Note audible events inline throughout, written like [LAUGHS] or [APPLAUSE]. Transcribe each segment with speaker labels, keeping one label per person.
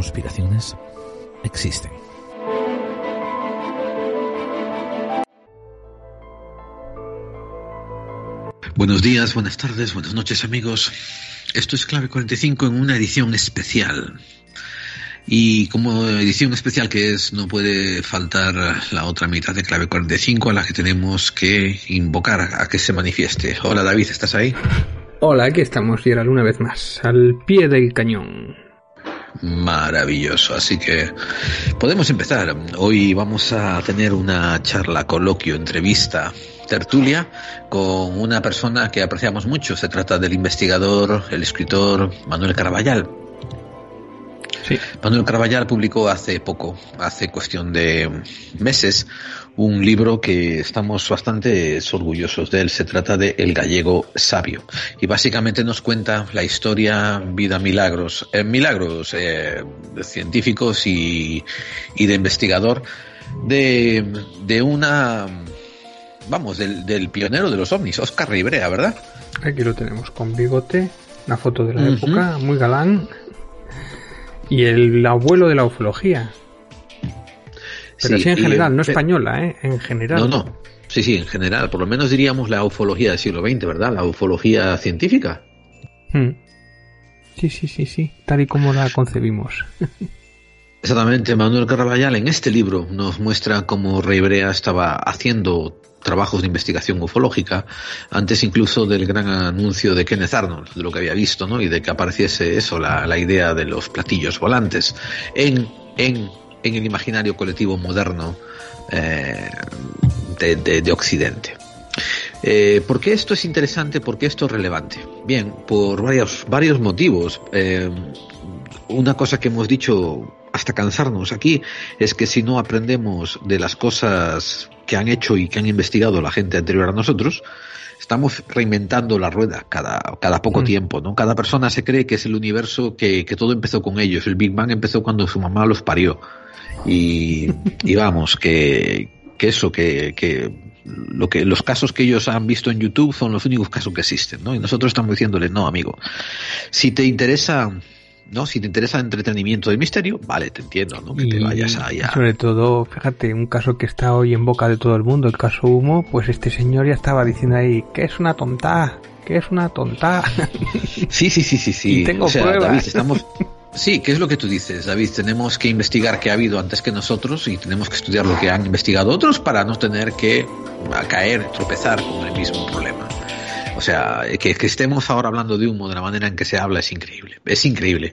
Speaker 1: conspiraciones existen.
Speaker 2: Buenos días, buenas tardes, buenas noches amigos. Esto es Clave 45 en una edición especial. Y como edición especial que es, no puede faltar la otra mitad de Clave 45 a la que tenemos que invocar a que se manifieste. Hola David, ¿estás ahí?
Speaker 3: Hola, aquí estamos, Gerald, una vez más, al pie del cañón.
Speaker 2: Maravilloso, así que podemos empezar. Hoy vamos a tener una charla, coloquio, entrevista tertulia con una persona que apreciamos mucho. Se trata del investigador, el escritor Manuel Caraballal. Sí. Manuel Caraballal publicó hace poco, hace cuestión de meses, un libro que estamos bastante orgullosos de él. Se trata de El gallego sabio. Y básicamente nos cuenta la historia, vida, milagros, eh, milagros eh, científicos y, y, de investigador de, de una vamos, del, pionero de los ovnis, Oscar Ribrea, ¿verdad?
Speaker 3: Aquí lo tenemos con bigote, una foto de la época, muy galán. Y el abuelo de la ufología. Pero sí, en general, no española, ¿eh? En general.
Speaker 2: No, no. Sí, sí, en general. Por lo menos diríamos la ufología del siglo XX, ¿verdad? La ufología científica.
Speaker 3: Hmm. Sí, sí, sí, sí. Tal y como la concebimos. [LAUGHS]
Speaker 2: Exactamente, Manuel Caraballal en este libro nos muestra cómo Rey Brea estaba haciendo trabajos de investigación ufológica antes incluso del gran anuncio de Kenneth Arnold, de lo que había visto, ¿no? Y de que apareciese eso, la, la idea de los platillos volantes en, en, en el imaginario colectivo moderno eh, de, de, de, Occidente. Eh, ¿Por qué esto es interesante? ¿Por qué esto es relevante? Bien, por varios, varios motivos. Eh, una cosa que hemos dicho hasta cansarnos aquí es que si no aprendemos de las cosas que han hecho y que han investigado la gente anterior a nosotros, estamos reinventando la rueda cada, cada poco mm. tiempo, ¿no? Cada persona se cree que es el universo que, que, todo empezó con ellos. El Big Bang empezó cuando su mamá los parió. Y, [LAUGHS] y vamos, que, que eso, que, que lo que los casos que ellos han visto en YouTube son los únicos casos que existen, ¿no? Y nosotros estamos diciéndoles, no, amigo, si te interesa ¿no? Si te interesa el entretenimiento del misterio, vale, te entiendo, ¿no? Que
Speaker 3: y
Speaker 2: te vayas allá.
Speaker 3: Sobre todo, fíjate, un caso que está hoy en boca de todo el mundo, el caso Humo, pues este señor ya estaba diciendo ahí, que es una tonta, que es una tonta. [LAUGHS]
Speaker 2: Sí, sí, sí, sí, sí.
Speaker 3: Y tengo
Speaker 2: o sea,
Speaker 3: pruebas.
Speaker 2: David, estamos... Sí, ¿qué es lo que tú dices, David? Tenemos que investigar qué ha habido antes que nosotros y tenemos que estudiar lo que han investigado otros para no tener que caer, tropezar con el mismo problema. O sea, que, que, estemos ahora hablando de humo de la manera en que se habla es increíble. Es increíble.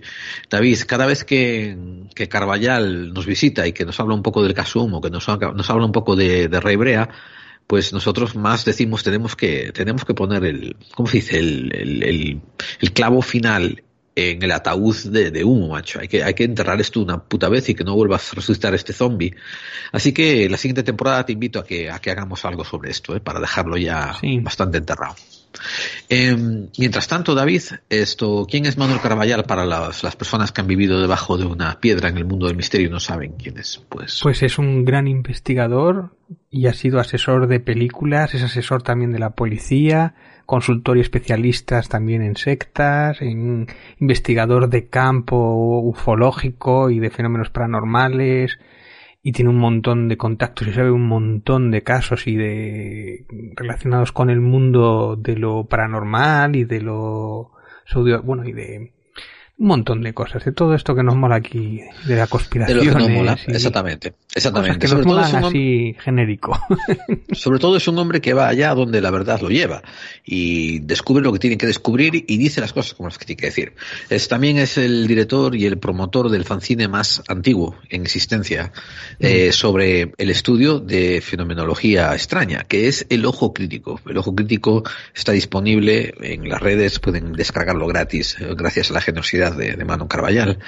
Speaker 2: David, cada vez que, que Carballal nos visita y que nos habla un poco del caso humo, que nos, nos habla un poco de, de Rey Brea, pues nosotros más decimos tenemos que, tenemos que poner el, ¿cómo se dice? El, el, el, el clavo final en el ataúd de, de, humo, macho. Hay que, hay que enterrar esto una puta vez y que no vuelvas a resucitar este zombie. Así que la siguiente temporada te invito a que, a que hagamos algo sobre esto, ¿eh? para dejarlo ya sí. bastante enterrado. Eh, mientras tanto, David, esto, ¿quién es Manuel Caraballal para las, las, personas que han vivido debajo de una piedra en el mundo del misterio y no saben quién es? Pues,
Speaker 3: pues es un gran investigador y ha sido asesor de películas, es asesor también de la policía, consultor y especialistas también en sectas, en investigador de campo ufológico y de fenómenos paranormales, y tiene un montón de contactos y sabe un montón de casos y de relacionados con el mundo de lo paranormal y de lo bueno y de un montón de cosas, de todo esto que nos mola aquí, de la conspiración.
Speaker 2: De lo que nos mola, exactamente. Exactamente.
Speaker 3: Que
Speaker 2: sobre
Speaker 3: nos
Speaker 2: todo
Speaker 3: molan
Speaker 2: es un
Speaker 3: así genérico. [LAUGHS]
Speaker 2: sobre todo es un hombre que va allá donde la verdad lo lleva y descubre lo que tiene que descubrir y dice las cosas como las que tiene que decir. Es, también es el director y el promotor del fanzine más antiguo en existencia eh, sobre el estudio de fenomenología extraña, que es el ojo crítico. El ojo crítico está disponible en las redes, pueden descargarlo gratis eh, gracias a la generosidad de, Manu Carballal.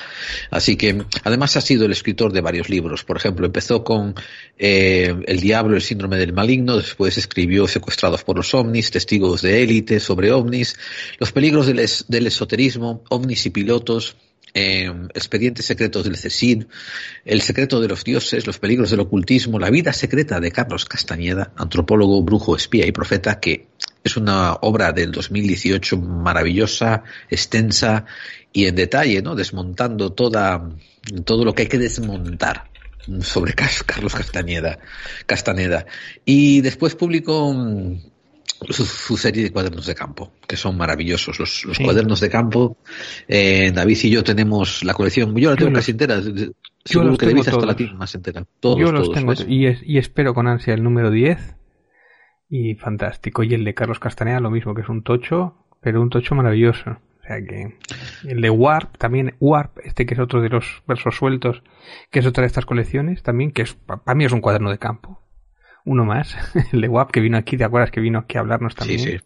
Speaker 2: Así que, además ha sido el escritor de varios libros. Por ejemplo, empezó con eh, El Diablo, el síndrome del maligno, después escribió Secuestrados por los ovnis, Testigos de élite sobre ovnis, Los peligros del, es, del esoterismo, ovnis y pilotos, eh, expedientes secretos del CESID, El secreto de los dioses, Los peligros del ocultismo, La vida secreta de Carlos Castañeda, antropólogo, brujo, espía y profeta, que Es una obra del 2018 maravillosa, extensa y en detalle, ¿no? Desmontando toda, todo lo que hay que desmontar sobre Carlos Castañeda, Castaneda. Y después publicó mm, su, serie de cuadernos de campo, que son maravillosos. Los, los cuadernos de campo, eh, David y yo tenemos la colección, yo la tengo casi entera,
Speaker 3: seguro que David hasta la tiene más entera. Todos, yo los tengo y, y, espero con ansia el número 10 y fantástico. Y el de Carlos Castaneda lo mismo, que es un tocho, pero un tocho maravilloso. O sea que el de Warp, también Warp, este que es otro de los versos sueltos, que es otra de estas colecciones, también que es para mí es un cuaderno de campo uno más, [LAUGHS] el de WAP que vino aquí, ¿te acuerdas que vino aquí a hablarnos también? Sí, sí,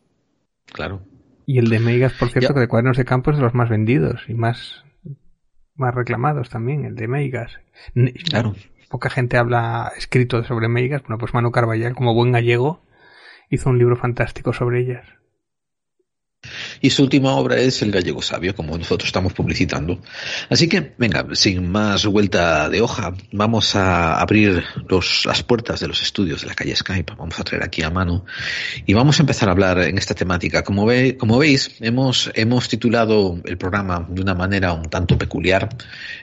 Speaker 2: claro.
Speaker 3: Y el de Megas, por cierto, que de cuadernos de campo es de los más vendidos y más, más reclamados también, el de Megas.
Speaker 2: Claro.
Speaker 3: Poca gente habla escrito sobre Megas, bueno, pues Manu Carballal, como buen gallego, hizo un libro fantástico sobre ellas.
Speaker 2: Y su última obra es El gallego sabio, como nosotros estamos publicitando. Así que, venga, sin más vuelta de hoja, vamos a abrir las puertas de los estudios de la calle Skype. Vamos a traer aquí a mano y vamos a empezar a hablar en esta temática. Como, ve, como veis, hemos, hemos titulado el programa de una manera un tanto peculiar.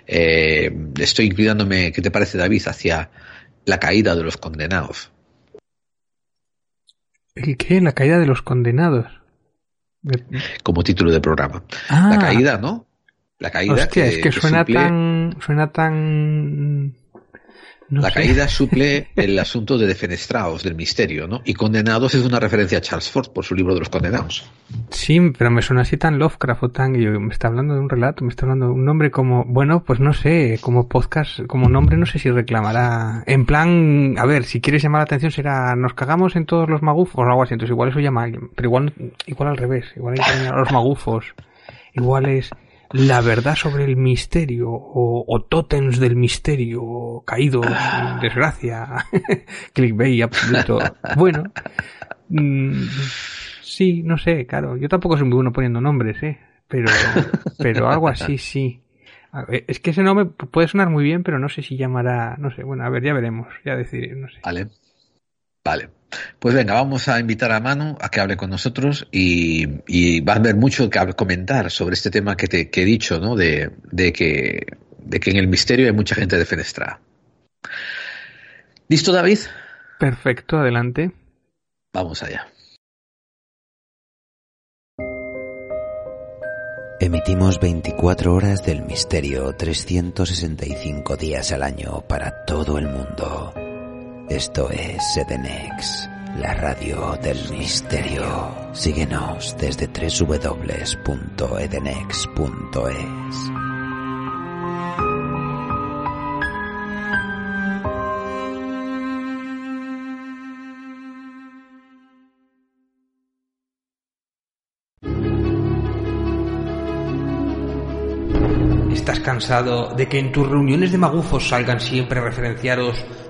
Speaker 2: Eh, estoy inclinándome, ¿qué te parece, David, hacia la caída de los condenados?
Speaker 3: ¿El qué? La caída de los condenados
Speaker 2: como título de programa. La ah. caída, ¿no? La caída
Speaker 3: que, es que suena tan suena tan
Speaker 2: la caída suple [LAUGHS] el asunto de defenestrados, del misterio, ¿no? Y condenados es una referencia a Charles Ford por su libro de los condenados.
Speaker 3: Sí, pero me suena así tan Lovecraft o tan... Yo, me está hablando de un relato, me está hablando de un nombre como... Bueno, pues no sé, como podcast, como nombre no sé si reclamará... En plan, a ver, si quieres llamar la atención será... Nos cagamos en todos los magufos o algo así, entonces igual eso llama a alguien. Pero igual, igual al revés, igual hay que los magufos. Igual es la verdad sobre el misterio o, o tótems del misterio caídos en desgracia [LAUGHS] clickbait absoluto. Bueno mm, sí no sé claro yo tampoco soy muy bueno poniendo nombres eh pero pero algo así sí. Es que ese nombre puede sonar muy bien pero no sé si llamará no sé bueno a ver ya veremos ya decir no sé.
Speaker 2: Vale. Vale pues venga, vamos a invitar a Manu a que hable con nosotros y, va a haber mucho que comentar sobre este tema que, te, he dicho, ¿no? De, que, de que en el misterio hay mucha gente defenestrada. ¿Listo, David?
Speaker 3: Perfecto, adelante.
Speaker 2: Vamos allá.
Speaker 4: Emitimos 24 horas del misterio, 365 días al año para todo el mundo. Esto es Edenex, la radio del misterio. Síguenos desde www.edenex.es.
Speaker 3: ¿Estás cansado de que en tus reuniones de magufos salgan siempre referenciados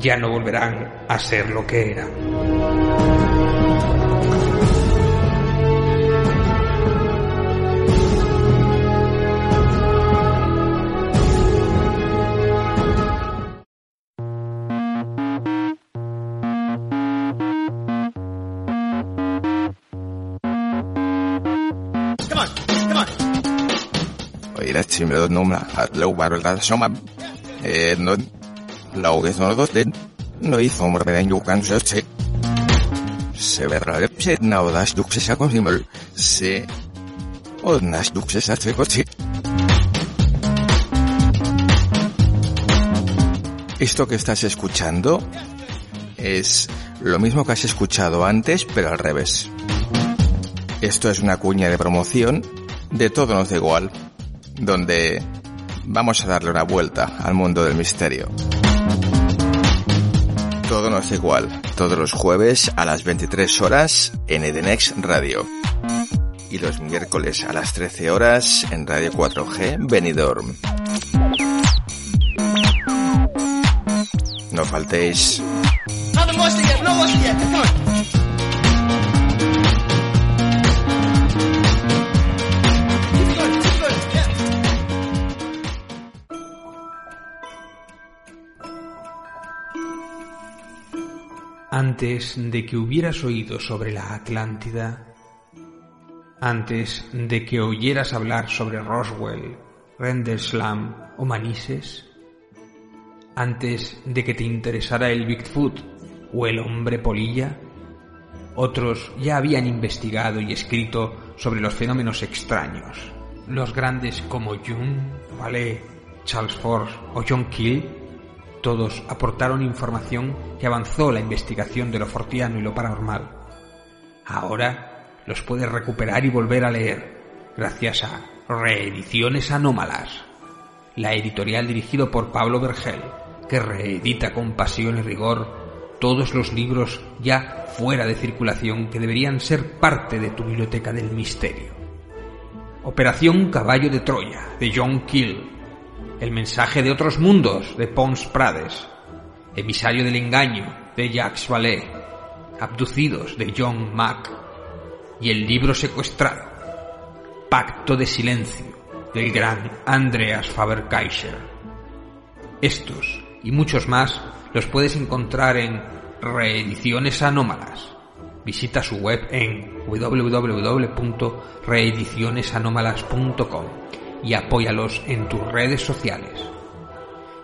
Speaker 3: ya no volverán a ser lo que eran.
Speaker 5: Oye, la chimera no me la guardo la soma. Eh, no laugezonodosten noizommorveden jukansötse. Se verrade pset naudastuksessa kosimöl. Se onnastuksessa tsekotsi. Esto que estás escuchando es lo mismo que has escuchado antes, pero al revés. Esto es una cuña de promoción de Todo nos da igual, donde vamos a darle una vuelta al mundo del misterio. Todo nos da igual, todos los jueves a las 23 horas en Edenex Radio. Y los miércoles a las 13 horas en Radio 4G Benidorm. No faltéis.
Speaker 3: Antes de que hubieras oído sobre la Atlántida, antes de que oyeras hablar sobre Roswell, Renderslam o Manises, antes de que te interesara el Bigfoot o el hombre polilla, otros ya habían investigado y escrito sobre los fenómenos extraños. Los grandes como Jung, Vallée, Charles Force o John Keel todos aportaron información que avanzó la investigación de lo fortiano y lo paranormal. Ahora los puedes recuperar y volver a leer gracias a Reediciones Anómalas, la editorial dirigido por Pablo Vergel, que reedita con pasión y rigor todos los libros ya fuera de circulación que deberían ser parte de tu biblioteca del misterio. Operación Caballo de Troya, de John Keel, el mensaje de otros mundos de Pons Prades, Emisario del engaño de Jacques Vallée, Abducidos de John Mack. Y el libro secuestrado, Pacto de Silencio del gran Andreas Faber-Kaiser. Estos y muchos más los puedes encontrar en Reediciones Anómalas. Visita su web en www.reedicionesanómalas.com y apóyalos en tus redes sociales.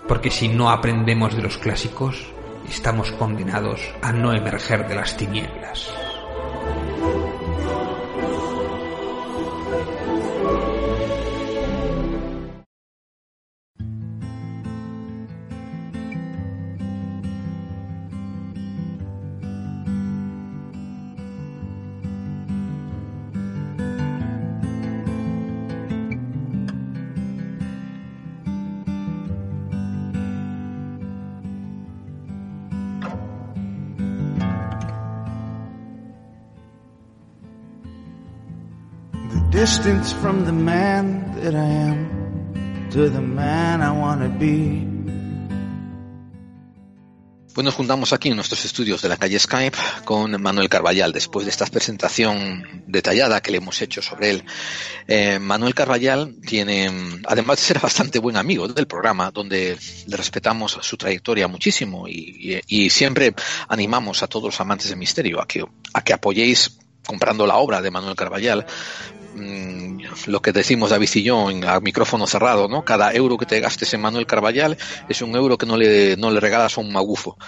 Speaker 3: Porque si no aprendemos de los clásicos, estamos condenados a no emerger de las tinieblas.
Speaker 6: Distance from the man that I am to the man I want to be.
Speaker 2: Pues nos juntamos aquí en nuestros estudios de la calle Skype con Manuel Carballal después de esta presentación detallada que le hemos hecho sobre él. Eh, Manuel Carballal tiene, además de ser bastante buen amigo del programa, donde le respetamos su trayectoria muchísimo y, y, y siempre animamos a todos los amantes del misterio a que, a que apoyéis comprando la obra de Manuel Carballal, mmm, lo que decimos David y yo en, a micrófono cerrado, ¿no? Cada euro que te gastes en Manuel Carballal es un euro que no le, no le regalas a un magufo. [LAUGHS]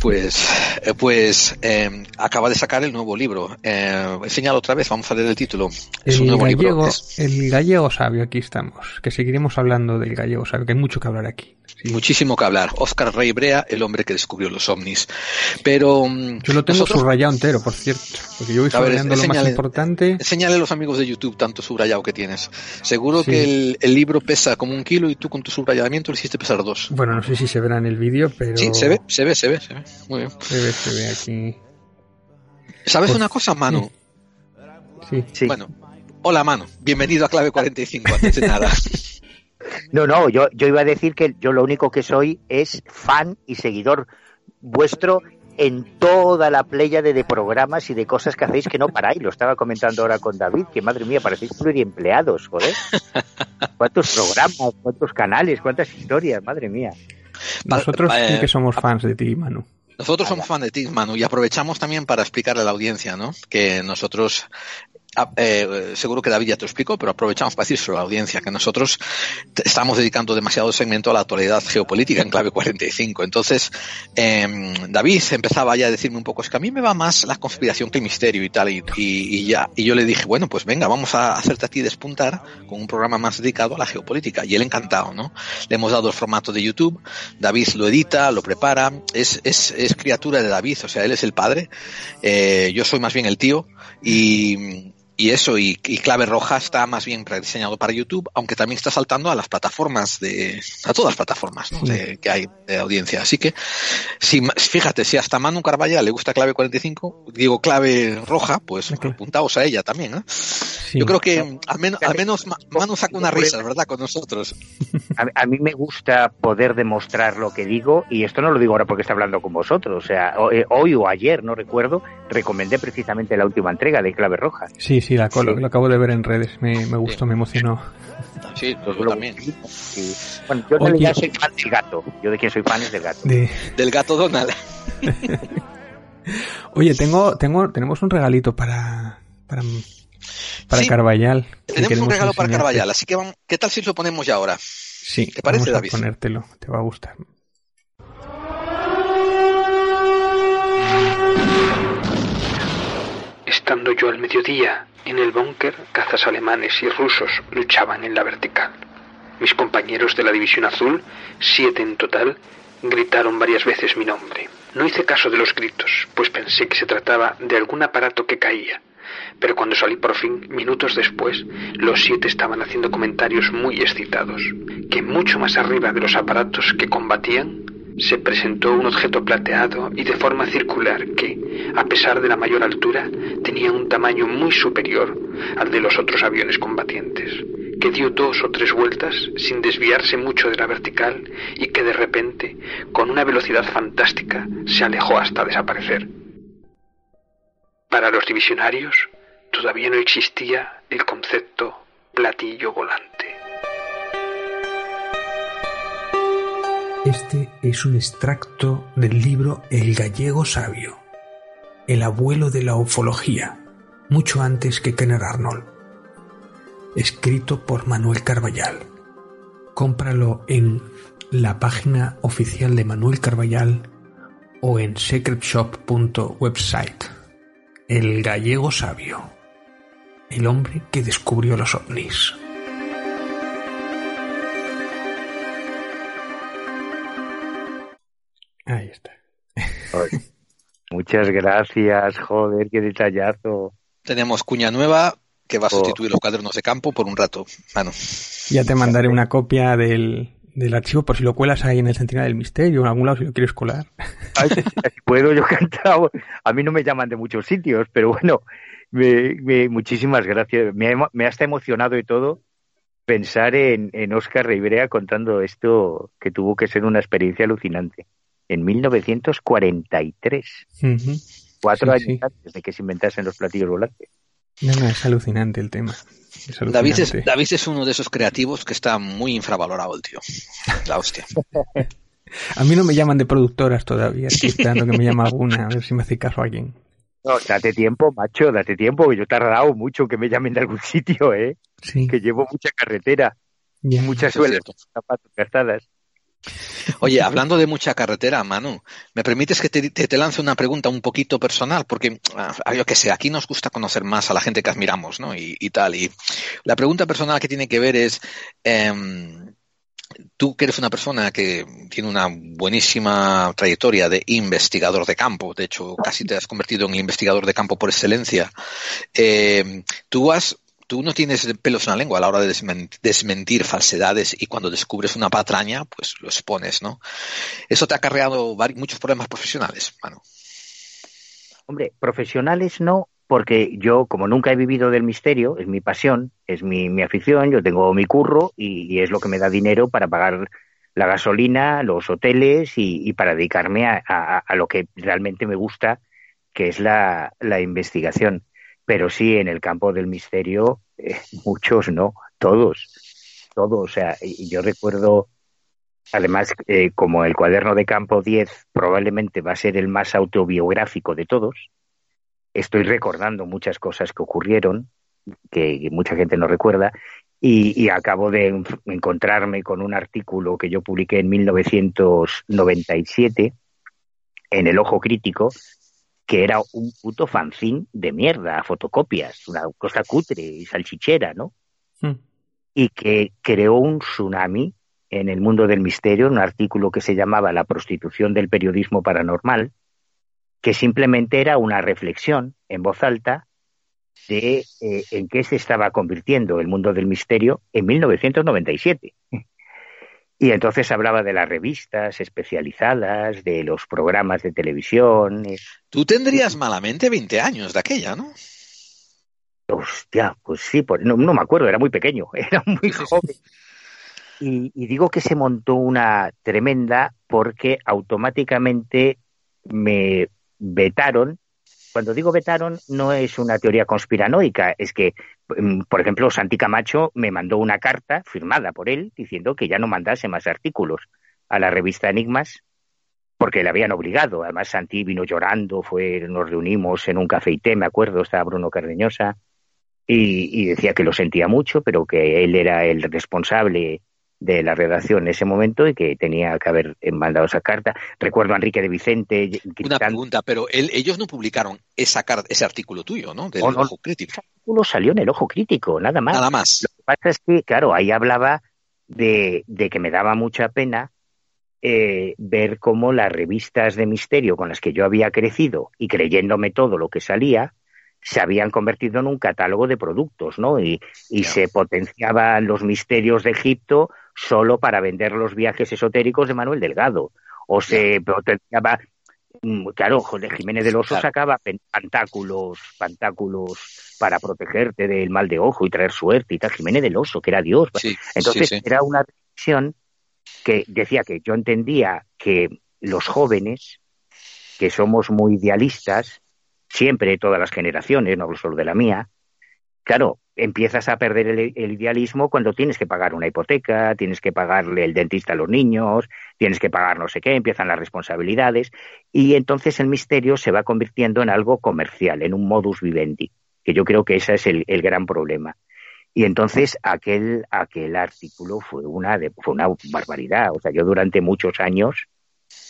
Speaker 2: Pues, eh, pues eh, acaba de sacar el nuevo libro. Eh, enseñalo otra vez, vamos a leer el título. Es
Speaker 3: el,
Speaker 2: un nuevo
Speaker 3: gallego,
Speaker 2: libro. Es...
Speaker 3: el gallego sabio, aquí estamos. Que seguiremos hablando del gallego sabio, que hay mucho que hablar aquí.
Speaker 2: Sí. Muchísimo que hablar. Oscar Rey Brea, el hombre que descubrió los ovnis. Pero.
Speaker 3: Yo lo tengo nosotros... subrayado entero, por cierto. Porque yo voy subrayando ver, lo más importante.
Speaker 2: Enséñale a los amigos de YouTube tanto subrayado que tienes. Seguro sí. que el, el, libro pesa como un kilo y tú con tu subrayamiento lo hiciste pesar dos.
Speaker 3: Bueno, no sé si se verá en el vídeo, pero.
Speaker 2: Sí, se ve, se ve, se ve, se ve. Muy bien.
Speaker 3: Se ve, se ve aquí.
Speaker 2: ¿Sabes pues, una cosa, Manu?
Speaker 3: Sí. sí.
Speaker 2: Bueno, hola, Manu. Bienvenido a Clave 45, antes de nada. [LAUGHS]
Speaker 7: No, no, yo, yo iba a decir que yo lo único que soy es fan y seguidor vuestro en toda la playa de, de, programas y de cosas que hacéis que no paráis. Lo estaba comentando ahora con David, que madre mía, parecéis pluriempleados, joder. ¿Cuántos programas, cuántos canales, cuántas historias, madre mía?
Speaker 3: Nosotros sí que somos fans de ti, Manu.
Speaker 2: Nosotros somos fans de ti, Manu, y aprovechamos también para explicarle a la audiencia, ¿no? Que nosotros eh, seguro que David ya te explicó, pero aprovechamos para decir a la audiencia que nosotros estamos dedicando demasiado segmento a la actualidad geopolítica en clave 45. Entonces, eh, David empezaba ya a decirme un poco, es que a mí me va más la conspiración que el misterio y tal, y ya. Y yo le dije, bueno, pues venga, vamos a hacerte a ti despuntar con un programa más dedicado a la geopolítica. Y él encantado, ¿no? Le hemos dado el formato de YouTube, David lo edita, lo prepara, es, es, es criatura de David, o sea, él es el padre, eh, yo soy más bien el tío, y, y eso, y, y, Clave Roja está más bien rediseñado para YouTube, aunque también está saltando a las plataformas de, a todas las plataformas ¿no? de, que hay de audiencia. Así que, si, fíjate, si hasta Manu Carballal le gusta Clave 45, digo Clave Roja, pues apuntaos a ella también, ¿eh? Sí. Yo creo que al menos, al menos Manu saca una risa, ¿verdad? Con nosotros. [LAUGHS]
Speaker 7: A, a, mí me gusta poder demostrar lo que digo, y esto no lo digo ahora porque está hablando con vosotros, o sea, hoy o ayer, no recuerdo, recomendé precisamente la última entrega de Clave Roja.
Speaker 3: Sí, sí, la colo, sí. lo acabo de ver en redes, me, me gustó, sí. me emocionó.
Speaker 2: Sí, pues yo también.
Speaker 7: Sí. Bueno, yo Oye, ya soy fan del gato. Yo de quien soy fan es del gato.
Speaker 3: De...
Speaker 2: Del gato Donald. [LAUGHS]
Speaker 3: Oye, tengo, tengo, tenemos un regalito para, para, para sí, Carballal.
Speaker 2: Tenemos un regalo para Carballal, así que vamos, ¿qué tal si lo ponemos ya ahora?
Speaker 3: Sí,
Speaker 2: ¿Te parece,
Speaker 3: vamos a
Speaker 2: David?
Speaker 3: ponértelo, te va a gustar.
Speaker 8: Estando yo al mediodía en el búnker, cazas alemanes y rusos luchaban en la vertical. Mis compañeros de la División Azul, siete en total, gritaron varias veces mi nombre. No hice caso de los gritos, pues pensé que se trataba de algún aparato que caía. Pero cuando salí por fin, minutos después, los siete estaban haciendo comentarios muy excitados, que mucho más arriba de los aparatos que combatían, se presentó un objeto plateado y de forma circular que, a pesar de la mayor altura, tenía un tamaño muy superior al de los otros aviones combatientes, que dio dos o tres vueltas sin desviarse mucho de la vertical y que de repente, con una velocidad fantástica, se alejó hasta desaparecer. Para los divisionarios, todavía no existía el concepto platillo volante.
Speaker 9: Este es un extracto del libro El gallego sabio, el abuelo de la ufología, mucho antes que Kenner Arnold, escrito por Manuel Carballal. Cómpralo en la página oficial de Manuel Carballal o en secretshop.website. El gallego sabio, el hombre que descubrió los ovnis.
Speaker 3: Ahí está.
Speaker 7: Ay, muchas gracias, joder, qué detallazo.
Speaker 2: Tenemos cuña nueva que va a sustituir oh. los cuadernos de campo por un rato, mano.
Speaker 3: Ya te mandaré una copia del, del archivo por si lo cuelas ahí en el Centinela del Misterio o en algún lado si lo quieres colar. [LAUGHS]
Speaker 7: Ay, si puedo, yo cantado. A mí no me llaman de muchos sitios, pero bueno, me, me, muchísimas gracias. Me, me ha hasta emocionado y todo pensar en, en Oscar Rivera contando esto que tuvo que ser una experiencia alucinante en 1943. Uh -huh. Cuatro sí, años sí. antes de que se inventasen los platillos volantes.
Speaker 3: No, no, es alucinante el tema.
Speaker 2: David, es, David es uno de esos creativos que está muy infravalorado, el tío. La hostia. [LAUGHS]
Speaker 3: a mí no me llaman de productoras todavía. Estoy [LAUGHS] esperando que me llame alguna, a ver si me hace caso a alguien.
Speaker 7: No, date tiempo, macho, date tiempo, que yo he tardado mucho que me llamen de algún sitio, ¿eh?
Speaker 3: Sí.
Speaker 7: Que llevo mucha carretera, yeah, muchas suelas, zapatos gastadas.
Speaker 2: Oye, hablando de mucha carretera, Manu, ¿me permites que te, lance una pregunta un poquito personal? Porque, ah, yo que sé, aquí nos gusta conocer más a la gente que admiramos, ¿no? Y, tal. Y la pregunta personal que tiene que ver es, eh, tú que eres una persona que tiene una buenísima trayectoria de investigador de campo, de hecho, casi te has convertido en investigador de campo por excelencia, eh, tú has tú no tienes pelos en la lengua a la hora de desmentir, falsedades y cuando descubres una patraña, pues lo expones, ¿no? Eso te ha acarreado muchos problemas profesionales, Manu.
Speaker 7: Hombre, profesionales no, porque yo, como nunca he vivido del misterio, es mi pasión, es mi, mi afición, yo tengo mi curro y, es lo que me da dinero para pagar la gasolina, los hoteles y, para dedicarme a, lo que realmente me gusta, que es la investigación pero sí en el campo del misterio eh, [LAUGHS] muchos no todos todos o sea yo recuerdo además eh, como el cuaderno de campo 10 probablemente va a ser el más autobiográfico de todos estoy recordando muchas cosas que ocurrieron que mucha gente no recuerda, y, acabo de encontrarme con un artículo que yo publiqué en 1997 en El Ojo Crítico, que era un puto fanzine de mierda, fotocopias, una cosa cutre y salchichera, ¿no? Hmm. Y que creó un tsunami en el mundo del misterio, un artículo que se llamaba La prostitución del periodismo paranormal, que simplemente era una reflexión en voz alta de eh, en qué se estaba convirtiendo el mundo del misterio en 1997. Y entonces hablaba de las revistas especializadas, de los programas de televisión.
Speaker 2: Tú tendrías malamente 20 años de aquella, ¿no?
Speaker 7: Hostia, pues sí, pues no, me acuerdo, era muy pequeño, [LAUGHS] era muy joven. Y, y, digo que se montó una tremenda porque automáticamente me vetaron cuando digo vetaron, no es una teoría conspiranoica, es que, mm, por ejemplo, Santi Camacho me mandó una carta firmada por él diciendo que ya no mandase más artículos a la revista Enigmas porque le habían obligado. Además, Santi vino llorando, fue, nos reunimos en un café y té, me acuerdo, estaba Bruno Cardeñosa, y, y decía que lo sentía mucho, pero que él era el responsable de la redacción en ese momento y que tenía que haber mandado esa carta. Recuerdo a Enrique de Vicente.
Speaker 2: Una pregunta, pero ellos no publicaron esa ese artículo tuyo, ¿no? Del Ojo Crítico. Ese
Speaker 7: artículo salió en el Ojo Crítico, nada más.
Speaker 2: Nada más.
Speaker 7: Lo que pasa es que, claro, ahí hablaba de, de que me daba mucha pena eh, ver cómo las revistas de misterio con las que yo había crecido y creyéndome todo lo que salía, se habían convertido en un catálogo de productos, ¿no? Y, y se potenciaban los misterios de Egipto solo para vender los viajes esotéricos de Manuel Delgado. O se potenciaba, mm, claro, Jiménez del Oso sacaba pantáculos, pantáculos para protegerte del mal de ojo y traer suerte y tal. Jiménez del Oso, que era Dios. Entonces era una reflexión que decía que yo entendía que los jóvenes, que somos muy idealistas, siempre, todas las generaciones, no hablo solo de la mía, claro, empiezas a perder el, idealismo cuando tienes que pagar una hipoteca, tienes que pagarle el dentista a los niños, tienes que pagar no sé qué, empiezan las responsabilidades y entonces el misterio se va convirtiendo en algo comercial, en un modus vivendi, que yo creo que ese es el, gran problema. Y entonces aquel, aquel artículo fue una, fue una barbaridad. O sea, yo durante muchos años,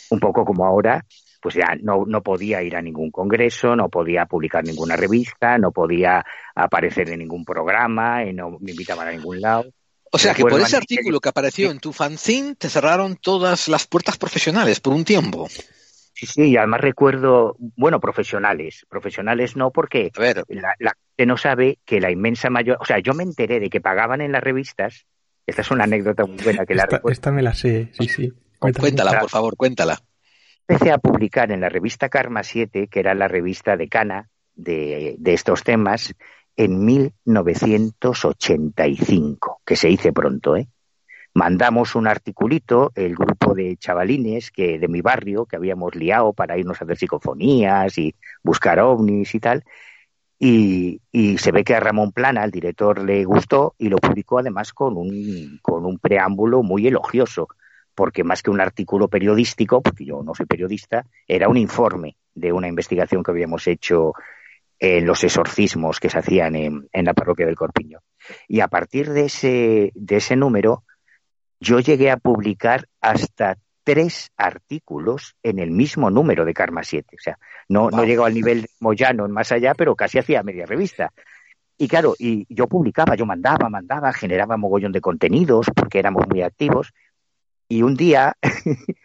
Speaker 7: un poco como ahora, pues ya no, no podía ir a ningún congreso, no podía publicar ninguna revista, no podía aparecer en ningún programa, y no me invitaban a ningún lado.
Speaker 2: O sea que por ese artículo que apareció en tu fanzine te cerraron todas las puertas profesionales por un tiempo.
Speaker 7: Sí, sí, y además recuerdo, bueno, profesionales, profesionales no, porque La, gente no sabe que la inmensa mayor, o sea, yo me enteré de que pagaban en las revistas, esta es una anécdota muy buena que la
Speaker 3: esta, esta me la sé, sí, sí.
Speaker 2: Cuéntala, por favor, cuéntala
Speaker 7: empecé a publicar en la revista Karma 7, que era la revista decana de, de estos temas, en 1985, que se hice pronto, ¿eh? Mandamos un articulito, el grupo de chavalines que de mi barrio, que habíamos liado para irnos a hacer psicofonías y buscar ovnis y tal, y, y, se ve que a Ramón Plana, el director, le gustó y lo publicó además con un, con un preámbulo muy elogioso porque más que un artículo periodístico, porque yo no soy periodista, era un informe de una investigación que habíamos hecho en los exorcismos que se hacían en, la parroquia del Corpiño. Y a partir de ese, de ese número, yo llegué a publicar hasta tres artículos en el mismo número de Karma 7. O sea, no, no llegó al nivel de Moyano en más allá, pero casi hacía media revista. Y claro, y yo publicaba, yo mandaba, mandaba, generaba mogollón de contenidos porque éramos muy activos y un día, [LAUGHS]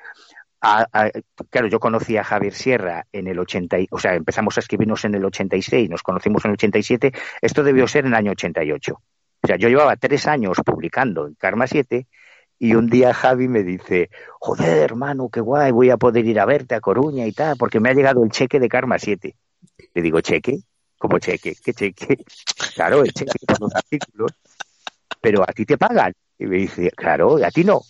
Speaker 7: claro, yo conocí a Javier Sierra en el 80, o sea, empezamos a escribirnos en el 86, nos conocimos en el 87, esto debió ser en el año 88. O sea, yo llevaba tres años publicando en Karma 7 y un día Javi me dice, joder, hermano, qué guay, voy a poder ir a verte a Coruña y tal, porque me ha llegado el cheque de Karma 7. Le digo, ¿cheque? ¿Cómo cheque? ¿Qué cheque? [LAUGHS] Claro, el cheque por los artículos. Pero a ti te pagan. Y me dice, claro, a ti no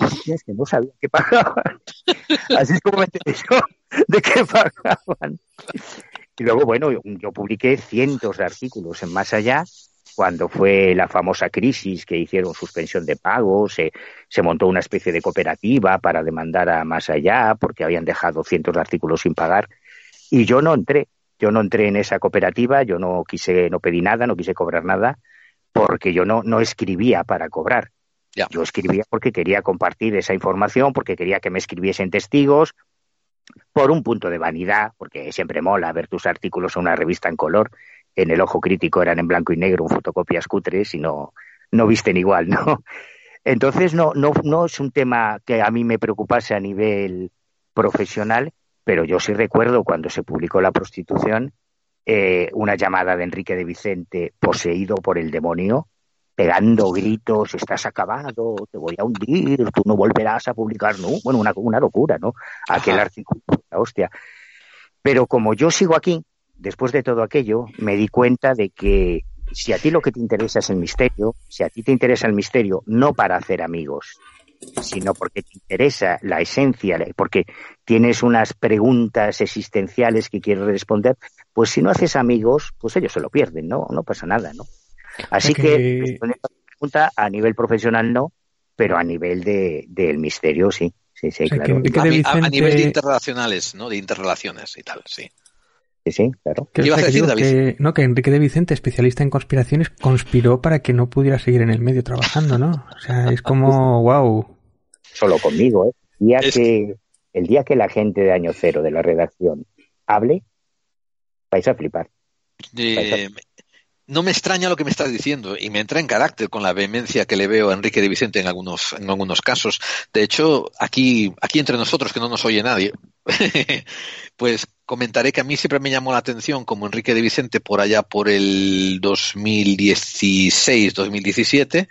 Speaker 7: es que no sabía que pagaban. [LAUGHS] Así es como me enteré yo de que pagaban. Y luego, bueno, yo, publiqué cientos de artículos en Más Allá, cuando fue la famosa crisis que hicieron suspensión de pagos, se, se montó una especie de cooperativa para demandar a Más Allá porque habían dejado cientos de artículos sin pagar. Y yo no entré, yo no entré en esa cooperativa, yo no quise, no pedí nada, no quise cobrar nada, porque yo no, no escribía para cobrar. Yo escribía porque quería compartir esa información, porque quería que me escribiesen testigos, por un punto de vanidad, porque siempre mola ver tus artículos en una revista en color. En el ojo crítico eran en blanco y negro, en fotocopias cutres y no, no visten igual, ¿no? Entonces no, no, no es un tema que a mí me preocupase a nivel profesional, pero yo sí recuerdo cuando se publicó la prostitución, eh, una llamada de Enrique de Vicente poseído por el demonio, pegando gritos, estás acabado, te voy a hundir, tú no volverás a publicar, ¿no? Bueno, una, una locura, ¿no? Aquel artículo, la hostia. Pero como yo sigo aquí, después de todo aquello, me di cuenta de que si a ti lo que te interesa es el misterio, si a ti te interesa el misterio no para hacer amigos, sino porque te interesa la esencia, porque tienes unas preguntas existenciales que quieres responder, pues si no haces amigos, pues ellos se lo pierden, ¿no? No pasa nada, ¿no? Así que, pregunta a nivel profesional no, pero a nivel de, del misterio sí. Sí, sí, claro.
Speaker 2: a, nivel de interrelacionales, ¿no? De interrelaciones y tal, sí.
Speaker 7: Sí, sí, claro.
Speaker 3: ¿Qué ibas a decir, David? no, que Enrique de Vicente, especialista en conspiraciones, conspiró para que no pudiera seguir en el medio trabajando, ¿no? O sea, es como, wow.
Speaker 7: Solo conmigo, ¿eh? El día, que, el día que la gente de Año Cero de la redacción hable, vais a flipar.
Speaker 2: No me extraña lo que me estás diciendo y me entra en carácter con la vehemencia que le veo a Enrique de Vicente en algunos, en algunos casos. De hecho, aquí, aquí entre nosotros, que no nos oye nadie, [LAUGHS] pues comentaré que a mí siempre me llamó la atención como Enrique de Vicente por allá por el 2016, 2017,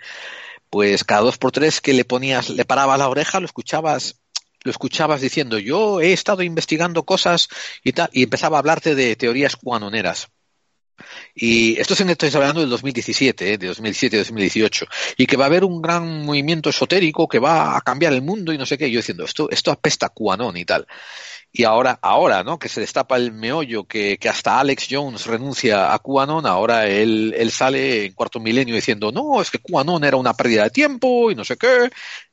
Speaker 2: pues cada dos por tres que le ponías, le parabas la oreja, lo escuchabas lo escuchabas diciendo yo he estado investigando cosas y tal y empezaba a hablarte de teorías cuanoneras y esto estoy hablando del 2017, ¿eh? de 2017-2018, y que va a haber un gran movimiento esotérico que va a cambiar el mundo y no sé qué. Yo diciendo, esto, esto apesta cuanón y tal. Y ahora, ahora, ¿no? Que se destapa el meollo, que, que hasta Alex Jones renuncia a QAnon, ahora él, él sale en cuarto milenio diciendo, no, es que QAnon era una pérdida de tiempo y no sé qué,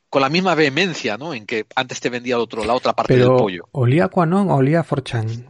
Speaker 2: con la misma vehemencia, ¿no? En que antes te vendía otro, la otra parte del pollo.
Speaker 3: ¿Olía a QAnon o olía a Forchan?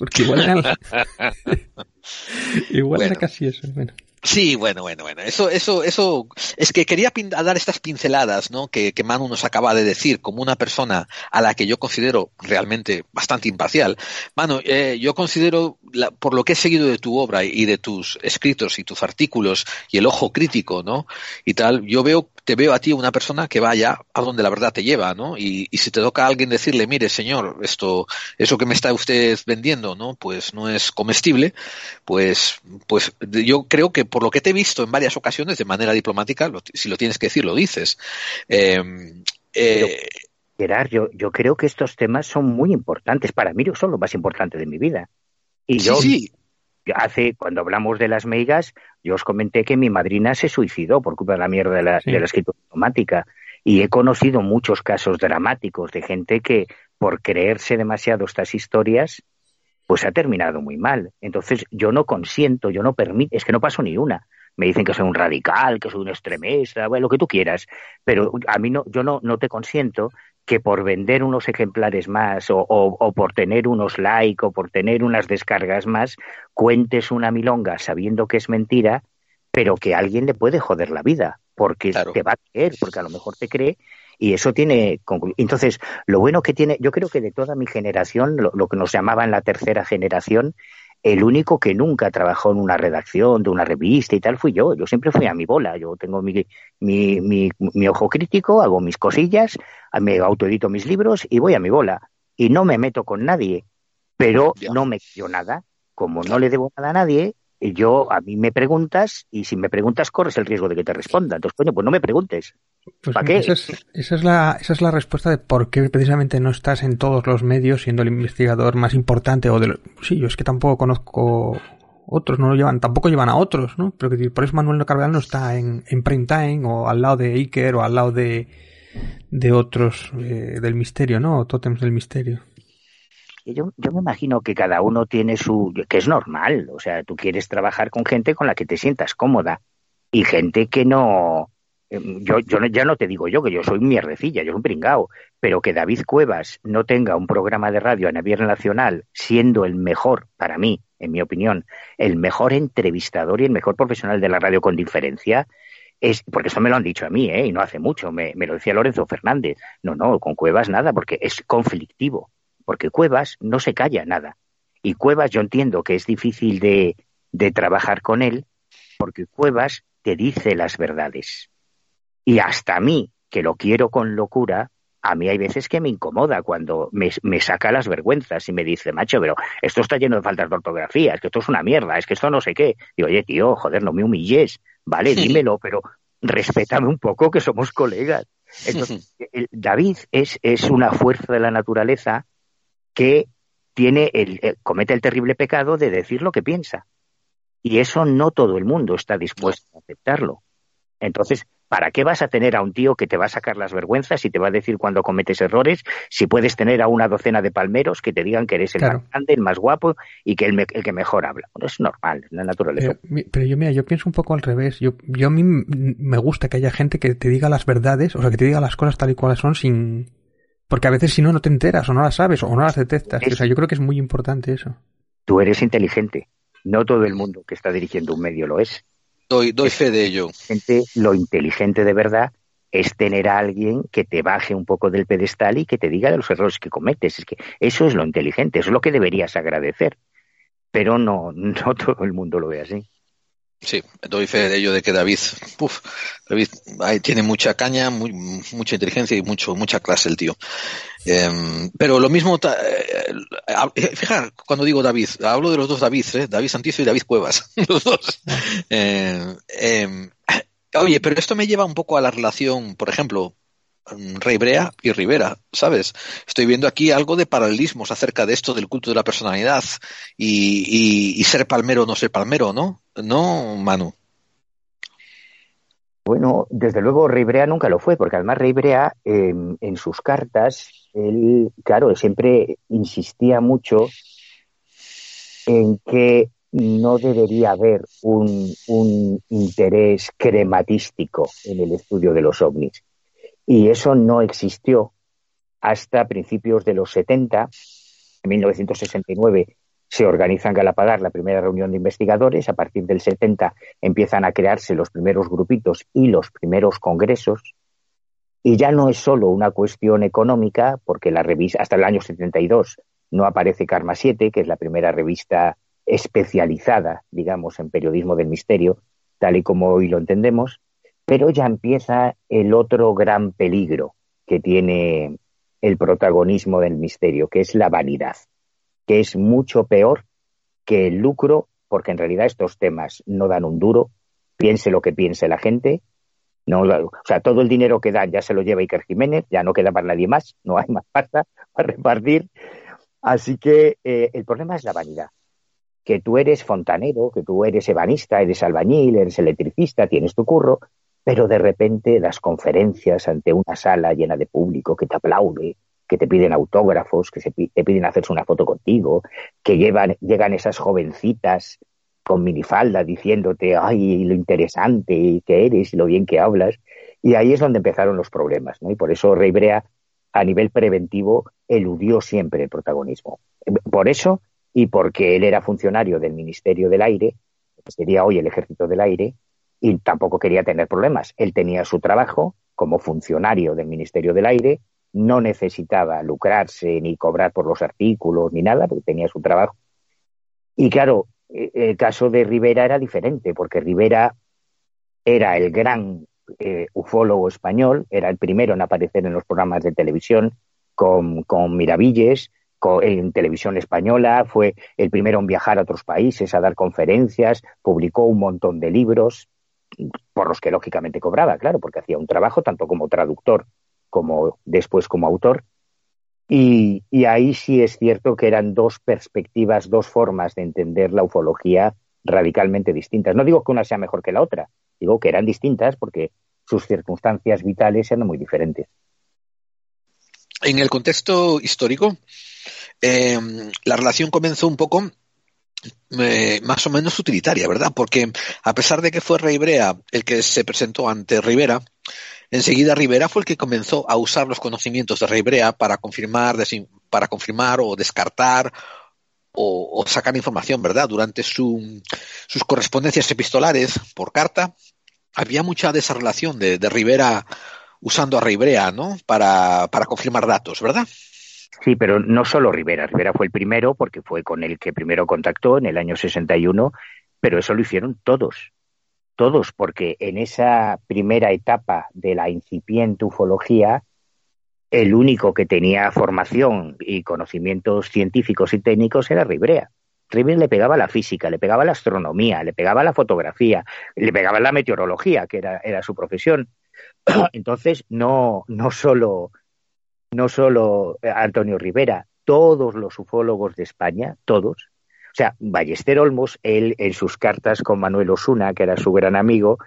Speaker 3: Porque igual era, [LAUGHS] igual era casi eso. Bueno.
Speaker 2: Sí, bueno, bueno, bueno. Eso, eso, eso, es que quería dar estas pinceladas, ¿no? Que, que Manu nos acaba de decir, como una persona a la que yo considero realmente bastante imparcial. Manu, eh, yo considero, por lo que he seguido de tu obra y de tus escritos y tus artículos y el ojo crítico, ¿no? Y tal, yo veo te veo a ti una persona que vaya a donde la verdad te lleva, ¿no? Y, si te toca a alguien decirle, mire, señor, esto, eso que me está usted vendiendo, ¿no? Pues no es comestible, pues, pues yo creo que por lo que te he visto en varias ocasiones de manera diplomática, si lo tienes que decir, lo dices.
Speaker 7: Em, eh, Gerard, yo, yo creo que estos temas son muy importantes. Para mí son lo más importante de mi vida. Y yo, sí hace, cuando hablamos de las meigas, yo os comenté que mi madrina se suicidó por culpa de la mierda de la, escritura automática. Y he conocido muchos casos dramáticos de gente que, por creerse demasiado estas historias, pues ha terminado muy mal. Entonces, yo no consiento, yo no permito, es que no paso ni una. Me dicen que soy un radical, que soy un extremista, bueno, lo que tú quieras, pero a mí no, yo no, no te consiento que por vender unos ejemplares más o, por tener unos likes o por tener unas descargas más, cuentes una milonga sabiendo que es mentira, pero que a alguien le puede joder la vida, porque te va a creer, porque a lo mejor te cree y eso tiene entonces lo bueno que tiene yo creo que de toda mi generación lo, lo, que nos llamaban la tercera generación el único que nunca trabajó en una redacción de una revista y tal fui yo. Yo siempre fui a mi bola. Yo tengo mi, mi, mi, ojo crítico, hago mis cosillas, me autoedito mis libros y voy a mi bola. Y no me meto con nadie, pero no me quiero nada. Como no le debo nada a nadie, yo a mí me preguntas y si me preguntas corres el riesgo de que te responda. Entonces, coño, pues no me preguntes.
Speaker 3: Pues ¿Para qué? Esa es, la, esa es la respuesta de por qué precisamente no estás en todos los medios siendo el investigador más importante o de sí, yo es que tampoco conozco otros, no lo llevan, tampoco llevan a otros, ¿no? Pero que por eso Manuel Carvalho no está en, en prime time o al lado de Iker o al lado de, de otros eh, del misterio, ¿no? O tótems del misterio
Speaker 7: yo, yo me imagino que cada uno tiene su, que es normal, o sea, tú quieres trabajar con gente con la que te sientas cómoda y gente que no, em, yo, yo ya no te digo yo que yo soy mierdecilla, yo soy un pringao, pero que David Cuevas no tenga un programa de radio a nivel nacional siendo el mejor, para mí, en mi opinión, el mejor entrevistador y el mejor profesional de la radio con diferencia, es, porque eso me lo han dicho a mí, ¿eh? y no hace mucho, me, me lo decía Lorenzo Fernández. No, no, con Cuevas nada, porque es conflictivo, porque Cuevas no se calla nada. Y Cuevas yo entiendo que es difícil de, de trabajar con él, porque Cuevas te dice las verdades. Y hasta a mí, que lo quiero con locura, a mí hay veces que me incomoda cuando me, me, saca las vergüenzas y me dice, macho, pero esto está lleno de faltas de ortografía, es que esto es una mierda, es que esto no sé qué. Digo, oye, tío, joder, no me humilles, vale, dímelo, pero respétame un poco que somos colegas. [LAUGHS] Entonces, David es, es una fuerza de la naturaleza que tiene el, eh, comete el terrible pecado de decir lo que piensa. Y eso no todo el mundo está dispuesto a aceptarlo. Entonces, ¿para qué vas a tener a un tío que te va a sacar las vergüenzas y te va a decir cuando cometes errores si puedes tener a una docena de palmeros que te digan que eres el
Speaker 3: Claro.
Speaker 7: más grande, el más guapo y que el, me- el que mejor habla? Bueno, es normal, es la naturaleza.
Speaker 3: Pero, mi- pero yo, mira, yo pienso un poco al revés. Yo, yo a mí me gusta que haya gente que te diga las verdades, o sea, que te diga las cosas tal y cual son sin... Porque a veces si no, no te enteras, o no las sabes, o no las detectas. O sea, yo creo que es muy importante eso.
Speaker 7: Tú eres inteligente. No todo el mundo que está dirigiendo un medio lo es.
Speaker 10: Doy, doy fe de ello.
Speaker 7: Lo inteligente de verdad es tener a alguien que te baje un poco del pedestal y que te diga de los errores que cometes. Es que eso es lo inteligente, eso es lo que deberías agradecer. Pero no, no todo el mundo lo ve así.
Speaker 10: Sí, doy fe de ello de que David, uf, David ahí tiene mucha caña, muy, mucha inteligencia y mucho, mucha clase el tío. Em, pero lo mismo, eh, eh, fijar, cuando digo David, hablo de los dos David, ¿eh? David Santizo y David Cuevas, [LAUGHS] los dos. Eh, em, [CLEARS THROAT] oye, pero esto me lleva un poco a la relación, por ejemplo, Rey Brea y Rivera, ¿sabes? Estoy viendo aquí algo de paralelismos acerca de esto del culto de la personalidad y, ser palmero o no ser palmero, ¿no? No, Manu.
Speaker 7: Bueno, desde luego Ribrea nunca lo fue, porque además Ribrea eh, en sus cartas, él, claro, siempre insistía mucho en que no debería haber un, un interés crematístico en el estudio de los ovnis. Y eso no existió hasta principios de los 70. En 1969 se organiza en Galapagar la primera reunión de investigadores. A partir del 70 empiezan a crearse los primeros grupitos y los primeros congresos. Y ya no es solo una cuestión económica, porque la revista, hasta el año 72 no aparece Karma 7, que es la primera revista especializada, digamos, en periodismo del misterio, tal y como hoy lo entendemos, pero ya empieza el otro gran peligro que tiene el protagonismo del misterio, que es la vanidad, que es mucho peor que el lucro, porque en realidad estos temas no dan un duro, piense lo que piense la gente, no, o sea, todo el dinero que dan ya se lo lleva Iker Jiménez, ya no queda para nadie más, no hay más pasta [LAUGHS] para repartir. Así que eh, el problema es la vanidad. Que tú eres fontanero, que tú eres ebanista, eres albañil, eres electricista, tienes tu curro, pero de repente das conferencias ante una sala llena de público que te aplaude, que te piden autógrafos, que se te piden hacerse una foto contigo, que llegan esas jovencitas con minifalda diciéndote, ay, lo interesante que eres y lo bien que hablas. Y ahí es donde empezaron los problemas, ¿no? Y por eso Rey Brea, a nivel preventivo, eludió siempre el protagonismo. Por eso, y porque él era funcionario del Ministerio del Aire, que sería hoy el Ejército del Aire, y tampoco quería tener problemas. Él tenía su trabajo como funcionario del Ministerio del Aire, no necesitaba lucrarse ni cobrar por los artículos ni nada, porque tenía su trabajo. Y claro, eh, el caso de Rivera era diferente, porque Rivera era el gran eh, ufólogo español, era el primero en aparecer en los programas de televisión con, con Miravilles, en televisión española, fue el primero en viajar a otros países, a dar conferencias, publicó un montón de libros, por los que lógicamente cobraba, claro, porque hacía un trabajo tanto como traductor como después como autor. Y, ahí sí es cierto que eran dos perspectivas, dos formas de entender la ufología radicalmente distintas. No digo que una sea mejor que la otra, digo que eran distintas porque sus circunstancias vitales eran muy diferentes.
Speaker 10: En el contexto histórico, eh, la relación comenzó un poco eh, más o menos utilitaria, ¿verdad? Porque a pesar de que fue Rey Brea el que se presentó ante Rivera, Enseguida Rivera fue el que comenzó a usar los conocimientos de Ribrea para confirmar, para confirmar o descartar o, sacar información, ¿verdad? Durante su, sus correspondencias epistolares por carta, había mucha de esa relación de, Rivera usando a Ribrea, ¿no? Para, para confirmar datos, ¿verdad?
Speaker 7: Sí, pero no solo Rivera. Rivera fue el primero porque fue con el que primero contactó en el año 61, pero eso lo hicieron todos. Todos, porque en esa primera etapa de la incipiente ufología, el único que tenía formación y conocimientos científicos y técnicos era Ribrea. Ribera le pegaba la física, le pegaba la astronomía, le pegaba la fotografía, le pegaba la meteorología, que era, era su profesión. [CLEARS THROAT] Entonces, no, no solo no solo eh, Antonio Rivera, todos los ufólogos de España, todos. O sea, Ballester Olmos, él en sus cartas con Manuel Osuna, que era su gran amigo,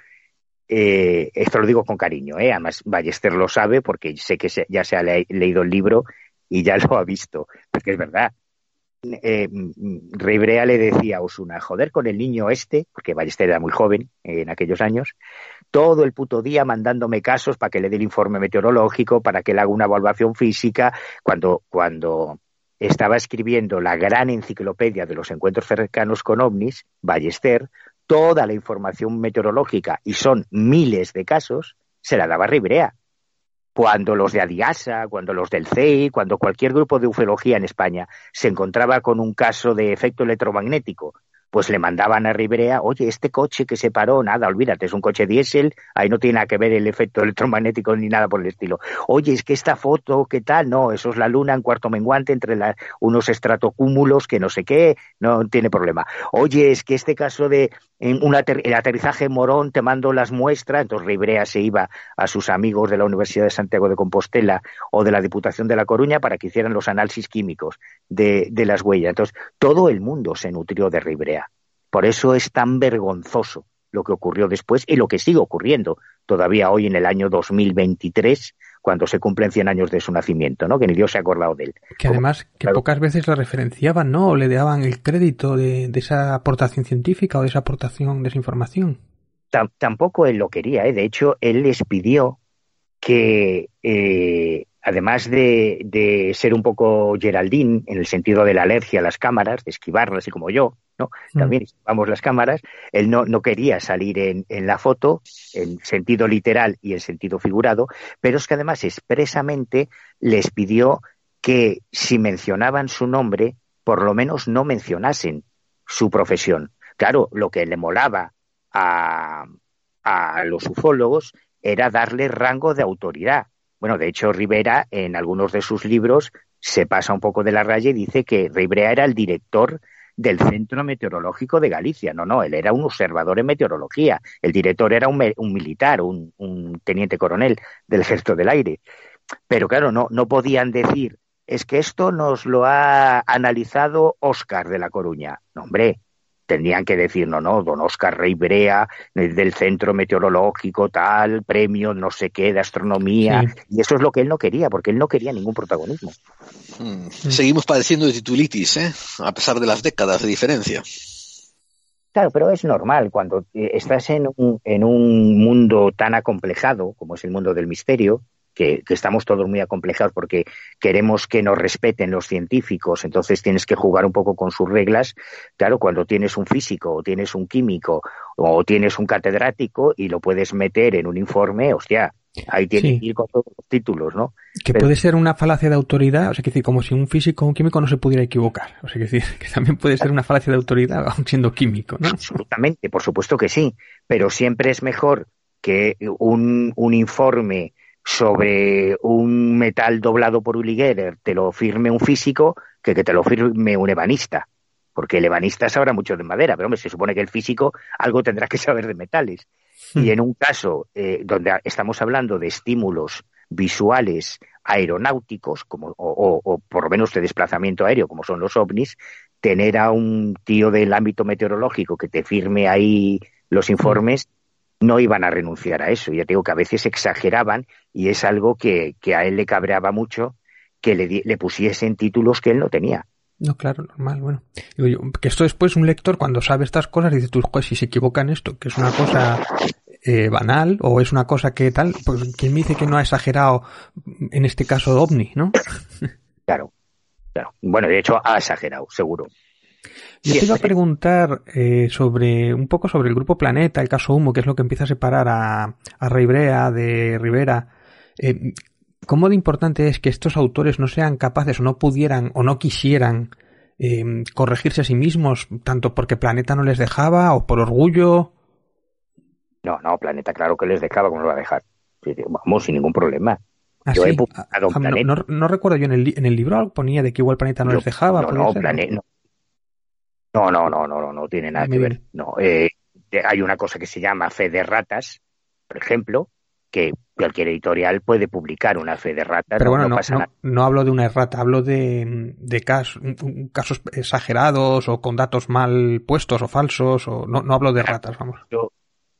Speaker 7: eh, esto lo digo con cariño, ¿eh? además Ballester lo sabe porque sé que ya se ha leído el libro y ya lo ha visto, porque es verdad. Eh, le decía a Osuna, joder con el niño este, porque Ballester era muy joven en aquellos años, todo el puto día mandándome casos para que le dé el informe meteorológico, para que le haga una evaluación física, cuando, cuando estaba escribiendo la gran enciclopedia de los encuentros cercanos con ovnis, Ballester, toda la información meteorológica, y son miles de casos, se la daba Ribrea. Cuando los de Adiasa, cuando los del CEI, cuando cualquier grupo de ufología en España se encontraba con un caso de efecto electromagnético pues le mandaban a Ribrea, oye, este coche que se paró, nada, olvídate, es un coche diésel, ahí no tiene nada que ver el efecto electromagnético ni nada por el estilo. Oye, es que esta foto, ¿qué tal? No, eso es la luna en cuarto menguante entre unos estratocúmulos que no sé qué, no tiene problema. Oye, es que este caso de un el aterrizaje Morón, te mando las muestras, entonces Ribrea se iba a sus amigos de la Universidad de Santiago de Compostela o de la Diputación de La Coruña para que hicieran los análisis químicos de, de las huellas. Entonces, todo el mundo se nutrió de Ribrea. Por eso es tan vergonzoso lo que ocurrió después y lo que sigue ocurriendo todavía hoy en el año 2023 cuando se cumplen 100 años de su nacimiento, ¿no? Que ni Dios se ha acordado de él.
Speaker 3: Que además, que pocas veces lo referenciaban, ¿no? O le daban el crédito de, esa aportación científica o de esa aportación de esa información.
Speaker 7: tampoco él lo quería, ¿eh? De hecho, él les pidió que eh, además de, ser un poco Geraldine en el sentido de la alergia a las cámaras, de esquivarlas, y como yo, ¿no? Mm. También esquivamos las cámaras, él no, no quería salir en, en, la foto, en sentido literal y en sentido figurado, pero es que además expresamente les pidió que si mencionaban su nombre, por lo menos no mencionasen su profesión. Claro, lo que le molaba a, a los ufólogos era darle rango de autoridad bueno, de hecho, Rivera en algunos de sus libros se pasa un poco de la raya y dice que Rivera era el director del Centro Meteorológico de Galicia. No, no, él era un observador en meteorología. El director era un, militar, un, teniente coronel del Ejército del Aire. Pero claro, no, no podían decir, es que esto nos lo ha analizado Óscar de La Coruña. No, hombre, tendrían que decir, no, no, don Oscar Rey Brea, eh, del Centro Meteorológico, tal, premio, no sé qué, de astronomía. Y eso es lo que él no quería, porque él no quería ningún protagonismo.
Speaker 10: Hmm. Seguimos padeciendo de titulitis, ¿eh? a pesar de las décadas de diferencia.
Speaker 7: Claro, pero es normal cuando eh, estás en un, en un mundo tan acomplejado como es el mundo del misterio, que, estamos todos muy acomplejados porque queremos que nos respeten los científicos, entonces tienes que jugar un poco con sus reglas. Claro, cuando tienes un físico o tienes un químico o tienes un catedrático y lo puedes meter en un informe, hostia, ahí tienes que ir con todos los títulos, ¿no?
Speaker 3: Que puede ser una falacia de autoridad, o sea, que decir, como si un físico o un químico no se pudiera equivocar. O sea, que decir, [LAUGHS] que también puede ser una falacia de autoridad, aun siendo químico, ¿no?
Speaker 7: Absolutamente, por supuesto que sí, pero siempre es mejor que un, un informe sobre un metal doblado por Uli Geller te lo firme un físico que que te lo firme un ebanista. Porque el ebanista sabrá mucho de madera, pero hombre, se supone que el físico algo tendrá que saber de metales. Y hmm. en un caso eh, donde estamos hablando de estímulos visuales aeronáuticos, como, o, o, por lo menos de desplazamiento aéreo, como son los ovnis, tener a un tío del ámbito meteorológico que te firme ahí los hmm. informes, no iban a renunciar a eso. Ya digo que a veces exageraban y es algo que, a él le cabreaba mucho que le, le pusiesen títulos que él no tenía.
Speaker 3: No, claro, normal, bueno. que esto después un lector cuando sabe estas cosas dice, tú, si se equivoca en esto, que es una cosa eh, banal o es una cosa que tal, pues quien me dice que no ha exagerado en este caso OVNI, ¿no? [LAUGHS]
Speaker 7: Claro, claro. Bueno, de hecho ha exagerado, seguro.
Speaker 3: Yo te iba a preguntar eh, sobre un poco sobre el grupo Planeta, el caso Humo, que es lo que empieza a separar a, a Brea de Rivera. Eh, ¿Cómo de importante es que estos autores no sean capaces o no pudieran o no quisieran eh, corregirse a sí mismos, tanto porque Planeta no les dejaba o por orgullo?
Speaker 7: No, no, Planeta, claro que les dejaba, ¿cómo lo va a dejar? Vamos, sin ningún problema.
Speaker 3: ¿Ah,
Speaker 7: yo
Speaker 3: sí?
Speaker 7: he publicado
Speaker 3: Ah, no,
Speaker 7: Planeta.
Speaker 3: no- no recuerdo yo en el, en el libro algo ponía de que igual Planeta no
Speaker 7: Yo-
Speaker 3: les dejaba.
Speaker 7: no,
Speaker 3: ¿puede
Speaker 7: no,
Speaker 3: ser?
Speaker 7: Plane- no. No, no, no, no, no, no tiene nada
Speaker 3: Dime,
Speaker 7: que ver. No, eh, hay una cosa que se llama fe de ratas, por ejemplo, que cualquier editorial puede publicar una fe de ratas,
Speaker 3: Pero
Speaker 7: no,
Speaker 3: bueno,
Speaker 7: no
Speaker 3: no,
Speaker 7: pasa
Speaker 3: no-
Speaker 7: nada.
Speaker 3: no hablo de una errata, hablo de, de cas- un- casos exagerados o con datos mal puestos o falsos, o no, no hablo de ratas, vamos.
Speaker 7: Yo-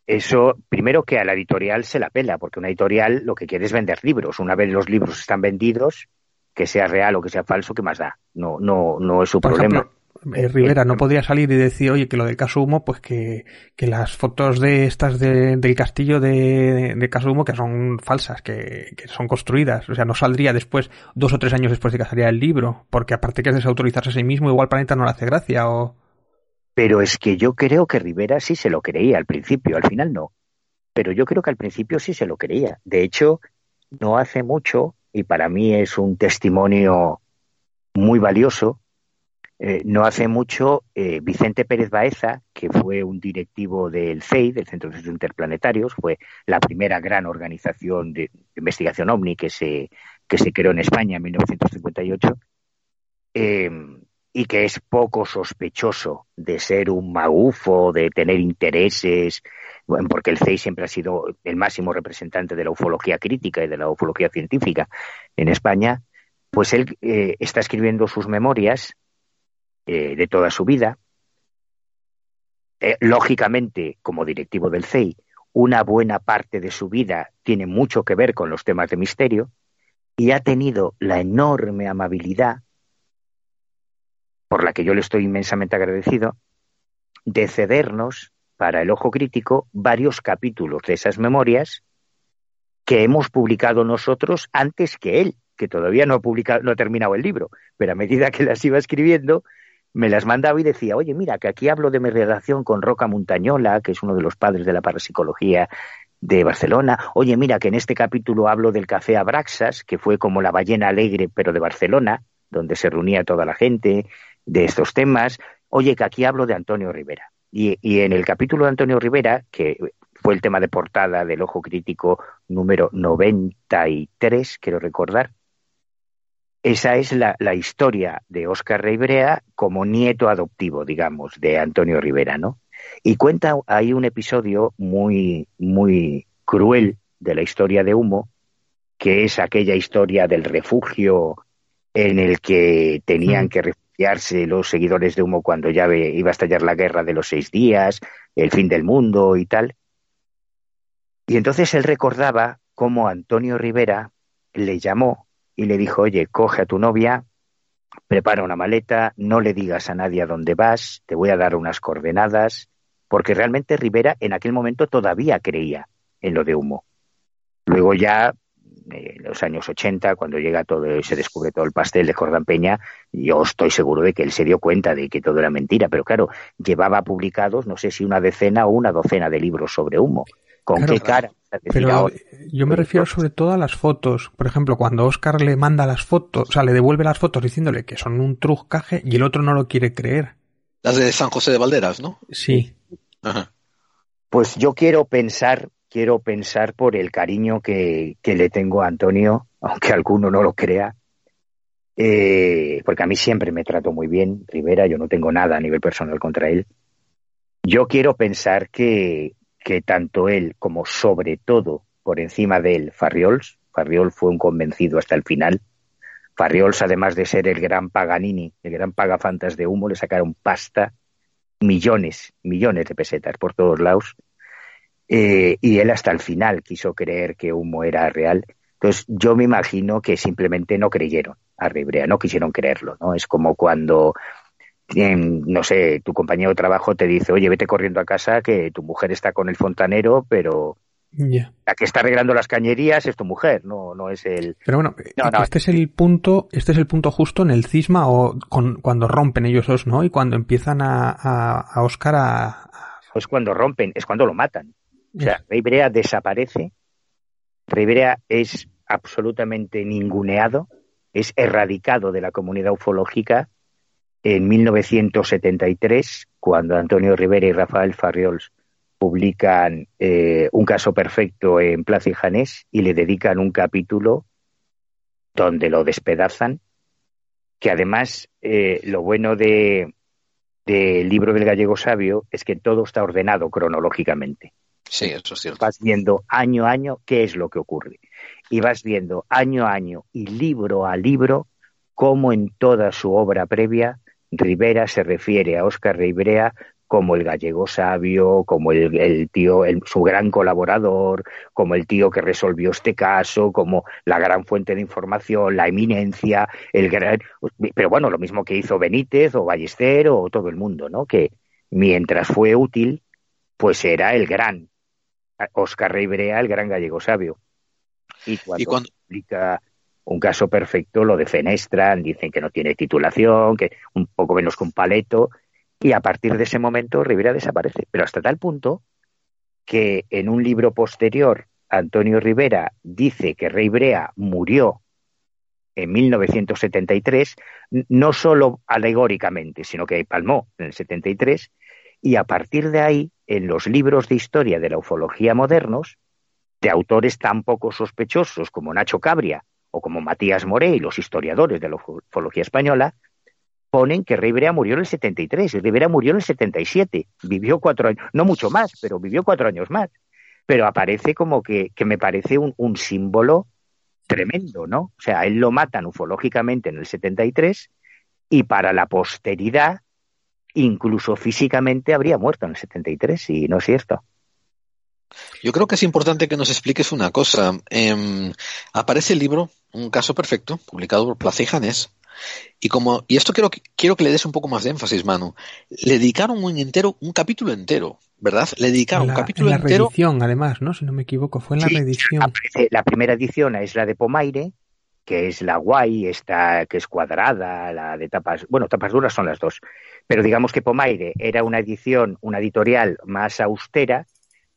Speaker 7: Eso, primero que a la editorial se la pela, porque una editorial lo que quiere es vender libros. Una vez los libros están vendidos, que sea real o que sea falso, ¿qué más da? No, no, no es su
Speaker 3: Por
Speaker 7: problema.
Speaker 3: ejemplo, eh, Rivera no podría salir y decir, oye, que lo del caso Humo, pues que, que las fotos de estas de- del castillo de, de caso Humo que son falsas, que, que son construidas. O sea, no saldría después, dos o tres años después de que saliera el libro, porque aparte que es desautorizarse a sí mismo, igual Planeta no le hace gracia o...
Speaker 7: Pero es que yo creo que Rivera sí se lo creía al principio, al final no. Pero yo creo que al principio sí se lo creía. De hecho, no hace mucho, y para mí es un testimonio muy valioso, eh, no hace mucho eh, Vicente Pérez Baeza, que fue un directivo del CEI, del Centro de Estudios Interplanetarios, fue la primera gran organización de investigación OVNI que se, que se creó en España en 1958, eh, y que es poco sospechoso de ser un magufo, de tener intereses, porque el CEI siempre ha sido el máximo representante de la ufología crítica y de la ufología científica en España, pues él eh, está escribiendo sus memorias eh, de toda su vida. Eh, lógicamente, como directivo del CEI, una buena parte de su vida tiene mucho que ver con los temas de misterio y ha tenido la enorme amabilidad por la que yo le estoy inmensamente agradecido, de cedernos para el ojo crítico varios capítulos de esas memorias que hemos publicado nosotros antes que él, que todavía no ha publicado, no ha terminado el libro, pero a medida que las iba escribiendo, me las mandaba y decía, oye, mira, que aquí hablo de mi relación con Roca Montañola, que es uno de los padres de la parapsicología de Barcelona. Oye, mira, que en este capítulo hablo del café Abraxas, que fue como la ballena alegre, pero de Barcelona, donde se reunía toda la gente de estos temas. Oye, que aquí hablo de Antonio Rivera. Y, y en el capítulo de Antonio Rivera, que fue el tema de portada del Ojo Crítico número 93, quiero recordar, esa es la, la historia de Óscar Rivera como nieto adoptivo, digamos, de Antonio Rivera, ¿no? Y cuenta ahí un episodio muy, muy cruel de la historia de Humo, que es aquella historia del refugio en el que tenían
Speaker 3: Mm.
Speaker 7: que refugiarse los seguidores de Humo cuando ya iba a estallar la guerra de los seis días, el fin del mundo y tal. Y entonces él recordaba cómo Antonio Rivera le llamó y le dijo, oye, coge a tu novia, prepara una maleta, no le digas a nadie a dónde vas, te voy a dar unas coordenadas, porque realmente Rivera en aquel momento todavía creía en lo de humo. Luego ya, eh, en los años 80, cuando llega todo y se descubre todo el pastel de Jordán Peña, yo estoy seguro de que él se dio cuenta de que todo era mentira, pero claro, llevaba publicados, no sé si una decena o una docena de libros sobre humo. ¿Con
Speaker 3: Claro,
Speaker 7: qué cara?
Speaker 3: Pero yo me refiero sobre todo a las fotos. Por ejemplo, cuando Oscar le manda las fotos, o sea, le devuelve las fotos diciéndole que son un trucaje y el otro no lo quiere creer.
Speaker 10: Las de San José de Valderas, ¿no?
Speaker 3: Sí.
Speaker 10: Ajá.
Speaker 7: Pues yo quiero pensar, quiero pensar por el cariño que, que le tengo a Antonio, aunque alguno no lo crea, eh, porque a mí siempre me trato muy bien, Rivera, yo no tengo nada a nivel personal contra él. Yo quiero pensar que, que tanto él como sobre todo por encima de él, Farriols, Farriol fue un convencido hasta el final. Farriols, además de ser el gran Paganini, el gran pagafantas de humo, le sacaron pasta, millones, millones de pesetas por todos lados. Eh, y él hasta el final quiso creer que humo era real. Entonces yo me imagino que simplemente no creyeron a Ribrea, no quisieron creerlo, ¿no? Es como cuando no sé, tu compañero de trabajo te dice, oye, vete corriendo a casa que tu mujer está con el fontanero, pero la que está arreglando las cañerías es tu mujer, no, no es el.
Speaker 3: Pero bueno, este es el punto, este es el punto justo en el cisma o con, cuando rompen ellos dos, ¿no? Y cuando empiezan a, a, Oscar a,
Speaker 7: Es cuando rompen, es cuando lo matan. O sea, Rey Brea desaparece. Rey Brea es absolutamente ninguneado, es erradicado de la comunidad ufológica en 1973, cuando Antonio Rivera y Rafael Farriols publican eh, un caso perfecto en Plaza y Janés y le dedican un capítulo donde lo despedazan, que además eh, lo bueno de del libro del gallego sabio es que todo está ordenado cronológicamente.
Speaker 10: Sí, eso es cierto.
Speaker 7: Vas viendo año a año qué es lo que ocurre. Y vas viendo año a año y libro a libro cómo en toda su obra previa Rivera se refiere a Óscar Rivera como el gallego sabio, como el, tío, su gran colaborador, como el tío que resolvió este caso, como la gran fuente de información, la eminencia, el gran... Pero bueno, lo mismo que hizo Benítez o Ballester o todo el mundo, ¿no? Que mientras fue útil, pues era el gran Oscar Ribrea, el gran gallego sabio. Y cuando, explica un caso perfecto, lo defenestran, dicen que no tiene titulación, que un poco menos que un paleto, y a partir de ese momento Rivera desaparece. Pero hasta tal punto que en un libro posterior Antonio Rivera dice que Rey Brea murió en 1973, no solo alegóricamente, sino que palmó en el 73, y a partir de ahí, en los libros de historia de la ufología modernos, de autores tan poco sospechosos como Nacho Cabria o como Matías Morey, los historiadores de la ufología española, ponen que Rivera murió en el 73, Rivera murió en el 77, vivió cuatro años, no mucho más, pero vivió cuatro años más. Pero aparece como que, que me parece un, un, símbolo tremendo, ¿no? O sea, él lo matan ufológicamente en el 73 y para la posteridad, incluso físicamente, habría muerto en el 73, y no es cierto.
Speaker 10: Yo creo que es importante que nos expliques una cosa. Eh, aparece el libro, Un caso perfecto, publicado por Plaza y Janés, y como, y esto quiero, quiero que le des un poco más de énfasis, Manu. Le dedicaron un entero, un capítulo entero, ¿verdad? Le dedicaron un capítulo
Speaker 3: en
Speaker 10: la entero.
Speaker 3: reedición, además, ¿no? Si no me equivoco, fue en la reedición.
Speaker 7: La primera edición es la de Pomaire, que es la guay, esta que es cuadrada, la de tapas, bueno, tapas duras son las dos. Pero digamos que Pomaire era una edición, una editorial más austera,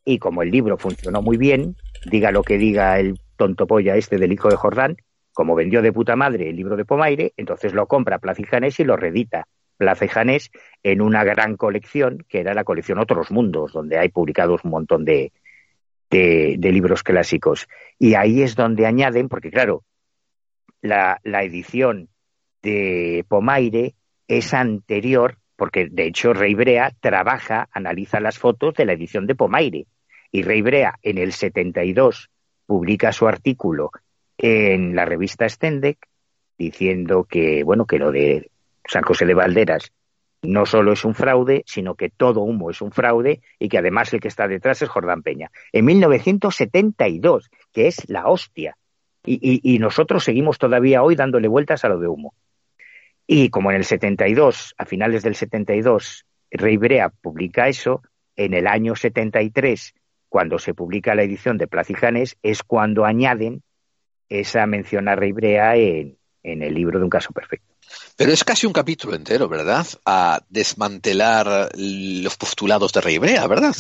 Speaker 7: y como el libro funcionó muy bien, diga lo que diga el tonto polla este del hijo de Jordán, como vendió de puta madre el libro de Pomaire, entonces lo compra Plaza y Janés y lo reedita Plaza Janés en una gran colección, que era la colección Otros Mundos, donde hay publicados un montón de, de, libros clásicos. Y ahí es donde añaden, porque claro, la, la edición de Pomaire es anterior, porque de hecho Rey Brea trabaja, analiza las fotos de la edición de Pomaire. Y Rey Brea en el 72 publica su artículo en la revista Stendek diciendo que, bueno, que lo de San José de Valderas no solo es un fraude, sino que todo humo es un fraude y que además el que está detrás es Jordán Peña. En 1972, que es la hostia. Y, y, nosotros seguimos todavía hoy dándole vueltas a lo de humo. Y como en el 72, a finales del 72, Rey Brea publica eso, en el año 73, cuando se publica la edición de Placijanes, es cuando añaden esa mención a Brea en, en el libro de un caso perfecto.
Speaker 10: Pero es casi un capítulo entero, ¿verdad? A desmantelar los postulados de Rey Brea, ¿verdad?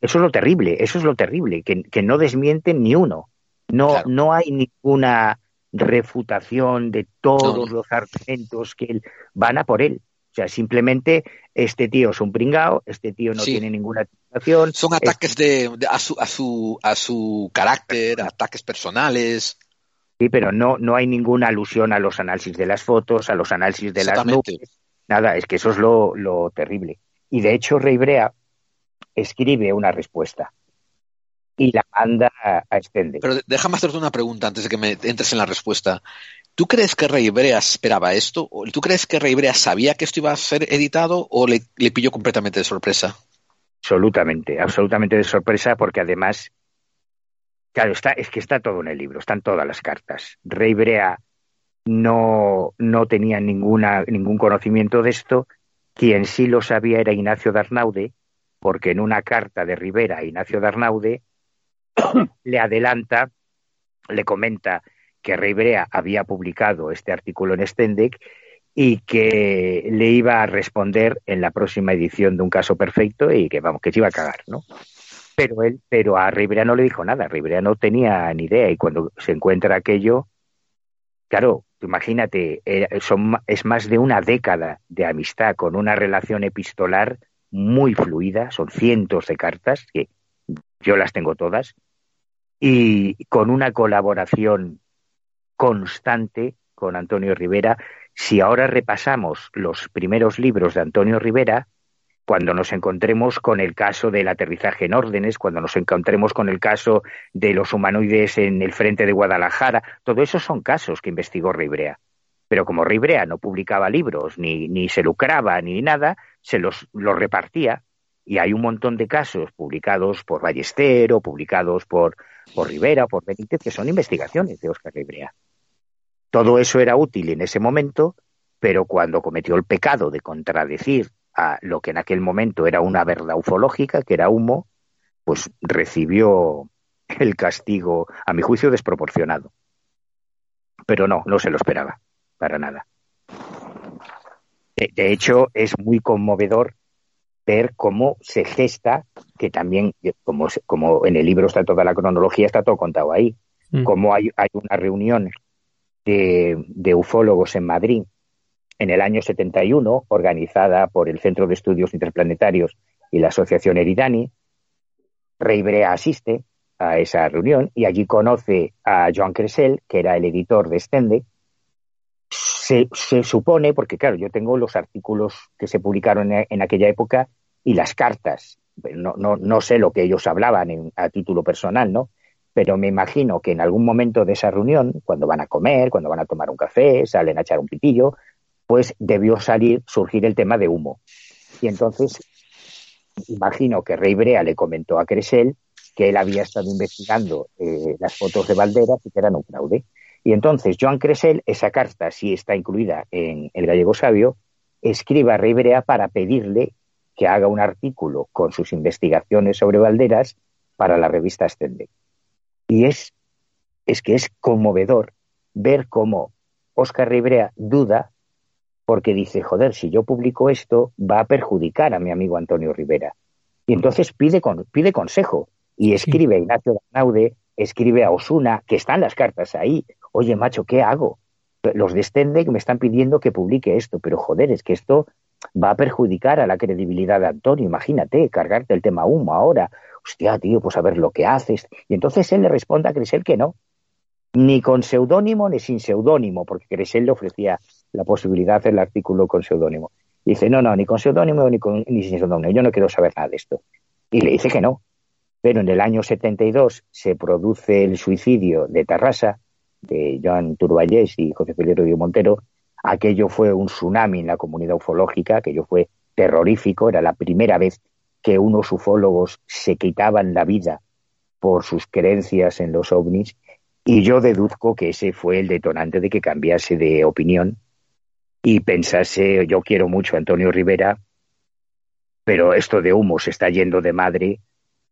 Speaker 7: Eso es lo terrible, eso es lo terrible, que, que no desmienten ni uno. No, no hay ninguna refutación de todos los argumentos que él, van a por él. O sea, simplemente este tío es un pringao, este tío no tiene ninguna titulación.
Speaker 10: Son ataques de, a, su, a, su, a su carácter, ataques personales.
Speaker 7: Sí, pero no, no hay ninguna alusión a los análisis de las fotos, a los análisis de las nubes. Nada, es que eso es lo, terrible. Y de hecho, Rey Brea escribe una respuesta y la manda a, extender.
Speaker 10: Pero déjame hacerte una pregunta antes de que me entres en la respuesta. ¿Tú crees que Rey Brea esperaba esto? ¿Tú crees que Rey Brea sabía que esto iba a ser editado o le, pilló completamente de sorpresa?
Speaker 7: Absolutamente, absolutamente de sorpresa, porque además Claro, está, es que está todo en el libro, están todas las cartas. Rey Brea no, no tenía ningún conocimiento de esto Quien sí lo sabía era Ignacio Darnaude, porque en una carta de Rivera a Ignacio Darnaude [COUGHS] le adelanta, le comenta que Rivera había publicado este artículo en Stendek y que le iba a responder en la próxima edición de un caso perfecto y que vamos que se iba a cagar, ¿no? Pero él, pero a Rivera no le dijo nada, Rivera no tenía ni idea y cuando se encuentra aquello, claro, imagínate, son, es más de una década de amistad con una relación epistolar muy fluida, son cientos de cartas que yo las tengo todas y con una colaboración constante con Antonio Rivera. Si ahora repasamos los primeros libros de Antonio Rivera, cuando nos encontremos con el caso del aterrizaje en órdenes, cuando nos encontremos con el caso de los humanoides en el frente de Guadalajara, todo eso son casos que investigó Ribrea. Pero como Ribrea no publicaba libros, ni, ni se lucraba, ni nada, se los, los repartía. Y hay un montón de casos publicados por Ballester o publicados por, por Rivera por Benítez que son investigaciones de Oscar Ribrea. Todo eso era útil en ese momento, pero cuando cometió el pecado de contradecir a lo que en aquel momento era una verdad ufológica, que era humo, pues recibió el castigo, a mi juicio, desproporcionado. Pero no, no se lo esperaba, para nada. De, hecho, es muy conmovedor ver cómo se gesta, que también, como, como en el libro está toda la cronología, está todo contado ahí, mm. cómo hay, hay una reunión de, de ufólogos en Madrid en el año 71, organizada por el Centro de Estudios Interplanetarios y la Asociación Eridani. Rey Brea asiste a esa reunión y allí conoce a Joan Cresel, que era el editor de Stende. Se, supone, porque claro, yo tengo los artículos que se publicaron en, aquella época y las cartas. No, no, no sé lo que ellos hablaban a título personal, ¿no? Pero me imagino que en algún momento de esa reunión, cuando van a comer, cuando van a tomar un café, salen a echar un pitillo, pues debió salir, surgir el tema de humo. Y entonces, imagino que Rey Brea le comentó a Cresel que él había estado investigando eh, las fotos de Valderas y que eran un fraude. Y entonces Joan Cresel, esa carta sí está incluida en El Gallego Sabio, escribe a Rey Brea para pedirle que haga un artículo con sus investigaciones sobre Valderas para la revista Stende. Y es, es que es conmovedor ver cómo Oscar Ribrea duda porque dice, joder, si yo publico esto, va a perjudicar a mi amigo Antonio Rivera. Y entonces pide, pide consejo y escribe a Ignacio Naude, escribe a Osuna, que están las cartas ahí. Oye, macho, ¿qué hago? Los de Stendek me están pidiendo que publique esto, pero joder, es que esto va a perjudicar a la credibilidad de Antonio. Imagínate, cargarte el tema humo ahora. Hostia, tío, pues a ver lo que haces. Y entonces él le responde a Cresel que no, ni con seudónimo ni sin seudónimo, porque Cresel le ofrecía la posibilidad el artículo con seudónimo. Dice, no, no, ni con seudónimo ni, ni sin seudónimo, yo no quiero saber nada de esto. Y le dice que no. Pero en el año 72 se produce el suicidio de Tarrasa, de Joan Turballés y José Felipe Río Montero. Aquello fue un tsunami en la comunidad ufológica, aquello fue terrorífico, era la primera vez que unos ufólogos se quitaban la vida por sus creencias en los ovnis y yo deduzco que ese fue el detonante de que cambiase de opinión y pensase, yo quiero mucho a Antonio Rivera, pero esto de humo se está yendo de madre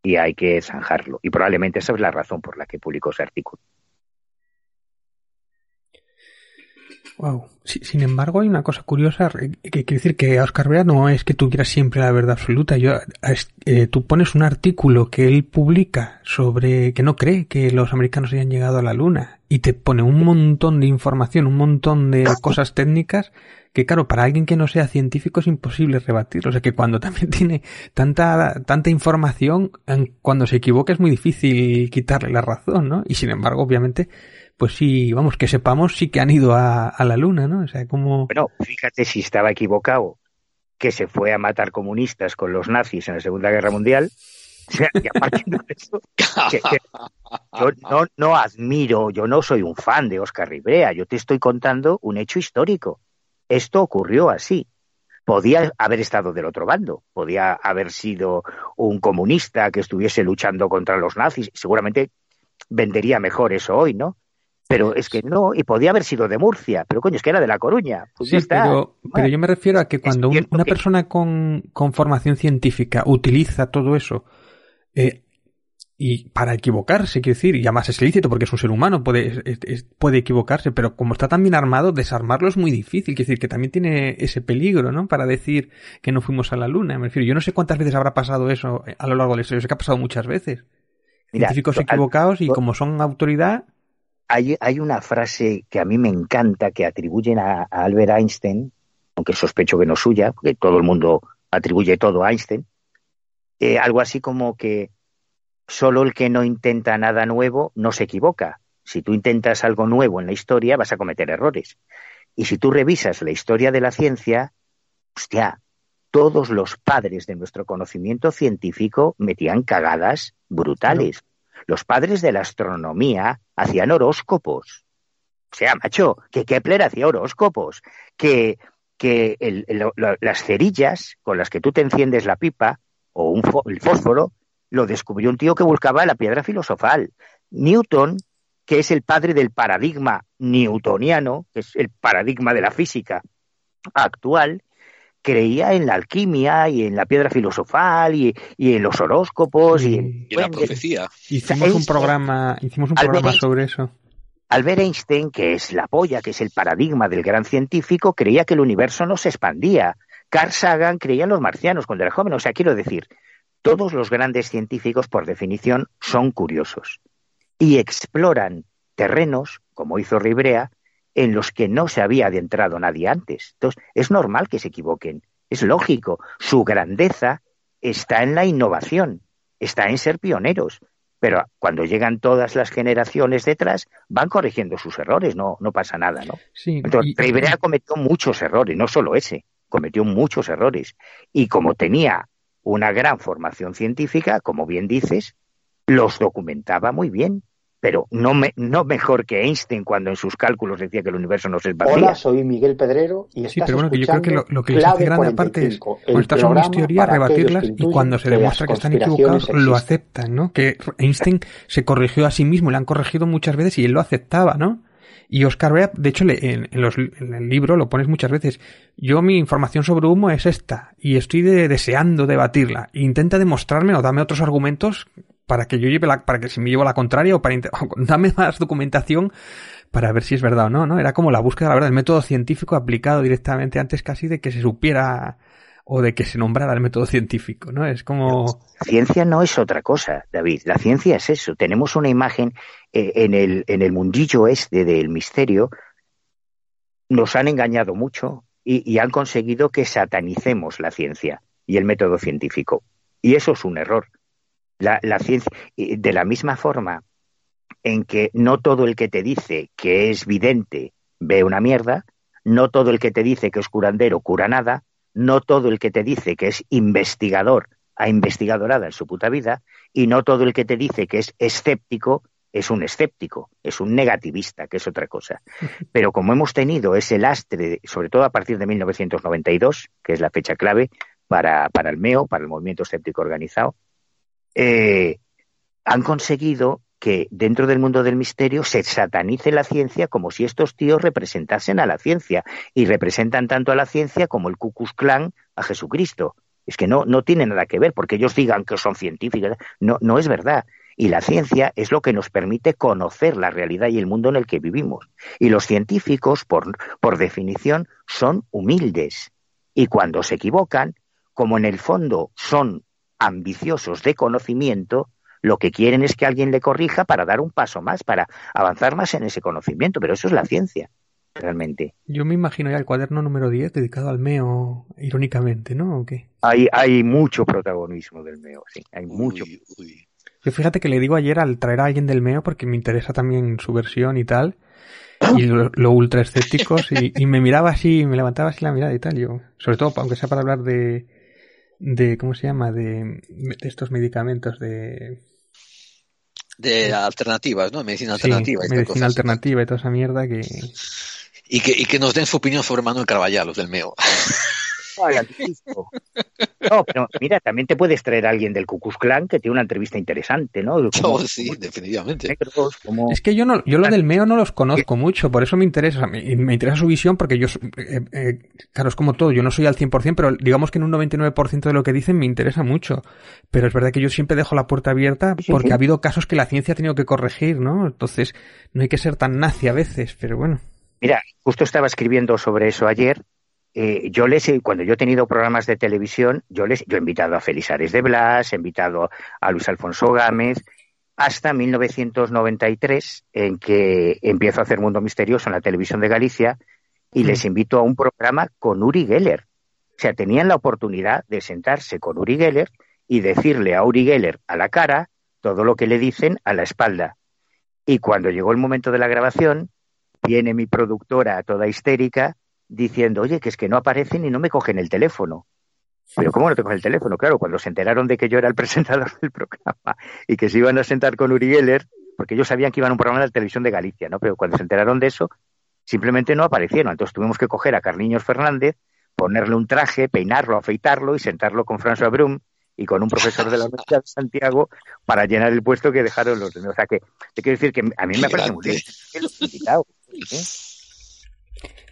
Speaker 7: y hay que zanjarlo. Y probablemente esa es la razón por la que publicó ese artículo.
Speaker 3: Wow. sin embargo, hay una cosa curiosa que quiere decir que Oscar Vera no es que tuviera siempre la verdad absoluta. Eh, tú pones un artículo que él publica sobre que no cree que los americanos hayan llegado a la Luna y te pone un montón de información, un montón de cosas técnicas que claro, para alguien que no sea científico es imposible rebatirlo. O sea que cuando también [LAUGHS] tiene tanta, tanta información, cuando se equivoca es muy difícil quitarle la razón, ¿no? Y sin embargo, obviamente, pues sí, vamos, que sepamos sí que han ido a, la Luna, ¿no? O sea, como...
Speaker 7: Bueno, fíjate si estaba equivocado, que se fue a matar comunistas con los nazis en la Segunda Guerra Mundial. O sea, y aparte de eso, yo no, no admiro, yo no soy un fan de Oscar Rivera, yo te estoy contando un hecho histórico. Esto ocurrió así. Podía haber estado del otro bando, podía haber sido un comunista que estuviese luchando contra los nazis, seguramente vendería mejor eso hoy, ¿no? Pero es que no, y podía haber sido de Murcia, pero coño, es que era de La Coruña. Pues
Speaker 3: sí,
Speaker 7: ya está.
Speaker 3: pero, pero yo me refiero a que cuando un- una
Speaker 7: que-
Speaker 3: persona con, con formación científica utiliza todo eso eh, y para equivocarse, quiero decir, y además es lícito porque es un ser humano, puede, es- es- puede equivocarse, pero como está tan bien armado, desarmarlo es muy difícil, quiero decir, que también tiene ese peligro, ¿no? Para decir que no fuimos a la luna, me refiero, yo no sé cuántas veces habrá pasado eso eh, a lo largo de la historia, sé que ha pasado muchas veces.
Speaker 7: Mira,
Speaker 3: Científicos equivocados y como son autoridad,
Speaker 7: hay, una frase que a mí me encanta que atribuyen a, Albert Einstein, aunque sospecho que no suya, porque todo el mundo atribuye todo a Einstein, algo así como que solo el que no intenta nada nuevo no se equivoca. Si tú intentas algo nuevo en la historia, vas a cometer errores. Y si tú revisas la historia de la ciencia, hostia, todos los padres de nuestro conocimiento científico metían cagadas brutales. Los padres de la astronomía hacían horóscopos. O sea, macho, que Kepler hacía horóscopos, que, que las cerillas con las que tú te enciendes la pipa o un el fósforo lo descubrió un tío que buscaba la piedra filosofal. Newton, que es el padre del paradigma newtoniano, que es el paradigma de la física actual, creía en la alquimia y en la piedra filosofal y, y en los horóscopos y, en
Speaker 10: Y en la profecía.
Speaker 3: hicimos un programa, hicimos un
Speaker 7: Albert
Speaker 3: programa
Speaker 7: Einstein-
Speaker 3: sobre eso.
Speaker 7: Albert Einstein, que es la polla, que es el paradigma del gran científico, creía que el universo no se expandía. Carl Sagan creía en los marcianos cuando era joven. O sea, quiero decir, todos los grandes científicos, por definición, son curiosos y exploran terrenos, como hizo Ribrea, en los que no se había adentrado nadie antes. Entonces, es normal que se equivoquen, es lógico. Su grandeza está en la innovación, está en ser pioneros. Pero cuando llegan todas las generaciones detrás, van corrigiendo sus errores, no, no pasa nada, ¿no?
Speaker 3: Sí,
Speaker 7: Entonces,
Speaker 3: y-
Speaker 7: cometió muchos errores, no solo ese, cometió muchos errores. Y como tenía una gran formación científica, como bien dices, los documentaba muy bien, pero no, me- no mejor que Einstein cuando en sus cálculos decía que el universo no se expandía.
Speaker 11: Hola, soy Miguel Pedrero y estás
Speaker 3: Sí, pero bueno, que yo creo que lo, que les hace grande aparte es
Speaker 11: 45,
Speaker 3: con
Speaker 11: el
Speaker 3: estas son mis
Speaker 11: programa
Speaker 3: teorías, rebatirlas y cuando se demuestra que están equivocados lo aceptan, ¿no? Que Einstein se corrigió a sí mismo, le han corregido muchas veces y él lo aceptaba, ¿no? Y Oscar Bea, de hecho, le- en, en los- en el libro lo pones muchas veces. Yo mi información sobre humo es esta y estoy de- deseando debatirla. Intenta demostrarme o dame otros argumentos para que yo lleve la, para que si me llevo la contraria o para [LAUGHS] dame más documentación para ver si es verdad o no, ¿no? Era como la búsqueda, la verdad, el método científico aplicado directamente antes casi de que se supiera o de que se nombrara el método científico, ¿no? Es como
Speaker 7: La ciencia no es otra cosa, David. La ciencia es eso. Tenemos una imagen eh, en, el, en el mundillo este del misterio. Nos han engañado mucho y han conseguido que satanicemos la ciencia y el método científico. Y eso es un error. La, la ciencia, de la misma forma en que no todo el que te dice que es vidente ve una mierda, no todo el que te dice que es curandero cura nada, no todo el que te dice que es investigador ha investigado nada en su puta vida, y no todo el que te dice que es escéptico es un escéptico, es un negativista, que es otra cosa. [LAUGHS] Pero como hemos tenido ese lastre, sobre todo a partir de 1992, que es la fecha clave para, para el MEO, para el movimiento escéptico organizado, eh, han conseguido que dentro del mundo del misterio se satanice la ciencia como si estos tíos representasen a la ciencia y representan tanto a la ciencia como el Ku Klan a Jesucristo. Es que no, no tiene nada que ver porque ellos digan que son científicos. No, no es verdad. Y la ciencia es lo que nos permite conocer la realidad y el mundo en el que vivimos. Y los científicos, por, por definición, son humildes. Y cuando se equivocan, como en el fondo son ambiciosos de conocimiento, lo que quieren es que alguien le corrija para dar un paso más, para avanzar más en ese conocimiento. Pero eso es la ciencia, realmente.
Speaker 3: Yo me imagino ya el cuaderno número 10 dedicado al MEO, irónicamente, ¿no? ¿O qué?
Speaker 7: Hay, hay mucho protagonismo del MEO, sí, hay mucho.
Speaker 10: Uy, uy.
Speaker 3: Yo fíjate que le digo ayer al traer a alguien del MEO porque me interesa también su versión y tal, y lo, lo ultra escépticos, y, y me miraba así, me levantaba así la mirada y tal, yo, sobre todo, aunque sea para hablar de, de ¿cómo se llama? De, de estos medicamentos de...
Speaker 10: De alternativas, ¿no? Medicina
Speaker 3: Sí,
Speaker 10: alternativa. y
Speaker 3: medicina alternativa y toda esa mierda que...
Speaker 10: Y que, y que nos den su opinión sobre Manuel Carvallal, los del MEO. [LAUGHS] [LAUGHS]
Speaker 7: No, pero mira, también te puedes traer a alguien del Ku Klux Klan que tiene una entrevista interesante, ¿no? [LAUGHS] Como-
Speaker 10: Oh, sí, definitivamente.
Speaker 7: negros, como-
Speaker 3: Es que yo no, yo lo del Meo no los conozco mucho, por eso me interesa, me, me interesa su visión porque yo, eh, eh, claro, es como todo, yo no soy al 100%, pero digamos que en un 99% de lo que dicen me interesa mucho. Pero es verdad que yo siempre dejo la puerta abierta
Speaker 7: sí,
Speaker 3: porque
Speaker 7: sí.
Speaker 3: ha habido casos que la ciencia ha tenido que corregir, ¿no? Entonces, no hay que ser tan nazi a veces, pero bueno.
Speaker 7: Mira, justo estaba escribiendo sobre eso ayer. Eh, yo les he- cuando yo he tenido programas de televisión, yo les yo he invitado a Félix Ares de Blas, he invitado a Luis Alfonso Gámez, hasta 1993, en que empiezo a hacer Mundo Misterioso en la televisión de Galicia, y
Speaker 3: Mm.
Speaker 7: les invito a un programa con Uri Geller. O sea, tenían la oportunidad de sentarse con Uri Geller y decirle a Uri Geller a la cara todo lo que le dicen a la espalda. Y cuando llegó el momento de la grabación, viene mi productora toda histérica diciendo, oye, que es que no aparecen y no me cogen el teléfono. Pero ¿cómo no te cogen el teléfono? Claro, cuando se enteraron de que yo era el presentador del programa y que se iban a sentar con Uri Geller, porque ellos sabían que iban a un programa de la televisión de Galicia, ¿no? Pero cuando se enteraron de eso, simplemente no aparecieron. Entonces tuvimos que coger a Carliños Fernández, ponerle un traje, peinarlo, afeitarlo y sentarlo con François Brum y con un profesor de la Universidad de Santiago para llenar el puesto que dejaron los demás. O sea que te quiero decir que a mí me parece muy bien que los invitados, ¿eh?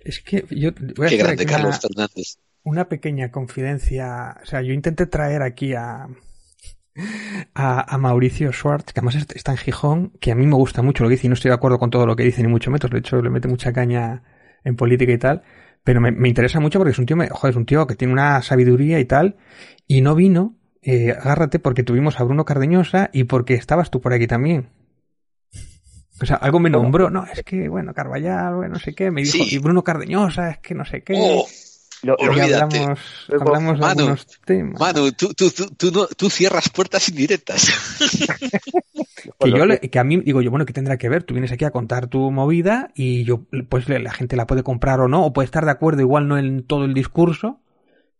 Speaker 3: Es que yo voy a
Speaker 10: Qué grande,
Speaker 3: aquí
Speaker 10: Carlos
Speaker 3: una,
Speaker 10: Fernández.
Speaker 3: una pequeña confidencia. O sea, yo intenté traer aquí a, a, a Mauricio Schwartz, que además est- está en Gijón, que a mí me gusta mucho lo que dice y no estoy de acuerdo con todo lo que dice, ni mucho menos. De hecho, le mete mucha caña en política y tal. Pero me, me interesa mucho porque es un tío, me- joder, es un tío que tiene una sabiduría y tal. Y no vino, eh, agárrate, porque tuvimos a Bruno Cardeñosa y porque estabas tú por aquí también. O sea, algo me nombró, no, es que, bueno, Carballal, bueno, no sé qué, me dijo,
Speaker 10: Sí.
Speaker 3: y Bruno Cardeñosa, es que no sé qué.
Speaker 10: Oh,
Speaker 7: Lo-
Speaker 10: olvídate.
Speaker 3: hablamos, hablamos de
Speaker 10: Manu,
Speaker 3: algunos temas.
Speaker 10: Manu, tú, tú, tú, tú, no- tú cierras puertas indirectas. [LAUGHS]
Speaker 3: que yo le- que a mí digo yo bueno qué tendrá que ver tú vienes aquí a contar tu movida y yo pues la gente la puede comprar o no o puede estar de acuerdo igual no en todo el discurso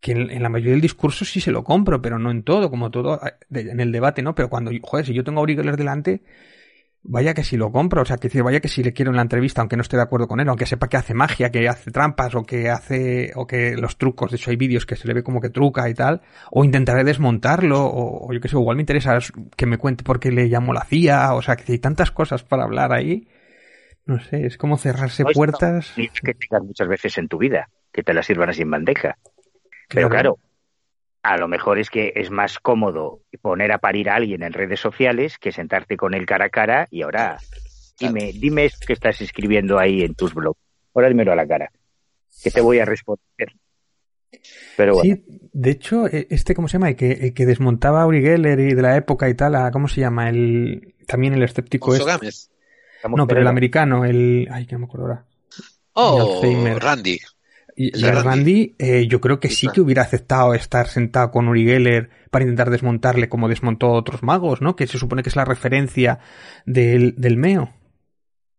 Speaker 3: que en, en la mayoría del discurso sí se lo compro pero no en todo como todo de- en el debate no pero cuando joder si yo tengo a Uri Geller delante vaya que si lo compro o sea que decir vaya que si le quiero en la entrevista aunque no esté de acuerdo con él aunque sepa que hace magia que hace trampas o que hace o que los trucos de hecho hay vídeos que se le ve como que truca y tal o intentaré desmontarlo o, o yo qué sé igual me interesa que me cuente por qué le llamo la CIA o sea que hay tantas cosas para hablar ahí no sé es como cerrarse
Speaker 7: No,
Speaker 3: puertas
Speaker 7: ni es que tengas muchas veces en tu vida, que te las sirvan así en bandeja. Pero claro, a lo mejor es que es más cómodo poner a parir a alguien en redes sociales que sentarte con él cara a cara y ahora dime, dime esto que estás escribiendo ahí en tus blogs. Ahora dímelo a la cara, que te voy a responder. Pero bueno,
Speaker 3: Sí, de hecho, e- este, ¿cómo se llama? El que, el que desmontaba a Uri Geller y de la época y tal, a- ¿cómo se llama? El, también el escéptico
Speaker 10: Alfonso
Speaker 3: este. No, pero el americano, el, ay, que no me acuerdo ahora.
Speaker 10: Oh. Randy. Randy.
Speaker 3: Eh, yo creo que sí que hubiera aceptado estar sentado con Uri Geller para intentar desmontarle como desmontó otros magos, ¿no? Que se supone que es la referencia del, del Meo.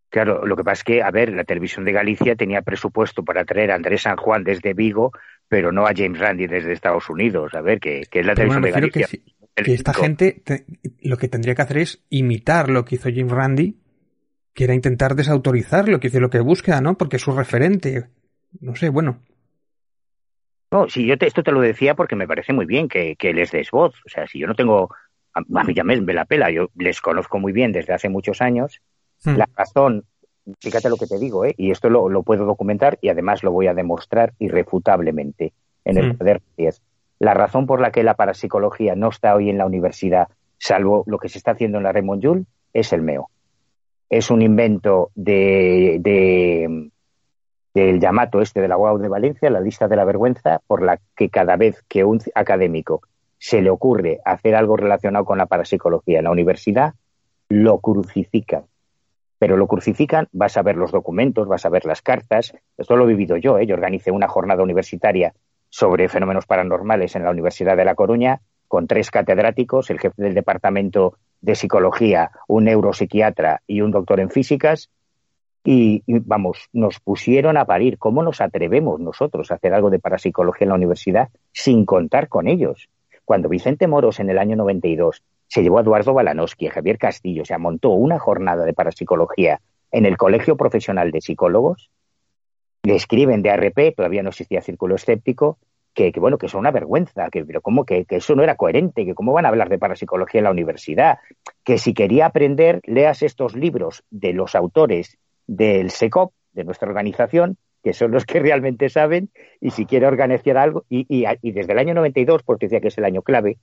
Speaker 7: Claro, lo que pasa es que, a ver, la televisión de Galicia tenía presupuesto para traer a Andrés San Juan desde Vigo, pero no a James Randi desde Estados Unidos. A ver, que, que es la
Speaker 3: Pero
Speaker 7: televisión de
Speaker 3: que,
Speaker 7: Galicia. El
Speaker 3: que esta gente te- lo que tendría que hacer es imitar lo que hizo James Randi, que era intentar desautorizarlo, que hizo lo que búsqueda, ¿no? Porque es su referente. No sé, bueno.
Speaker 7: No, sí, yo te- esto te lo decía porque me parece muy bien que, que les des voz. O sea, si yo no tengo. A, mí ya me, me la pela, yo les conozco muy bien desde hace muchos años.
Speaker 3: Hmm.
Speaker 7: La razón, fíjate lo que te digo, ¿eh? y esto lo, lo puedo documentar y además lo voy a demostrar irrefutablemente en el
Speaker 3: Hmm.
Speaker 7: poder 10. La razón por la que la parapsicología no está hoy en la universidad, salvo lo que se está haciendo en la Raymond Jules, es el MEO. Es un invento de, de- del Yamato este de la UAU de Valencia, la lista de la vergüenza, por la que cada vez que un académico se le ocurre hacer algo relacionado con la parapsicología en la universidad, lo crucifican. Pero lo crucifican, vas a ver los documentos, vas a ver las cartas. Esto lo he vivido yo, ¿eh? yo organicé una jornada universitaria sobre fenómenos paranormales en la Universidad de La Coruña con tres catedráticos, el jefe del departamento de psicología, un neuropsiquiatra y un doctor en físicas, y, vamos, nos pusieron a parir. ¿Cómo nos atrevemos nosotros a hacer algo de parapsicología en la universidad sin contar con ellos? Cuando Vicente Moros en el año 92 se llevó a Eduardo Balanowski, a Javier Castillo, se montó una jornada de parapsicología en el Colegio Profesional de Psicólogos, le escriben de ARP, todavía no existía Círculo Escéptico, que, bueno, que son una vergüenza, que, pero cómo que, que, eso no era coherente, que cómo van a hablar de parapsicología en la universidad, que si quería aprender, leas estos libros de los autores del SECOP, de nuestra organización, que son los que realmente saben, y si quiere organizar algo, y, desde el año 92, porque decía que es el año clave,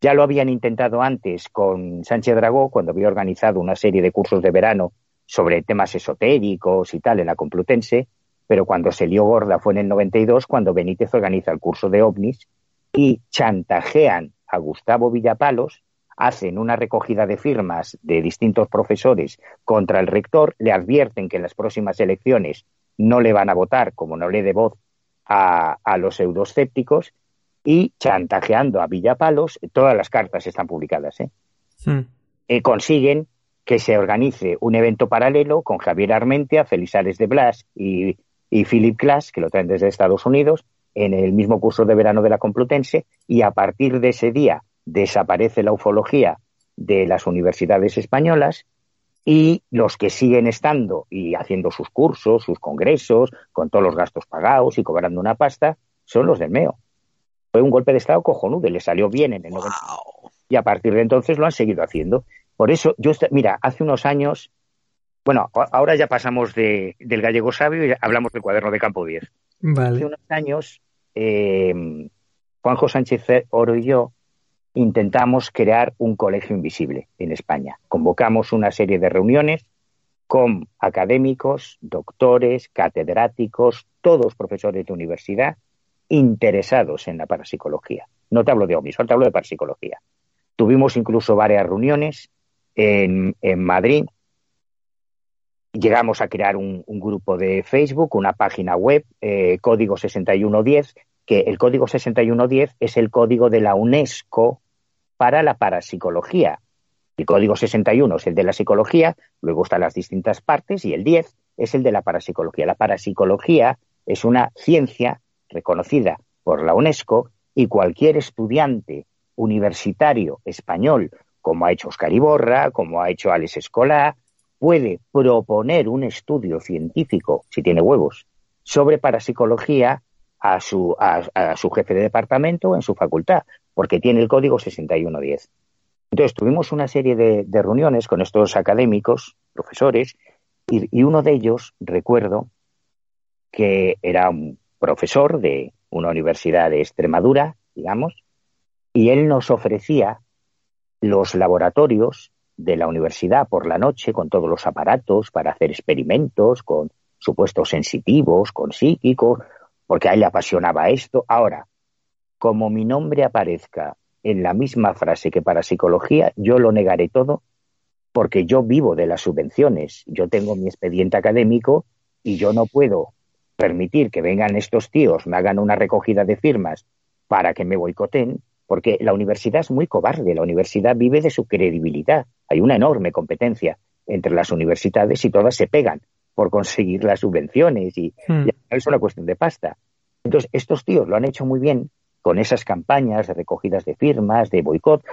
Speaker 7: ya lo habían intentado antes con Sánchez Dragó, cuando había organizado una serie de cursos de verano sobre temas esotéricos y tal en la Complutense, pero cuando se lió gorda fue en el 92 cuando Benítez organiza el curso de ovnis y chantajean a Gustavo Villapalos, hacen una recogida de firmas de distintos profesores contra el rector, le advierten que en las próximas elecciones no le van a votar, como no le dé voz a, a los pseudoscépticos, y chantajeando a Villapalos, todas las cartas están publicadas, ¿eh? Consiguen que se organice un evento paralelo con Javier Armentia, Felizales de Blas y, y Philip Glass, que lo traen desde Estados Unidos, en el mismo curso de verano de la Complutense, y a partir de ese día desaparece la ufología de las universidades españolas y los que siguen estando y haciendo sus cursos, sus congresos, con todos los gastos pagados y cobrando una pasta, son los del MEO. Fue un golpe de Estado cojonudo, le salió bien en el
Speaker 10: Wow.
Speaker 7: 90. Y a partir de entonces lo han seguido haciendo. Por eso, yo, mira, hace unos años, bueno, ahora ya pasamos de, del gallego sabio y hablamos del cuaderno de campo 10. Hace
Speaker 3: Vale.
Speaker 7: unos años, eh, Juanjo Sánchez Oro y yo intentamos crear un colegio invisible en España. Convocamos una serie de reuniones con académicos, doctores, catedráticos, todos profesores de universidad interesados en la parapsicología. No te hablo de ovnis, solo te hablo de parapsicología. Tuvimos incluso varias reuniones en, en Madrid. Llegamos a crear un, grupo de Facebook, una página web, eh, código 6110, que el código 6110 es el código de la UNESCO para la parapsicología. El código 61 es el de la psicología, luego están las distintas partes y el 10 es el de la parapsicología. La parapsicología es una ciencia reconocida por la UNESCO y cualquier estudiante universitario español, como ha hecho Oscar Iborra, como ha hecho Alex Escolá, puede proponer un estudio científico, si tiene huevos, sobre parapsicología a su, a, a su jefe de departamento en su facultad, porque tiene el código 6110. Entonces tuvimos una serie de, reuniones con estos académicos, profesores, y, y uno de ellos, recuerdo, que era un profesor de una universidad de Extremadura, digamos, y él nos ofrecía los laboratorios de la universidad por la noche con todos los aparatos para hacer experimentos con supuestos sensitivos, con psíquicos, porque a él le apasionaba esto. Ahora, como mi nombre aparezca en la misma frase que para psicología, yo lo negaré todo porque yo vivo de las subvenciones, yo tengo mi expediente académico y yo no puedo permitir que vengan estos tíos, me hagan una recogida de firmas para que me boicoten, porque la universidad es muy cobarde, la universidad vive de su credibilidad. Hay una enorme competencia entre las universidades y todas se pegan por conseguir las subvenciones y, y es una cuestión de pasta. Entonces, estos tíos lo han hecho muy bien con esas campañas de recogidas de firmas, de boicot.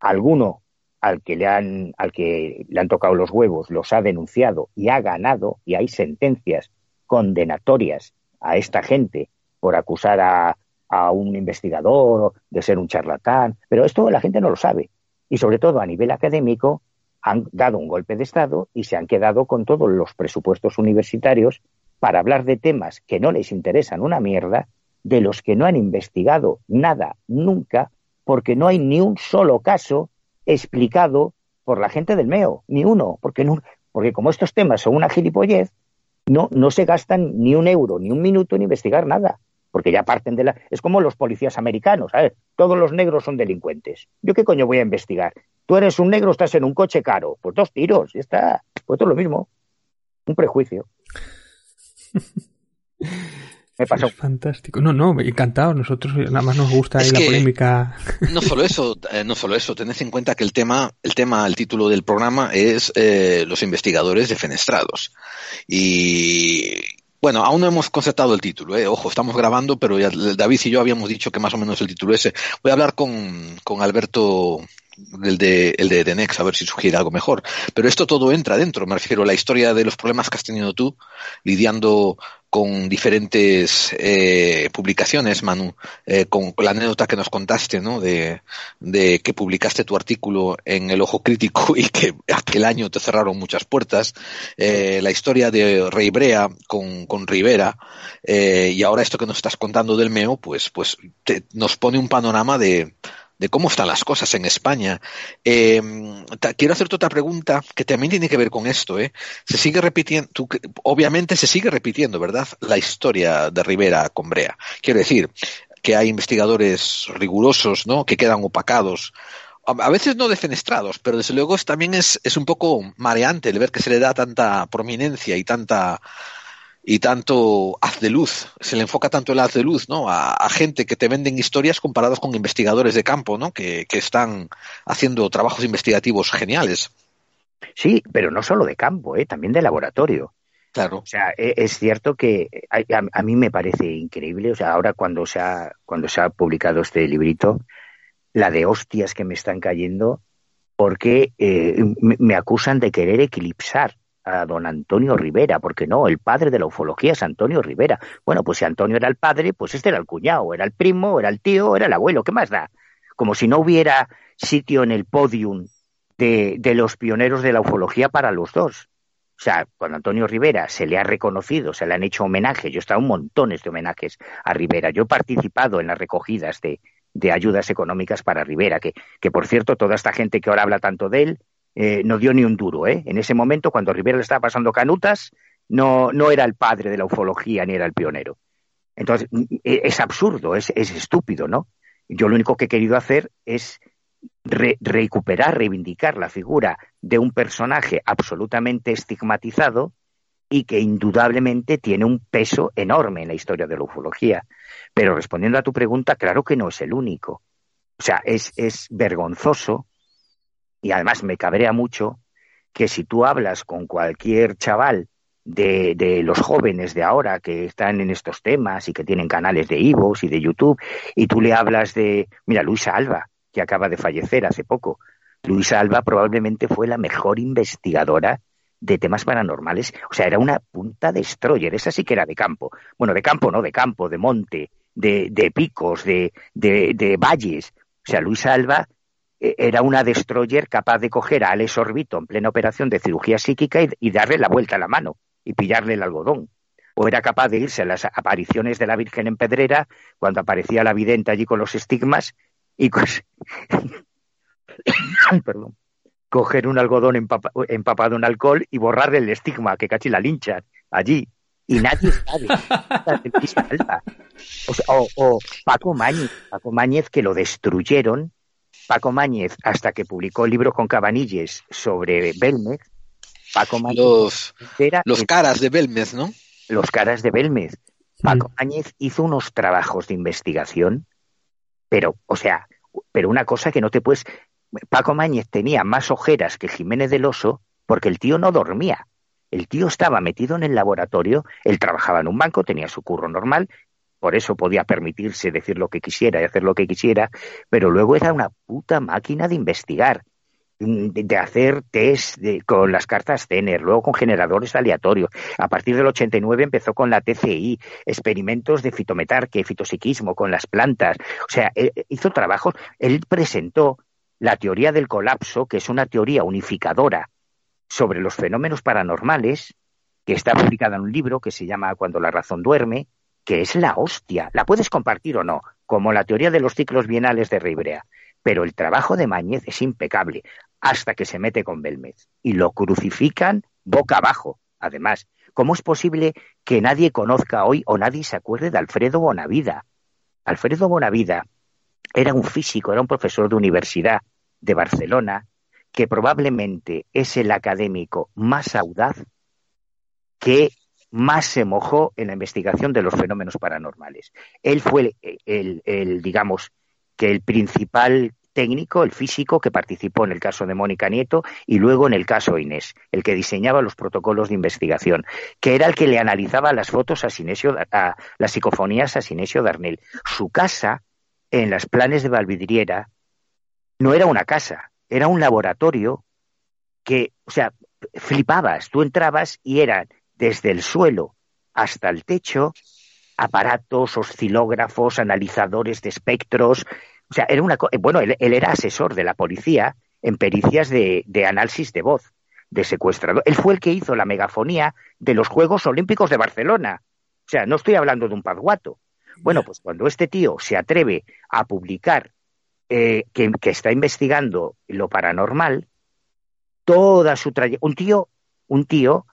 Speaker 7: Alguno al que le han, al que le han tocado los huevos los ha denunciado y ha ganado, y hay sentencias condenatorias a esta gente por acusar a, a un investigador de ser un charlatán, pero esto la gente no lo sabe. Y sobre todo a nivel académico han dado un golpe de Estado y se han quedado con todos los presupuestos universitarios para hablar de temas que no les interesan una mierda, de los que no han investigado nada nunca, porque no hay ni un solo caso explicado por la gente del MEO, ni uno, porque, no, porque como estos temas son una gilipollez, no, no se gastan ni un euro, ni un minuto en investigar nada, porque ya parten de la... Es como los policías americanos, ¿sabes? Todos los negros son delincuentes. ¿Yo qué coño voy a investigar? Tú eres un negro, estás en un coche caro, pues dos tiros, ya está. Pues todo lo mismo. Un prejuicio. [LAUGHS] Me pasó.
Speaker 3: Es fantástico. No, no, encantado. Nosotros nada más nos gusta ahí la polémica.
Speaker 10: No solo eso, eh, no solo eso, tened en cuenta que el tema, el tema, el título del programa es eh, los investigadores defenestrados. Y bueno, aún no hemos concertado el título, eh. ojo, estamos grabando, pero ya David y yo habíamos dicho que más o menos el título ese. Voy a hablar con, con Alberto
Speaker 2: el de, el de Denex, a ver si sugiere algo mejor. Pero esto todo entra dentro, me refiero a la historia de los problemas que has tenido tú lidiando con diferentes eh, publicaciones, Manu, eh, con la anécdota que nos contaste, ¿no? De, de, que publicaste tu artículo en El Ojo Crítico y que aquel año te cerraron muchas puertas, eh, la historia de Rey Brea con, con Rivera, y ahora esto que nos estás contando del MEO, pues, pues te, nos pone un panorama de, de cómo están las cosas en España. Eh, quiero hacerte otra pregunta que también tiene que ver con esto. ¿eh? Se sigue repitiendo, obviamente se sigue repitiendo, ¿verdad? La historia de Rivera con Brea. Quiero decir que hay investigadores rigurosos, ¿no? Que quedan opacados. A veces no defenestrados, pero desde luego también es, es un poco mareante el ver que se le da tanta prominencia y tanta y tanto haz de luz, se le enfoca tanto el haz de luz, ¿no? A, a gente que te venden historias comparadas con investigadores de campo, ¿no? Que, que, están haciendo trabajos investigativos geniales.
Speaker 7: Sí, pero no solo de campo, ¿eh? también de laboratorio.
Speaker 2: Claro.
Speaker 7: O sea, e, es cierto que a, a, mí me parece increíble, o sea, ahora cuando se ha, cuando se ha publicado este librito, la de hostias que me están cayendo, porque eh, me, me acusan de querer eclipsar a don Antonio Rivera, porque no, el padre de la ufología es Antonio Rivera. Bueno, pues si Antonio era el padre, pues este era el cuñado, era el primo, era el tío, era el abuelo, ¿qué más da? Como si no hubiera sitio en el podium de, de los pioneros de la ufología para los dos. O sea, cuando Antonio Rivera se le ha reconocido, se le han hecho homenajes, yo he estado en montones de homenajes a Rivera, yo he participado en las recogidas de, de ayudas económicas para Rivera, que, que por cierto, toda esta gente que ahora habla tanto de él, eh, no dio ni un duro. ¿eh? En ese momento, cuando Rivera le estaba pasando canutas, no, no era el padre de la ufología ni era el pionero. Entonces, es absurdo, es, es estúpido, ¿no? Yo lo único que he querido hacer es re recuperar, reivindicar la figura de un personaje absolutamente estigmatizado y que indudablemente tiene un peso enorme en la historia de la ufología. Pero respondiendo a tu pregunta, claro que no es el único. O sea, es, es vergonzoso y además me cabrea mucho que si tú hablas con cualquier chaval de, de, los jóvenes de ahora que están en estos temas y que tienen canales de Ivos y de YouTube, y tú le hablas de, mira, Luisa Alba, que acaba de fallecer hace poco. Luisa Alba probablemente fue la mejor investigadora de temas paranormales. O sea, era una punta destroyer. Esa sí que era de campo. Bueno, de campo, no, de campo, de monte, de, de picos, de, de, de valles. O sea, Luisa Alba era una destroyer capaz de coger a Alex Orbito en plena operación de cirugía psíquica y, y, darle la vuelta a la mano y pillarle el algodón. O era capaz de irse a las apariciones de la Virgen en Pedrera cuando aparecía la vidente allí con los estigmas y pues, [COUGHS] perdón, coger un algodón empapa, empapado en alcohol y borrarle el estigma que cachi la linchan allí. Y nadie sabe. [LAUGHS] o, sea, o, o Paco Mañez, Paco Mañez que lo destruyeron Paco Mañez, hasta que publicó el libro con Cabanilles sobre Belmez, Paco Mañez.
Speaker 2: Los, era, los caras de Belmez, ¿no?
Speaker 7: Los caras de Belmez. Paco mm. Mañez hizo unos trabajos de investigación, pero, o sea, pero una cosa que no te puedes. Paco Mañez tenía más ojeras que Jiménez del Oso porque el tío no dormía. El tío estaba metido en el laboratorio, él trabajaba en un banco, tenía su curro normal por eso podía permitirse decir lo que quisiera y hacer lo que quisiera, pero luego era una puta máquina de investigar, de, hacer test de, con las cartas Zener, luego con generadores aleatorios. A partir del 89 empezó con la TCI, experimentos de fitometarque, fitopsiquismo con las plantas. O sea, él hizo trabajos, él presentó la teoría del colapso, que es una teoría unificadora sobre los fenómenos paranormales, que está publicada en un libro que se llama Cuando la razón duerme, que es la hostia. La puedes compartir o no, como la teoría de los ciclos bienales de Ribrea. Pero el trabajo de Mañez es impecable, hasta que se mete con Belmez. Y lo crucifican boca abajo, además. ¿Cómo es posible que nadie conozca hoy o nadie se acuerde de Alfredo Bonavida? Alfredo Bonavida era un físico, era un profesor de universidad de Barcelona, que probablemente es el académico más audaz que más se mojó en la investigación de los fenómenos paranormales. Él fue el, digamos, que el principal técnico, el físico que participó en el caso de Mónica Nieto y luego en el caso Inés, el que diseñaba los protocolos de investigación, que era el que le analizaba las fotos a Sinesio, a las psicofonías a Sinesio Darnell. Su casa, en las planes de Valvidriera, no era una casa, era un laboratorio que, o sea, flipabas, tú entrabas y eran desde el suelo hasta el techo aparatos, oscilógrafos, analizadores de espectros. O sea, era una bueno, él, era asesor de la policía en pericias de, de análisis de voz, de secuestrador. Él fue el que hizo la megafonía de los Juegos Olímpicos de Barcelona. O sea, no estoy hablando de un pazguato. Bueno, pues cuando este tío se atreve a publicar eh, que, que, está investigando lo paranormal, toda su trayectoria, un tío, un tío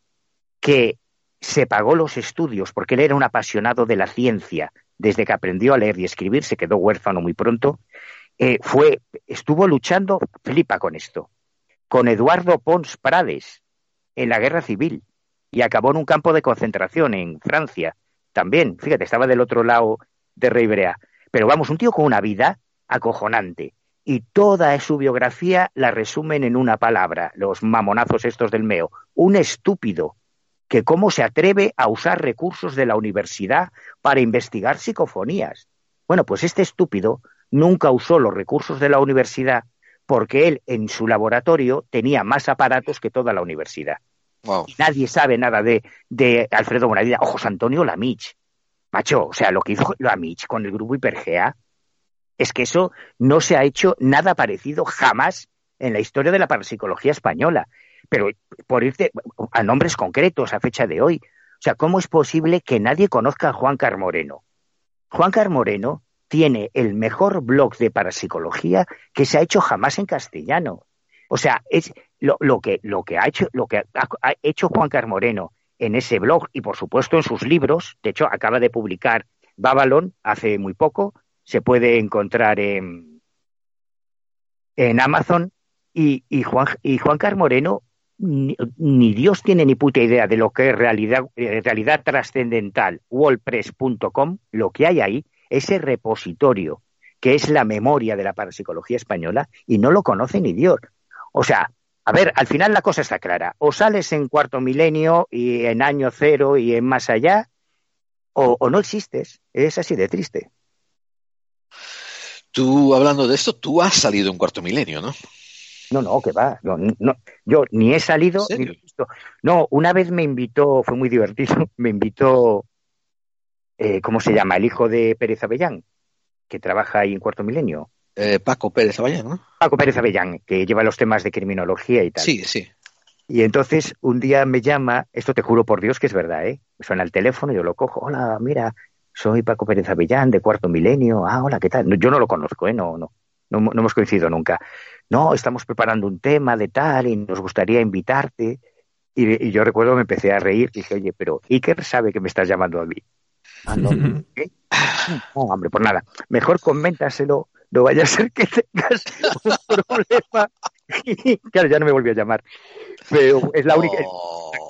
Speaker 7: que se pagó los estudios porque él era un apasionado de la ciencia. Desde que aprendió a leer y escribir, se quedó huérfano muy pronto. Eh, fue, estuvo luchando, flipa con esto, con Eduardo Pons Prades en la guerra civil y acabó en un campo de concentración en Francia. También, fíjate, estaba del otro lado de Reibrea. Pero vamos, un tío con una vida acojonante. Y toda su biografía la resumen en una palabra, los mamonazos estos del meo. Un estúpido que cómo se atreve a usar recursos de la universidad para investigar psicofonías. Bueno, pues este estúpido nunca usó los recursos de la universidad porque él en su laboratorio tenía más aparatos que toda la universidad. nadie sabe nada de, de Alfredo Bonavida. Ojos Antonio Lamich. Macho, o sea, lo que hizo Lamich con el grupo Hipergea es que eso no se ha hecho nada parecido jamás en la historia de la parapsicología española pero por irte a nombres concretos a fecha de hoy. O sea, ¿cómo es posible que nadie conozca a Juan Carmoreno? Juan Carmoreno tiene el mejor blog de parapsicología que se ha hecho jamás en castellano. O sea, es lo, que, lo que ha hecho, lo que ha, hecho Juan Carmoreno en ese blog y por supuesto en sus libros. De hecho, acaba de publicar Babylon hace muy poco. Se puede encontrar en, en Amazon. Y, y, Juan, y Juan Carmoreno ni, Dios tiene ni puta idea de lo que es realidad, eh, realidad trascendental, wallpress.com, lo que hay ahí, ese repositorio que es la memoria de la parapsicología española, y no lo conoce ni Dios. O sea, a ver, al final la cosa está clara. O sales en cuarto milenio y en año cero y en más allá, o, o no existes. Es así de triste.
Speaker 10: Tú, hablando de esto, tú has salido en cuarto milenio, ¿no?
Speaker 7: No, no, que va. No, yo ni he salido ni he visto. No, una vez me invitó, fue muy divertido, [LAUGHS] me invitó, eh, ¿cómo se llama? El hijo de Pérez Avellán, que trabaja ahí en Cuarto Milenio.
Speaker 10: Eh, Paco Pérez Avellán, ¿no?
Speaker 7: Paco Pérez Avellán, que lleva los temas de criminología y tal.
Speaker 10: Sí, sí.
Speaker 7: Y entonces un día me llama, esto te juro por Dios que es verdad, ¿eh? Me suena el teléfono, yo lo cojo, hola, mira, soy Paco Pérez Avellán de Cuarto Milenio, ah, hola, ¿qué tal? yo no lo conozco, ¿eh? No, no, no, no hemos coincidido nunca no, estamos preparando un tema de tal y nos gustaría invitarte. Y, yo recuerdo que me empecé a reír y dije, oye, pero Iker sabe que me estás llamando a mí. Ah, no, ¿qué? [LAUGHS] no, hombre, por nada. Mejor coméntaselo, no vaya a ser que tengas [LAUGHS] un problema. [LAUGHS] Claro, ya no me volvió a llamar. Pero es la única. Oh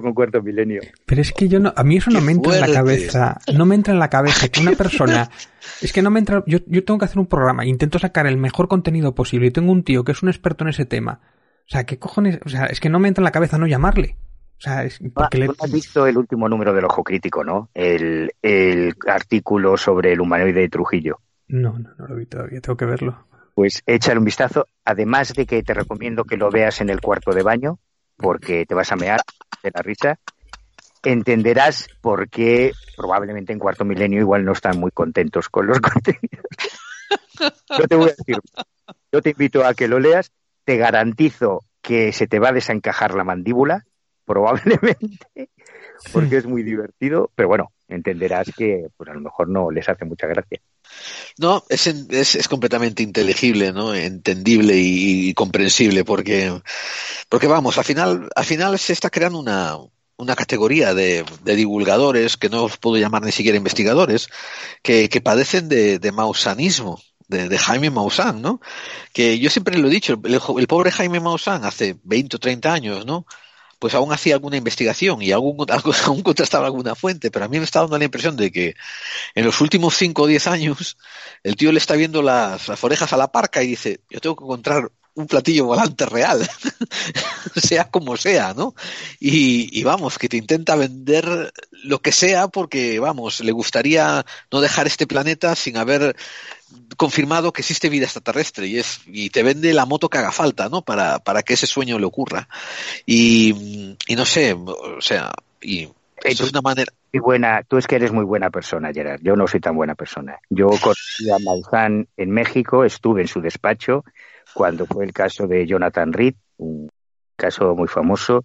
Speaker 7: con cuarto milenio.
Speaker 3: Pero es que yo no, a mí eso no me entra en la cabeza. No me entra en la cabeza que una persona, [LAUGHS] es que no me entra, yo, yo tengo que hacer un programa, intento sacar el mejor contenido posible y tengo un tío que es un experto en ese tema. O sea, ¿qué cojones? O sea, es que no me entra en la cabeza no llamarle. O sea, es porque
Speaker 7: le... has visto el último número del Ojo Crítico, ¿no? El, el artículo sobre el humanoide de Trujillo.
Speaker 3: No, no, no lo vi todavía, tengo que verlo.
Speaker 7: Pues échale un vistazo, además de que te recomiendo que lo veas en el cuarto de baño, porque te vas a mear de la risa, entenderás por qué probablemente en cuarto milenio igual no están muy contentos con los [LAUGHS] contenidos. Yo te voy a decir, yo te invito a que lo leas, te garantizo que se te va a desencajar la mandíbula, probablemente, porque [LAUGHS] es muy divertido, pero bueno, entenderás que pues a lo mejor no les hace mucha gracia.
Speaker 10: No, es, es, completamente inteligible, ¿no? Entendible y, comprensible, porque, porque vamos, al final, al final se está creando una, una categoría de, de, divulgadores, que no os puedo llamar ni siquiera investigadores, que, que padecen de, de mausanismo, de, de, Jaime Maussan, ¿no? Que yo siempre lo he dicho, el, el, pobre Jaime Maussan hace 20 o 30 años, ¿no? Pues aún hacía alguna investigación y [LAUGHS] aún contrastaba alguna fuente, pero a mí me está dando la impresión de que en los últimos 5 o 10 años el tío le está viendo las, orejas a la parca y dice, yo tengo que encontrar
Speaker 2: un platillo volante real, [LAUGHS] sea como sea, ¿no? Y, y, vamos, que te intenta vender lo que sea porque, vamos, le gustaría no dejar este planeta sin haber confirmado que existe vida extraterrestre y es y te vende la moto que haga falta, ¿no? Para, para que ese sueño le ocurra. Y, y no sé, o sea, y eso es una manera.
Speaker 7: Muy buena, tú es que eres muy buena persona, Gerard. Yo no soy tan buena persona. Yo conocí a [LAUGHS] Maussan en México, estuve en su despacho cuando fue el caso de Jonathan Reed, un caso muy famoso.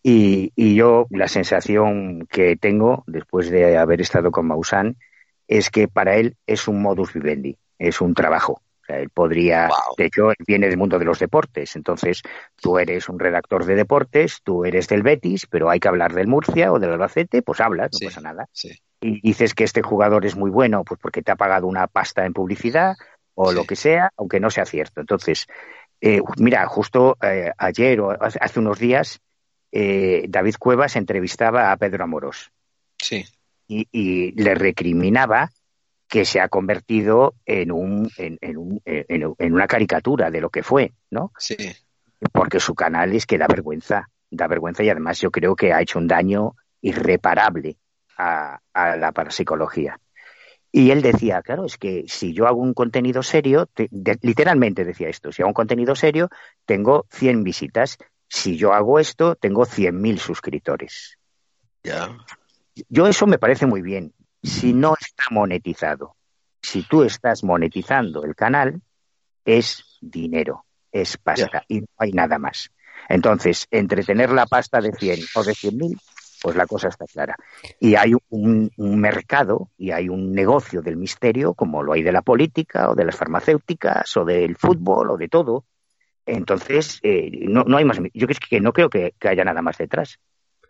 Speaker 7: Y, y yo la sensación que tengo después de haber estado con Maussan es que para él es un modus vivendi, es un trabajo. O sea, él podría, wow. de hecho, él viene del mundo de los deportes. Entonces, tú eres un redactor de deportes, tú eres del Betis, pero hay que hablar del Murcia o del Albacete, pues hablas, no pasa nada.
Speaker 2: sí.
Speaker 7: Y dices que este jugador es muy bueno, pues porque te ha pagado una pasta en publicidad o
Speaker 2: Sí.
Speaker 7: lo que sea, aunque no sea cierto. Entonces, eh, mira, justo eh, ayer o hace unos días, eh, David Cuevas entrevistaba a Pedro Amorós
Speaker 2: Sí,
Speaker 7: y, y le recriminaba que se ha convertido en, un, en, en un- en- en una caricatura de lo que fue, ¿no?
Speaker 2: sí.
Speaker 7: Porque su canal es que da vergüenza, da vergüenza y además yo creo que ha hecho un daño irreparable a, a la parapsicología. Y él decía, claro, es que si yo hago un contenido serio, te- de- literalmente decía esto, si hago un contenido serio, tengo 100 visitas. Si yo hago esto, tengo 100.000 suscriptores.
Speaker 2: Ya.
Speaker 7: Yo eso me parece muy bien. Si no está monetizado, si tú estás monetizando el canal, es dinero, es pasta y no hay nada más. Entonces, entre tener la pasta de 100 o de 100.000, pues la cosa está clara. Y hay un, mercado y hay un negocio del misterio, como lo hay de la política o de las farmacéuticas o del fútbol o de todo. Entonces, eh, no, no hay más. Yo creo que no creo que haya nada más detrás.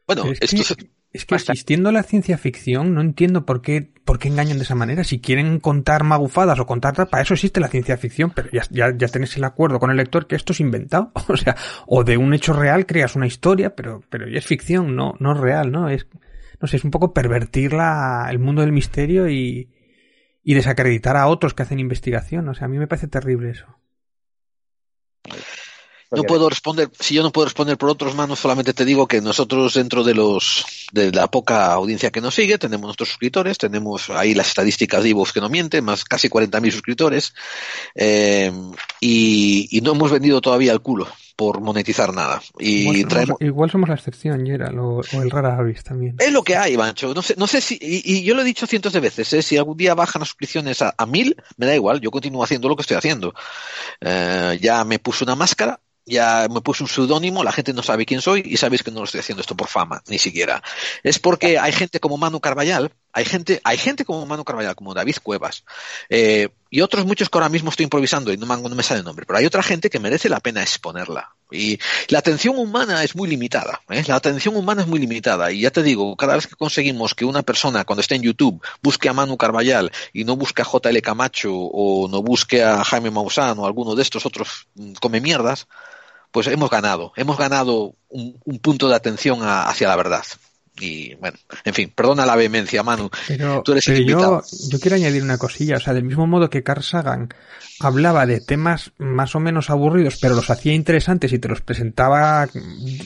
Speaker 2: Bueno,
Speaker 3: es
Speaker 2: esto
Speaker 3: que, es que la ciencia ficción, no entiendo por qué, por qué engañan de esa manera. Si quieren contar magufadas o contar, para eso existe la ciencia ficción, pero ya, ya, ya tenés el acuerdo con el lector que esto es inventado. [LAUGHS] O sea, o de un hecho real creas una historia, pero, pero ya es ficción, no, no es real, ¿no? Es, no sé, es un poco pervertir la, el mundo del misterio y, y desacreditar a otros que hacen investigación. O sea, a mí me parece terrible eso.
Speaker 2: No puedo responder, si yo no puedo responder por otros manos, solamente te digo que nosotros dentro de los de la poca audiencia que nos sigue, tenemos nuestros suscriptores, tenemos ahí las estadísticas de Ivox que no mienten, más casi 40.000 suscriptores, eh, y, y, no hemos vendido todavía el culo por monetizar nada. Y
Speaker 3: igual, somos,
Speaker 2: traemos...
Speaker 3: igual somos la excepción, Gerald, o, o, el rara avis también.
Speaker 2: Es lo que hay, Bancho. No sé, no sé si, y, y yo lo he dicho cientos de veces, ¿eh? si algún día bajan las suscripciones a, a mil, me da igual, yo continúo haciendo lo que estoy haciendo. Eh, ya me puse una máscara, ya me puse un seudónimo, la gente no sabe quién soy y sabéis que no lo estoy haciendo esto por fama, ni siquiera. Es porque hay gente como Manu Carballal, hay gente, hay gente como Manu Carballal, como David Cuevas, eh, y otros muchos que ahora mismo estoy improvisando y no me, no me sale el nombre, pero hay otra gente que merece la pena exponerla. Y la atención humana es muy limitada, ¿eh? la atención humana es muy limitada. Y ya te digo, cada vez que conseguimos que una persona cuando esté en YouTube busque a Manu Carballal y no busque a JL Camacho o no busque a Jaime Maussan o alguno de estos otros mm, come mierdas, pues hemos ganado, hemos ganado un, un punto de atención a, hacia la verdad. Y bueno, en fin, perdona la vehemencia, Manu.
Speaker 3: Pero,
Speaker 2: Tú eres
Speaker 3: pero yo, yo quiero añadir una cosilla, o sea, del mismo modo que Carl Sagan hablaba de temas más o menos aburridos, pero los hacía interesantes y te los presentaba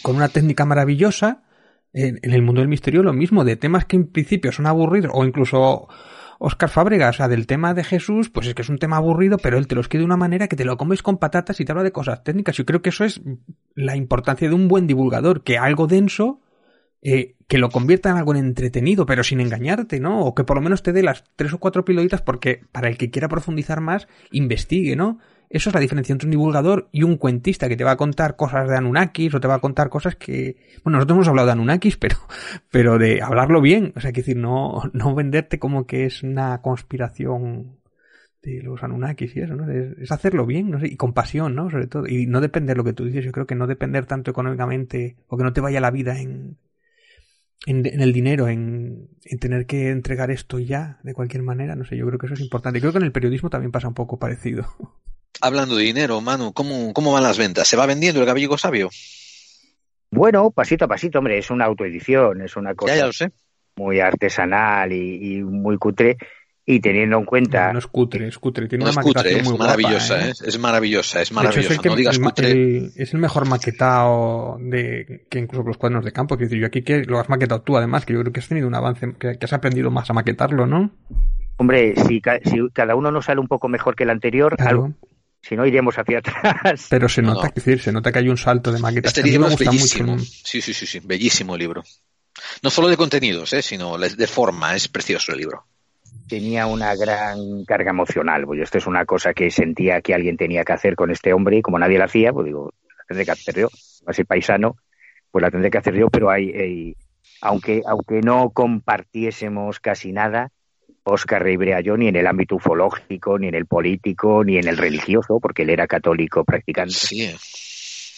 Speaker 3: con una técnica maravillosa, en, en el mundo del misterio lo mismo, de temas que en principio son aburridos, o incluso Oscar Fábrega, o sea, del tema de Jesús, pues es que es un tema aburrido, pero él te lo escribe de una manera que te lo comes con patatas y te habla de cosas técnicas. Yo creo que eso es la importancia de un buen divulgador, que algo denso, eh, que lo convierta en algo entretenido, pero sin engañarte, ¿no? O que por lo menos te dé las tres o cuatro piloditas porque para el que quiera profundizar más, investigue, ¿no? Eso es la diferencia entre un divulgador y un cuentista que te va a contar cosas de Anunnakis o te va a contar cosas que, bueno, nosotros hemos hablado de Anunnakis, [LAUGHS] pero, pero de hablarlo bien, o sea, que decir, no, no venderte como que es una conspiración de los Anunnakis y eso, ¿no? Es, hacerlo bien, no sé, y con pasión, ¿no? Sobre todo, y no depender lo que tú dices, yo creo que no depender tanto económicamente o que no te vaya la vida en, en, en el dinero, en, en, tener que entregar esto ya, de cualquier manera, no sé, yo creo que eso es importante. Creo que en el periodismo también pasa un poco parecido. [LAUGHS]
Speaker 2: Hablando de dinero, Manu, ¿cómo, cómo van las ventas? ¿Se va vendiendo el gallego sabio?
Speaker 7: Bueno, pasito a pasito, hombre, es una autoedición, es una cosa
Speaker 2: ya, ya lo sé.
Speaker 7: muy artesanal y, y, muy cutre. y teniendo en cuenta...
Speaker 3: No, no es cutre, es cutre. Tiene
Speaker 2: No
Speaker 3: una
Speaker 2: es cutre,
Speaker 3: maquetación
Speaker 2: es
Speaker 3: muy
Speaker 2: maravillosa,
Speaker 3: guapa, ¿eh?
Speaker 2: ¿eh? es maravillosa, es
Speaker 3: De hecho, es
Speaker 2: maravillosa.
Speaker 3: que-
Speaker 2: no digas cutre.
Speaker 3: el- es el mejor maquetado de que incluso los cuadernos de campo. Quiero decir, yo aquí que lo has maquetado tú, además, que yo creo que has tenido un avance, que, que has aprendido más a maquetarlo, ¿no?
Speaker 7: Hombre, si, ca- si cada uno nos sale un poco mejor que el anterior,
Speaker 3: Claro.
Speaker 7: algo- si no iremos hacia atrás. [LAUGHS]
Speaker 3: Pero se
Speaker 2: No,
Speaker 3: nota,
Speaker 2: no.
Speaker 3: decir, se nota que hay un salto de
Speaker 2: Este
Speaker 3: maquetación. a mí me
Speaker 2: libro es
Speaker 3: gusta
Speaker 2: bellísimo.
Speaker 3: mucho.
Speaker 2: Sí, sí, sí, sí, bellísimo libro. No solo de contenidos, ¿eh? sino de forma, es precioso el libro.
Speaker 7: tenía una gran carga emocional. Pues esto es una cosa que sentía que alguien tenía que hacer con este hombre y como nadie la hacía, pues digo, la tendré que hacer yo. Así paisano, pues la tendré que hacer yo, pero hay, hay- aunque, aunque no compartiésemos casi nada, Oscar Reibrea yo ni en el ámbito ufológico, ni en el político, ni en el religioso, porque él era católico practicante.
Speaker 2: Sí,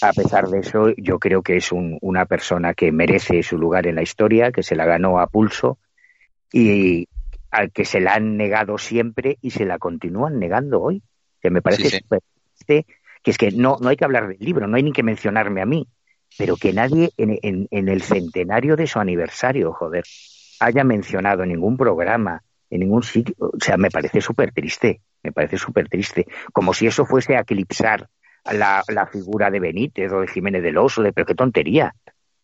Speaker 7: A pesar de eso, yo creo que es un- una persona que merece su lugar en la historia, que se la ganó a pulso y al que se la han negado siempre y se la continúan negando hoy. Que me parece
Speaker 2: Sí, sí.
Speaker 7: súper triste, que es que no, no hay que hablar del libro, no hay ni que mencionarme a mí, pero que nadie en, en- en el centenario de su aniversario, joder, haya mencionado en ningún programa, en ningún sitio. O sea, me parece súper triste, me parece súper triste. Como si eso fuese a eclipsar la, la figura de Benítez o de Jiménez del Oso, de pero qué tontería.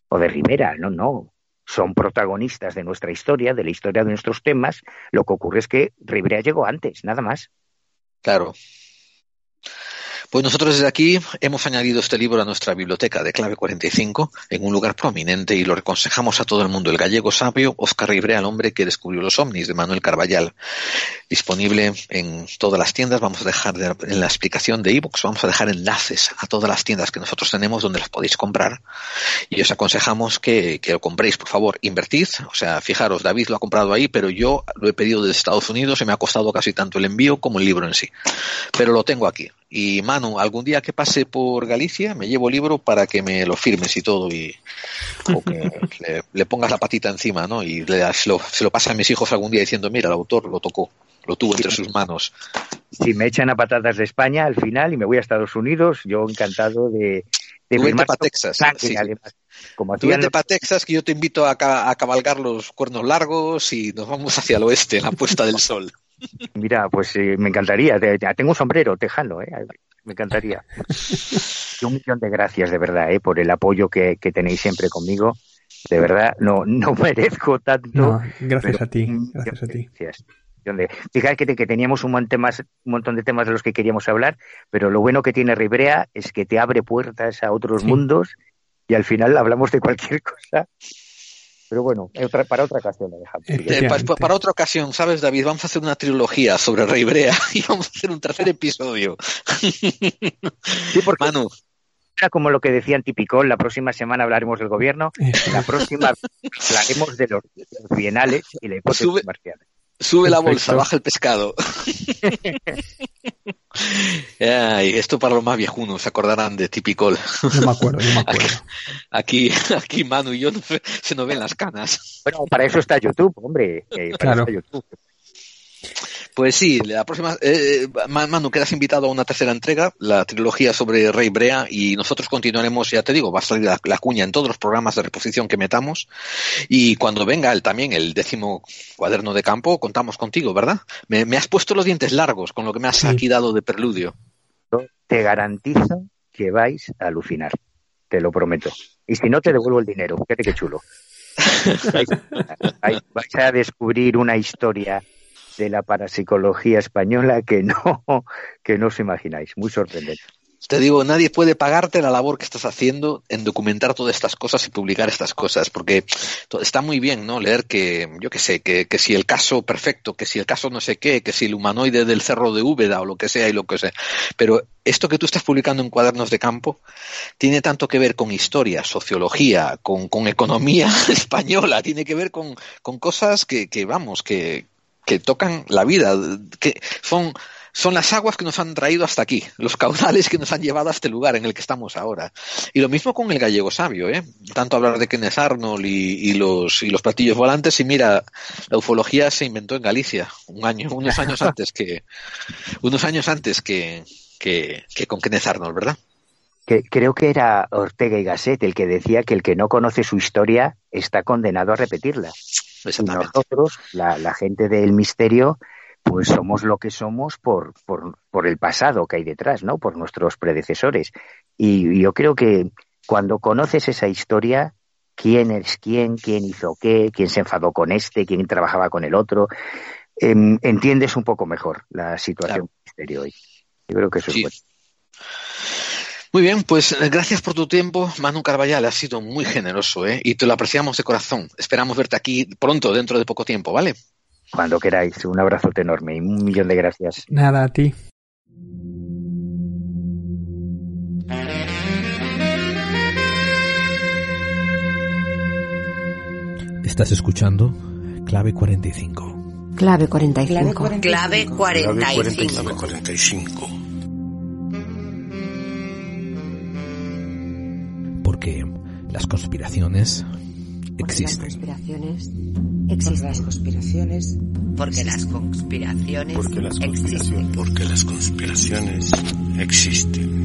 Speaker 7: O de Rivera, no, no. Son protagonistas de nuestra historia, de la historia de nuestros temas. Lo que ocurre es que Rivera llegó antes, nada más.
Speaker 2: claro. Pues nosotros desde aquí hemos añadido este libro a nuestra biblioteca de clave 45 en un lugar prominente y lo aconsejamos a todo el mundo. El gallego sabio, Oscar Ribrea, el hombre que descubrió los ovnis, de Manuel Carballal. Disponible en todas las tiendas. Vamos a dejar de- en la explicación de ebooks, vamos a dejar enlaces a todas las tiendas que nosotros tenemos donde las podéis comprar. Y os aconsejamos que, que lo compréis, por favor. Invertid. O sea, fijaros, David lo ha comprado ahí, pero yo lo he pedido desde Estados Unidos y me ha costado casi tanto el envío como el libro en sí. Pero lo tengo aquí. Y Manu, algún día que pase por Galicia, me llevo el libro para que me lo firmes y todo y o que [LAUGHS] le, le pongas la patita encima, ¿no? Y le, se, lo, se lo pasa a mis hijos algún día diciendo, mira, el autor lo tocó, lo tuvo entre sus manos.
Speaker 7: Si me echan a patatas de España al final y me voy a Estados Unidos, yo encantado de, de firmar
Speaker 2: pa'
Speaker 7: con
Speaker 2: Texas, sí.
Speaker 7: Como
Speaker 2: Tú vente para Texas que yo te invito a, ca- a cabalgar los cuernos largos y nos vamos hacia el oeste, en la puesta del sol. [LAUGHS]
Speaker 7: Mira, pues eh, me encantaría. Te- te- Tengo un sombrero tejano, ¿eh? Me encantaría. Y [LAUGHS] un millón de gracias, de verdad, ¿eh? por el apoyo que, que tenéis siempre conmigo. De verdad, no, no [LAUGHS] merezco tanto.
Speaker 3: No, gracias a ti, gracias a ti.
Speaker 7: gracias. Que, que teníamos un, mon- temas- un montón de temas de los que queríamos hablar, pero lo bueno que tiene Ribrea es que te abre puertas a otros
Speaker 3: Sí.
Speaker 7: mundos y al final hablamos de cualquier cosa. Pero bueno, otra- para otra ocasión lo dejamos.
Speaker 2: Eh, para otra ocasión, ¿sabes, David? Vamos a hacer una trilogía sobre Rey Brea [LAUGHS] y vamos a hacer un tercer episodio. [LAUGHS]
Speaker 7: Sí, porque
Speaker 2: Manu,
Speaker 7: era como lo que decían Tipicol, la próxima semana hablaremos del gobierno, la próxima [LAUGHS] hablaremos de los, de los bienales y la hipótesis
Speaker 2: Sube-
Speaker 7: marciana.
Speaker 2: Sube la
Speaker 3: Perfecto.
Speaker 2: bolsa, baja el pescado. [LAUGHS] Ay, esto para los más viejunos, se acordarán de Tipicol.
Speaker 3: No me acuerdo, no me [LAUGHS] acuerdo.
Speaker 2: Aquí, aquí Manu y yo no- se nos ven las canas.
Speaker 7: Bueno, para eso está YouTube, hombre. eh, para
Speaker 3: Claro.
Speaker 7: eso está YouTube.
Speaker 2: Pues sí, la próxima, eh, Ma- Manu, quedas invitado a una tercera entrega, la trilogía sobre Rey Brea, y nosotros continuaremos, ya te digo, va a salir la, la cuña en todos los programas de reposición que metamos, y cuando venga el, también el décimo cuaderno de campo, contamos contigo, ¿verdad? Me, me has puesto los dientes largos con lo que me has
Speaker 3: Sí.
Speaker 2: aquí dado de preludio.
Speaker 7: Te garantizo que vais a alucinar. Te lo prometo. Y si no, te devuelvo el dinero. Fíjate qué chulo. [LAUGHS] vais a descubrir una historia de la parapsicología española que no, [LAUGHS] que no os imagináis. Muy sorprendente.
Speaker 2: Te digo, nadie puede pagarte la labor que estás haciendo en documentar todas estas cosas y publicar estas cosas, porque está muy bien, ¿no? Leer que, yo qué sé, que, que si el caso perfecto, que si el caso no sé qué, que si el humanoide del cerro de Úbeda o lo que sea y lo que sea. Pero esto que tú estás publicando en cuadernos de campo tiene tanto que ver con historia, sociología, con, con economía [LAUGHS] española, tiene que ver con, con cosas que, que vamos, que, que tocan la vida, que son, son las aguas que nos han traído hasta aquí, los caudales que nos han llevado a este lugar en el que estamos ahora. Y lo mismo con el gallego sabio, ¿eh? Tanto hablar de Kenneth Arnold y, y los, y los platillos volantes, y mira, la ufología se inventó en Galicia, un año, unos años [LAUGHS] antes que, unos años antes que, que, que con Kenneth Arnold, ¿verdad?
Speaker 7: Que, creo que era Ortega y Gasset el que decía que el que no conoce su historia está condenado a repetirla. Y nosotros, la, la gente del misterio, pues somos lo que somos por, por, por el pasado que hay detrás, ¿no? Por nuestros predecesores. Y yo creo que cuando conoces esa historia, quién es quién, quién hizo qué, quién se enfadó con este, quién trabajaba con el otro, em, entiendes un poco mejor la situación del misterio hoy. Yo creo que eso es bueno.
Speaker 12: Muy bien, pues eh, gracias por tu tiempo, Manu Carballal. Ha sido muy generoso, ¿eh? Y te lo apreciamos de corazón. Esperamos verte aquí pronto, dentro de poco tiempo, ¿vale?
Speaker 7: Cuando queráis. Un abrazote enorme y un millón de gracias.
Speaker 3: Nada, a ti.
Speaker 2: Estás escuchando Clave 45.
Speaker 13: Clave 45.
Speaker 14: Clave 45.
Speaker 15: Clave 45.
Speaker 2: Porque las conspiraciones existen.
Speaker 13: Conspiraciones
Speaker 14: Porque las
Speaker 13: existen.
Speaker 14: conspiraciones. Porque las conspiraciones.
Speaker 15: Porque las
Speaker 14: existen.
Speaker 15: conspiraciones, porque las conspiraciones existen.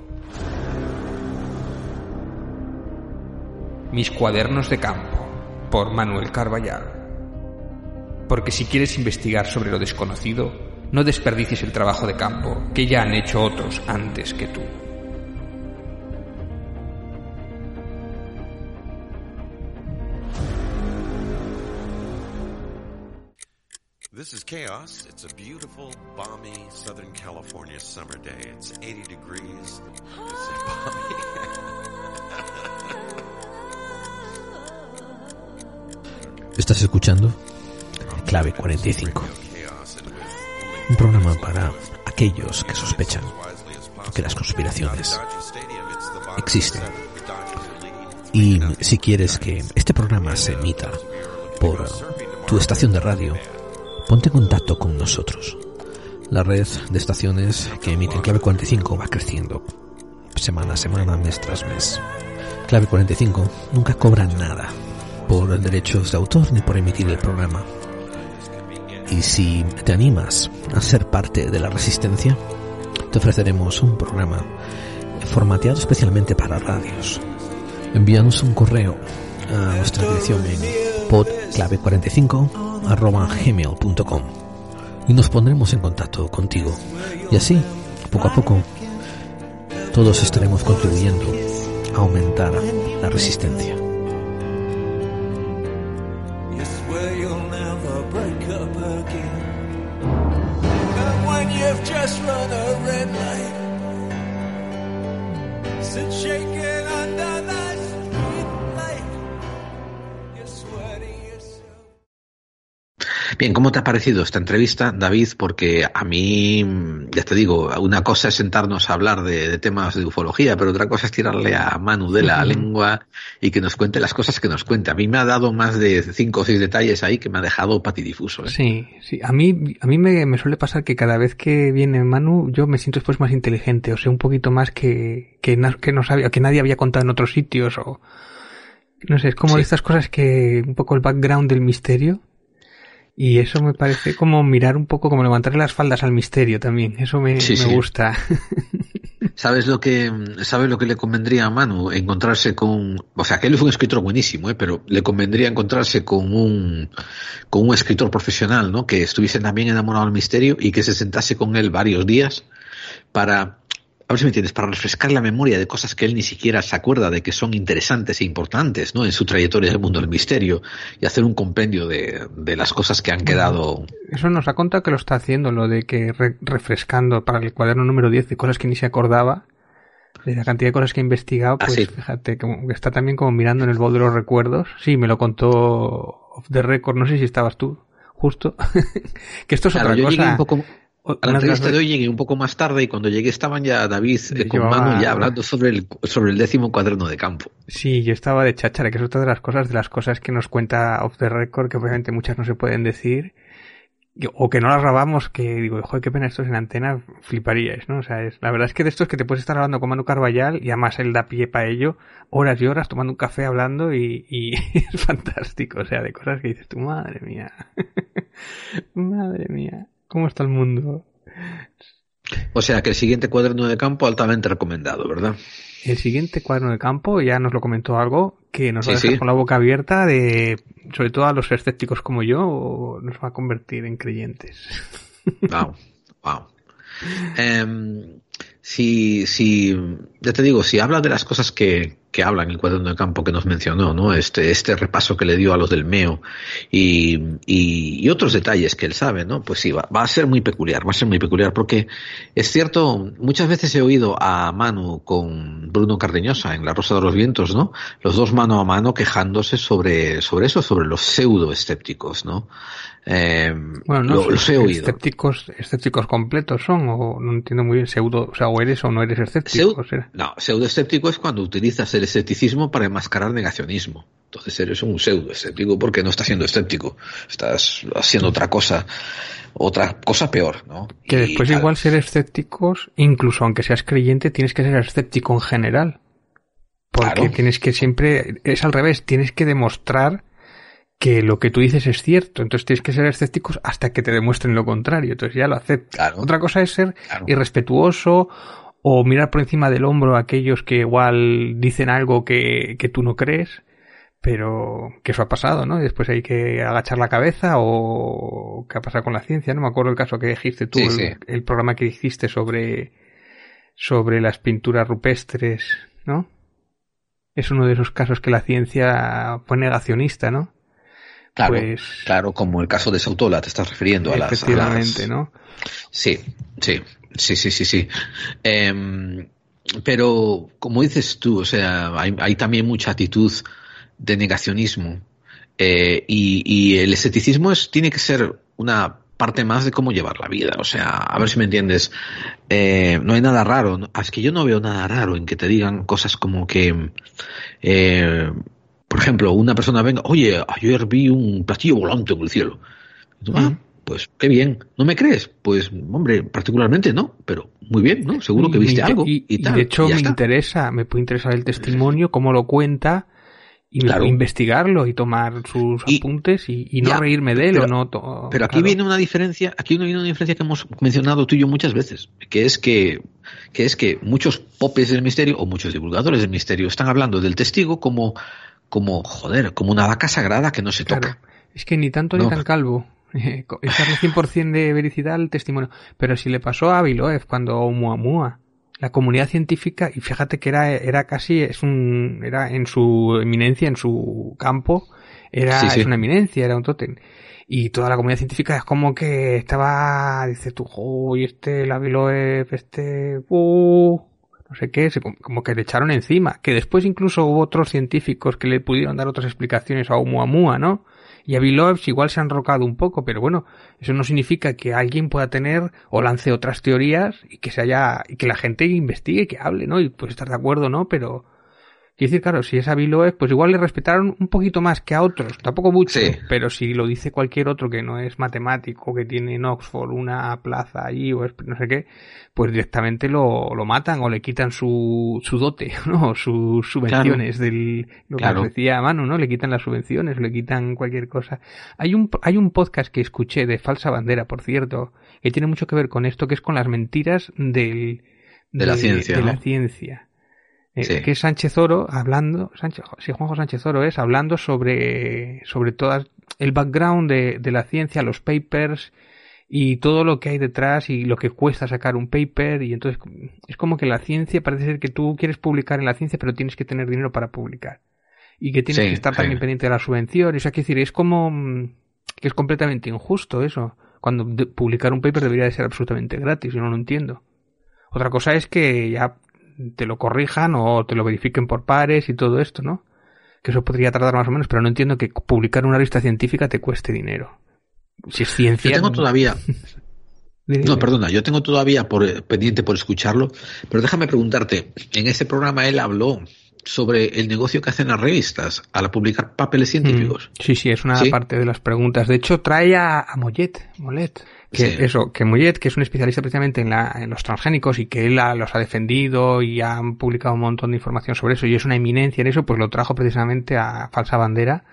Speaker 3: Mis cuadernos de campo, por Manuel Carballal. Porque si quieres investigar sobre lo desconocido, no desperdicies el trabajo de campo que ya han hecho otros antes que tú.
Speaker 1: This is Chaos. It's a beautiful, balmy Southern California summer day. It's 80 degrees. It's [LAUGHS]
Speaker 2: Estás escuchando Clave 45. Un programa para aquellos que sospechan que las conspiraciones existen. Y si quieres que este programa se emita por tu estación de radio, ponte en contacto con nosotros. La red de estaciones que emiten Clave 45 va creciendo semana a semana, mes tras mes. Clave 45 nunca cobra nada por derechos de autor ni por emitir el programa. Y si te animas a ser parte de la resistencia, te ofreceremos un programa formateado especialmente para radios. Envíanos un correo a nuestra dirección en podclave45 arroba gmail.com y nos pondremos en contacto contigo. Y así, poco a poco, todos estaremos contribuyendo a aumentar la resistencia. Bien, ¿cómo te ha parecido esta entrevista, David? Porque a mí, ya te digo, una cosa es sentarnos a hablar de, de temas de ufología, pero otra cosa es tirarle a Manu de la lengua y que nos cuente las cosas que nos cuente. A mí me ha dado más de cinco o seis detalles ahí que me ha dejado patidifuso. ¿eh?
Speaker 3: Sí, sí. A mí, a mí me, me suele pasar que cada vez que viene Manu, yo me siento después más inteligente, o sea, un poquito más que, que, na- que no sabía, que nadie había contado en otros sitios, o no sé, es como de estas cosas que, un poco el background del misterio, y eso me parece como mirar un poco, como levantarle las faldas al misterio también, eso me,
Speaker 2: Sí,
Speaker 3: me
Speaker 2: sí.
Speaker 3: gusta. [LAUGHS]
Speaker 2: ¿Sabes lo que sabes lo que le convendría a Manu? Encontrarse con, o sea, que él fue un escritor buenísimo, ¿eh? pero le convendría encontrarse con un con un escritor profesional, ¿no? Que estuviese también enamorado del misterio y que se sentase con él varios días para a ver si me entiendes, para refrescar la memoria de cosas que él ni siquiera se acuerda de que son interesantes e importantes, ¿no? En su trayectoria del mundo del misterio y hacer un compendio de, de las cosas que han quedado
Speaker 3: Eso nos ha contado que lo está haciendo, lo de que re- refrescando para el cuaderno número 10 de cosas que ni se acordaba, de la cantidad de cosas que ha investigado,
Speaker 2: Ah,
Speaker 3: pues fíjate, como que está también como mirando en el bol de los recuerdos. Sí, me lo contó off the record, no sé si estabas tú, justo. [LAUGHS] que esto es
Speaker 2: Claro,
Speaker 3: otra
Speaker 2: yo
Speaker 3: cosa.
Speaker 2: un poco
Speaker 3: O-
Speaker 2: a la entrevista de hoy llegué un poco más tarde y cuando llegué estaban ya David eh, con
Speaker 3: Llevaba-
Speaker 2: Manu ya hablando sobre el sobre el décimo cuaderno de campo.
Speaker 3: Sí, yo estaba de cháchara, que es otra de las cosas, de las cosas que nos cuenta off the record, que obviamente muchas no se pueden decir, o que no las grabamos, que digo, joder, qué pena esto es en antena, fliparíais, ¿no? O sea, es, la verdad es que de estos que te puedes estar hablando con Manu Carballal, y además él da pie para ello, horas y horas tomando un café hablando, y, y [LAUGHS] es fantástico, o sea, de cosas que dices tú, madre mía, [LAUGHS] madre mía, ¿cómo está el mundo?
Speaker 2: O sea que el siguiente cuaderno de campo altamente recomendado, ¿verdad?
Speaker 3: El siguiente cuaderno de campo ya nos lo comentó algo que nos va a dejar
Speaker 2: sí.
Speaker 3: con la boca abierta de, sobre todo a los escépticos como yo, nos va a convertir en creyentes.
Speaker 2: Wow, wow. Em, si, si, ya te digo, si habla de las cosas que, que habla en el cuaderno de campo que nos mencionó, ¿no? Este, este repaso que le dio a los del MEO y, y, y otros detalles que él sabe, ¿no? Pues sí, va, va a ser muy peculiar, va a ser muy peculiar porque es cierto, muchas veces he oído a Manu con Bruno Cardeñosa en La Rosa de los Vientos, ¿no? Los dos mano a mano quejándose sobre, sobre eso, sobre los pseudo escépticos, ¿no? Em,
Speaker 3: Bueno, no,
Speaker 2: lo- los he oído.
Speaker 3: escépticos, escépticos completos son, o no entiendo muy bien, pseudo, o sea, o eres o no eres escéptico.
Speaker 2: Seu- no, pseudoescéptico es cuando utilizas el escepticismo para enmascarar negacionismo. Entonces eres un pseudoescéptico porque no estás siendo escéptico, estás haciendo otra cosa, otra cosa peor, ¿no?
Speaker 3: Que después
Speaker 2: claro,
Speaker 3: igual ser escépticos, incluso aunque seas creyente, tienes que ser escéptico en general. Porque
Speaker 2: Claro.
Speaker 3: tienes que siempre, es al revés, tienes que demostrar que lo que tú dices es cierto. Entonces tienes que ser escépticos hasta que te demuestren lo contrario. Entonces ya lo aceptas. Otra cosa es ser irrespetuoso o mirar por encima del hombro a aquellos que igual dicen algo que, que tú no crees. Pero que eso ha pasado, ¿no? Y después hay que agachar la cabeza o qué ha pasado con la ciencia, ¿no? Me acuerdo el caso que dijiste tú,
Speaker 2: Sí,
Speaker 3: el,
Speaker 2: sí.
Speaker 3: el programa que hiciste sobre, sobre las pinturas rupestres, ¿no? Es uno de esos casos que la ciencia fue negacionista, ¿no?
Speaker 2: Claro,
Speaker 3: Pues
Speaker 2: claro, como el caso de Sautola, te estás refiriendo a las... a
Speaker 3: efectivamente,
Speaker 2: las-
Speaker 3: ¿no?
Speaker 2: Sí, sí, sí, sí, sí, sí. Em, pero, como dices tú, o sea, hay, también mucha actitud de negacionismo. eh, y, el escepticismo es, tiene que ser una parte más de cómo llevar la vida. O sea, a ver si me entiendes. Eh, no hay nada raro. Es que yo no veo nada raro en que te digan cosas como que, eh, por ejemplo, una persona venga, oye, ayer vi un platillo volante en el cielo. Y tú, ah, pues qué bien. ¿No me crees? Pues, hombre, particularmente no, pero muy bien, ¿no? Seguro que viste algo. Y,
Speaker 3: y
Speaker 2: tal.
Speaker 3: de hecho me
Speaker 2: está.
Speaker 3: interesa, me puede interesar el testimonio, cómo lo cuenta y
Speaker 2: Claro.
Speaker 3: investigarlo y tomar sus apuntes y, y no
Speaker 2: Ya,
Speaker 3: reírme de él
Speaker 2: pero-
Speaker 3: o no. to-
Speaker 2: Pero aquí
Speaker 3: claro.
Speaker 2: viene una diferencia, aquí viene una diferencia que hemos mencionado tú y yo muchas veces, que es que, que es que muchos popes del misterio o muchos divulgadores del misterio están hablando del testigo como, como, joder, como una vaca sagrada que no se
Speaker 3: Claro.
Speaker 2: toca.
Speaker 3: Es que ni tanto ni tan calvo. [LAUGHS] Echarle 100% de vericidad al testimonio. Pero si le pasó a Biloev cuando Oumuamua, la comunidad científica, y fíjate que era, era casi, es un, era en su eminencia, en su campo, era
Speaker 2: Sí, sí.
Speaker 3: es una eminencia, era un tótem. Y toda la comunidad científica es como que estaba, dice tú, uy, este, la Biloev, este, uh, no sé qué, como que le echaron encima. Que después incluso hubo otros científicos que le pudieron dar otras explicaciones a Oumuamua, ¿no? Y Avi Loebs igual se han rocado un poco, pero bueno, eso no significa que alguien pueda tener o lance otras teorías y que se haya, y que la gente investigue, que hable, ¿no? Y pues estar de acuerdo, ¿no? Pero, Quiero decir, claro, si es Avi Loeb, pues igual le respetaron un poquito más que a otros, tampoco mucho,
Speaker 2: Sí.
Speaker 3: pero si lo dice cualquier otro que no es matemático, que tiene en Oxford una plaza allí o es no sé qué, pues directamente lo, lo matan o le quitan su, su dote, [LAUGHS] ¿no? Sus subvenciones del, lo que
Speaker 2: Claro.
Speaker 3: decía Manu, ¿no? Le quitan las subvenciones, le quitan cualquier cosa. Hay un, hay un podcast que escuché de Falsa Bandera, por cierto, que tiene mucho que ver con esto, que es con las mentiras del,
Speaker 2: De la ciencia,
Speaker 3: de
Speaker 2: ¿no?
Speaker 3: la ciencia. Eh,
Speaker 2: Sí.
Speaker 3: que Sánchez Oro hablando, Sánchez, sí, Juanjo Sánchez Oro es hablando sobre, sobre todas, el background de, de la ciencia, los papers y todo lo que hay detrás y lo que cuesta sacar un paper y entonces es como que la ciencia parece ser que tú quieres publicar en la ciencia pero tienes que tener dinero para publicar y que tienes
Speaker 2: Sí,
Speaker 3: que estar
Speaker 2: sí.
Speaker 3: también pendiente de la subvención, o sea, que decir, es como mm, que es completamente injusto eso, cuando de- publicar un paper debería de ser absolutamente gratis, yo no lo entiendo. Otra cosa es que ya te lo corrijan o te lo verifiquen por pares y todo esto, ¿no? Que eso podría tardar más o menos, pero no entiendo que publicar una revista científica te cueste dinero. Si es ciencia.
Speaker 2: Yo tengo todavía. [LAUGHS] No, perdona, yo tengo todavía por, eh, pendiente por escucharlo, pero déjame preguntarte, en ese programa él habló sobre el negocio que hacen las revistas al publicar papeles científicos.
Speaker 3: Sí, sí, es una
Speaker 2: ¿Sí?
Speaker 3: parte de las preguntas. De hecho, trae a, a Mollet, Mollet, que
Speaker 2: Sí.
Speaker 3: eso, que Mollet, que es un especialista precisamente en, la, en los transgénicos y que él ha- los ha defendido y han publicado un montón de información sobre eso y es una eminencia en eso, pues lo trajo precisamente a Falsa Bandera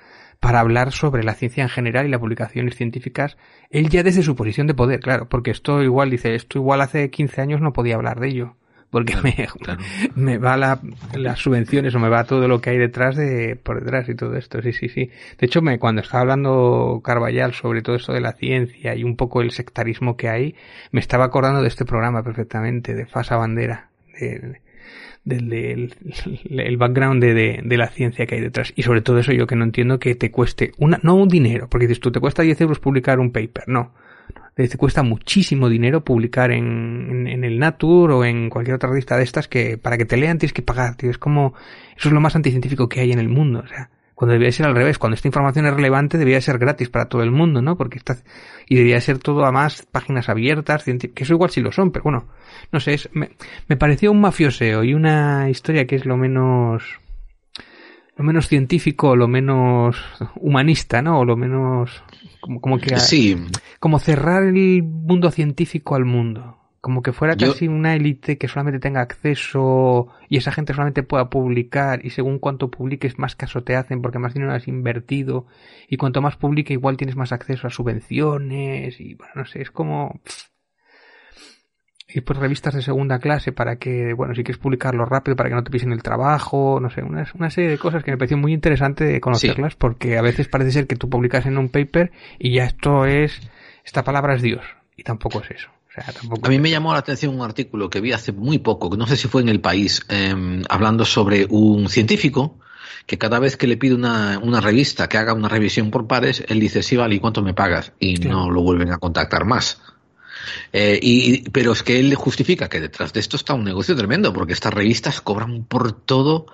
Speaker 3: para hablar sobre la ciencia en general y las publicaciones científicas, él ya desde su posición de poder, claro, porque esto igual dice, esto igual hace 15 años no podía hablar de ello, porque me, [LAUGHS] me va la, las subvenciones o me va todo lo que hay detrás de, por detrás y todo esto, sí, sí, sí. De hecho, me, cuando estaba hablando Carballal sobre todo esto de la ciencia y un poco el sectarismo que hay, me estaba acordando de este programa perfectamente, de Fasa Bandera, de- del, del- el background de, de, de la ciencia que hay detrás. Y sobre todo eso yo que no entiendo que te cueste una, no un dinero, porque dices tú, te cuesta 10 euros publicar un paper, no. Te cuesta muchísimo dinero publicar en, en, el Nature o en cualquier otra revista de estas que para que te lean tienes que pagar, tío. Es como, eso es lo más anticientífico que hay en el mundo, o sea. Cuando debería ser al revés, cuando esta información es relevante debería ser gratis para todo el mundo, ¿no? Porque está, y debería ser todo a más páginas abiertas, que eso igual sí lo son, pero bueno, no sé, es, me, me pareció un mafioseo y una historia que es lo menos, lo menos científico, lo menos humanista, ¿no? O lo menos, como, como que,
Speaker 2: Sí.
Speaker 3: como cerrar el mundo científico al mundo. Como que fuera
Speaker 2: Yo-
Speaker 3: casi una élite que solamente tenga acceso y esa gente solamente pueda publicar y según cuanto publiques más caso te hacen porque más dinero has invertido y cuanto más publique igual tienes más acceso a subvenciones y bueno, no sé, es como... Y pues revistas de segunda clase para que, bueno, si quieres publicarlo rápido para que no te pisen el trabajo, no sé, una, una serie de cosas que me pareció muy interesante conocerlas porque a veces parece ser que tú publicas en un paper y ya esto es, esta palabra es Dios y tampoco es eso. O sea, tampoco
Speaker 2: A mí me llamó la atención un artículo que vi hace muy poco, que no sé si fue en el país, eh, hablando sobre un científico que cada vez que le pide una, una revista que haga una revisión por pares, él dice, sí, vale, ¿y cuánto me pagas? Y no lo vuelven a contactar más. Eh, y, pero es que él justifica que detrás de esto está un negocio tremendo, porque estas revistas cobran por todo,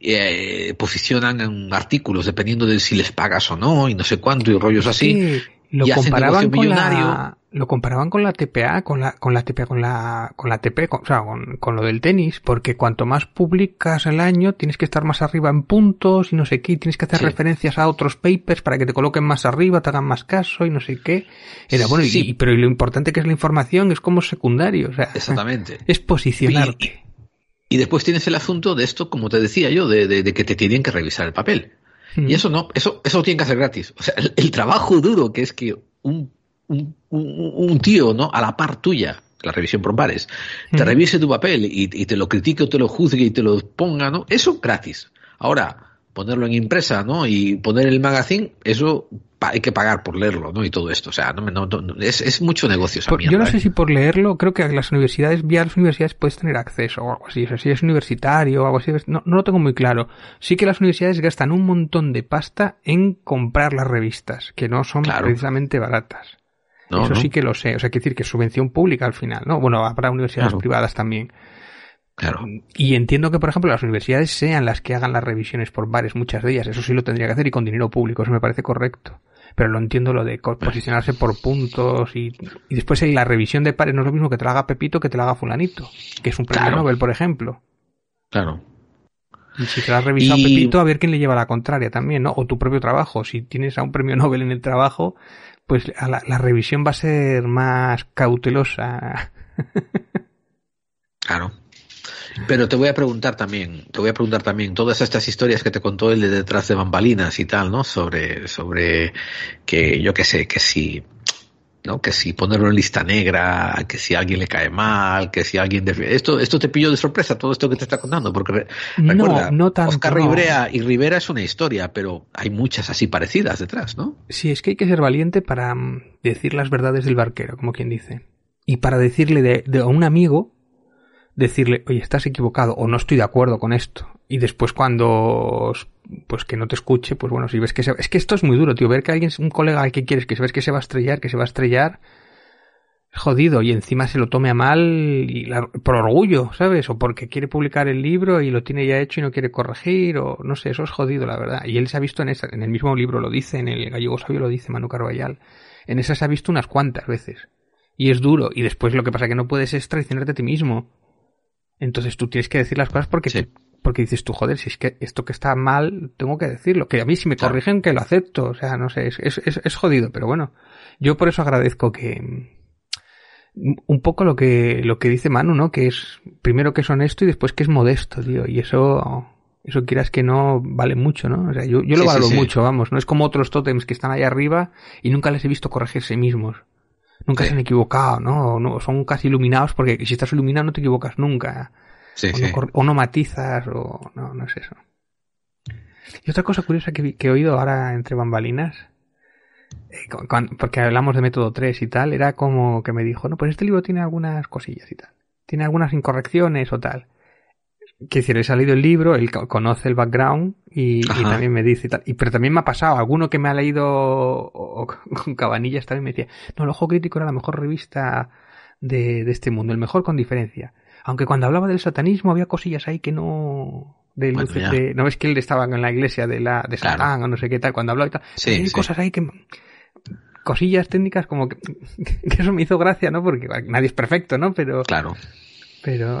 Speaker 2: eh, posicionan en artículos dependiendo de si les pagas o no, y no sé cuánto, y rollos así.
Speaker 3: que lo
Speaker 2: y hacen
Speaker 3: comparaban con
Speaker 2: millonario.
Speaker 3: la lo comparaban con la TPA con la con la TPA con la con la TP con, o sea con, con lo del tenis porque cuanto más publicas al año tienes que estar más arriba en puntos y no sé qué y tienes que hacer
Speaker 2: Sí.
Speaker 3: referencias a otros papers para que te coloquen más arriba te hagan más caso y no sé qué era bueno
Speaker 2: Sí.
Speaker 3: y, pero lo importante que es la información es como secundario o sea
Speaker 2: Exactamente. [LAUGHS]
Speaker 3: es posicionarte
Speaker 2: Y después tienes el asunto de esto, como te decía yo, de, de- de que te tienen que revisar el papel.
Speaker 3: Mm.
Speaker 2: Y eso no, eso, eso lo tienen que hacer gratis. O sea, el, el trabajo duro que es que un, un, un- un tío, ¿no? A la par tuya, la revisión por pares, te
Speaker 3: Mm.
Speaker 2: revise tu papel y, y te lo critique o te lo juzgue y te lo ponga, ¿no? Eso gratis. Ahora, ponerlo en impresa, ¿no? Y poner el magazine, eso hay que pagar por leerlo, ¿no? Y todo esto. O sea, no, no- no- es, es mucho negocio esa
Speaker 3: Por-
Speaker 2: mierda,
Speaker 3: yo no
Speaker 2: ¿eh?
Speaker 3: sé si por leerlo, creo que a las universidades, vía las universidades puedes tener acceso o algo así. O sea, si es universitario o algo así, no, no lo tengo muy claro. Sí que las universidades gastan un montón de pasta en comprar las revistas, que no son
Speaker 2: Claro.
Speaker 3: precisamente baratas.
Speaker 2: No,
Speaker 3: Eso
Speaker 2: no.
Speaker 3: sí que lo sé. O sea, quiere decir que es subvención pública al final, ¿no? Bueno, habrá universidades
Speaker 2: Claro.
Speaker 3: privadas también.
Speaker 2: Claro.
Speaker 3: Y entiendo que, por ejemplo, las universidades sean las que hagan las revisiones por bares, muchas de ellas. Eso sí lo tendría que hacer y con dinero público. Eso me parece correcto. pero lo entiendo lo de posicionarse por puntos y, y después la revisión de pares no es lo mismo que te lo haga Pepito que te lo haga fulanito, que es un premio
Speaker 2: Claro.
Speaker 3: Nobel, por ejemplo.
Speaker 2: Claro.
Speaker 3: Y si te lo has revisado
Speaker 2: Y-
Speaker 3: Pepito, a ver quién le lleva la contraria también, ¿no? O tu propio trabajo. Si tienes a un premio Nobel en el trabajo, pues la revisión va a ser más cautelosa.
Speaker 2: Claro. Pero te voy a preguntar también, te voy a preguntar también todas estas historias que te contó él de detrás de bambalinas y tal, ¿no? Sobre, sobre que yo qué sé, que si, ¿no? Que si ponerlo en lista negra, que si a alguien le cae mal, que si alguien esto, esto te pilló de sorpresa, todo esto que te está contando, porque re-
Speaker 3: No,
Speaker 2: recuerda,
Speaker 3: no tanto,
Speaker 2: Oscar
Speaker 3: no.
Speaker 2: Rivera y Rivera es una historia, pero hay muchas así parecidas detrás, ¿no?
Speaker 3: Sí, es que hay que ser valiente para mm, decir las verdades del barquero, como quien dice. Y para decirle de, de a un amigo, decirle, oye, estás equivocado o no estoy de acuerdo con esto. Y después cuando, pues que no te escuche, pues bueno, si ves que se... Es que esto es muy duro, tío, ver que alguien, un colega al que quieres, que ves que se va a estrellar, que se va a estrellar, es jodido y encima se lo tome a mal y por orgullo, ¿sabes? O porque quiere publicar el libro y lo tiene ya hecho y no quiere corregir o no sé, eso es jodido, la verdad. Y él se ha visto en esa, en el mismo libro lo dice, en el Gallego Sabio lo dice Manu Carballal. En esa se ha visto unas cuantas veces. Y es duro. Y después lo que pasa que no puedes es traicionarte a ti mismo. Entonces tú tienes que decir las cosas porque, te- porque dices tú, joder, si es que esto que está mal, tengo que decirlo. Que a mí si me corrigen, que lo acepto. O sea, no sé, es, es, es, es jodido, pero bueno. Yo por eso agradezco que, un poco lo que lo que dice Manu, ¿no? Que es primero que es honesto y después que es modesto, tío. Y eso eso quieras que no vale mucho, ¿no? O sea, yo, yo lo
Speaker 2: Sí, sí,
Speaker 3: valoro
Speaker 2: sí.
Speaker 3: mucho, vamos. No es como otros tótems que están ahí arriba y nunca les he visto corregirse mismos. Nunca se han equivocado, ¿no? O no son casi iluminados porque si estás iluminado no te equivocas nunca.
Speaker 2: Sí,
Speaker 3: o,
Speaker 2: sí.
Speaker 3: No, o no matizas o no, no es eso. Y otra cosa curiosa que, que he oído ahora entre bambalinas eh, porque hablamos de método 3 y tal, era como que me dijo, no, pues este libro tiene algunas cosillas y tal. Tiene algunas incorrecciones o tal. Que decir, he salido el libro, él co- conoce el background y, también me dice y tal. Y, pero también me ha pasado, alguno que me ha leído o- o [LAUGHS] con cabanillas también me decía, no, el Ojo Crítico era la mejor revista de, de este mundo, el mejor con diferencia. Aunque cuando hablaba del satanismo había cosillas ahí que no... De
Speaker 2: Bueno,
Speaker 3: luces de- no ves que él estaba en la iglesia de la de
Speaker 2: Claro.
Speaker 3: Satán o no sé qué tal cuando hablaba y tal
Speaker 2: Sí,
Speaker 3: hay
Speaker 2: sí.
Speaker 3: cosas ahí que cosillas técnicas como que, [LAUGHS] que eso me hizo gracia, ¿no? Porque nadie es perfecto, ¿no? Pero
Speaker 2: Claro.
Speaker 3: pero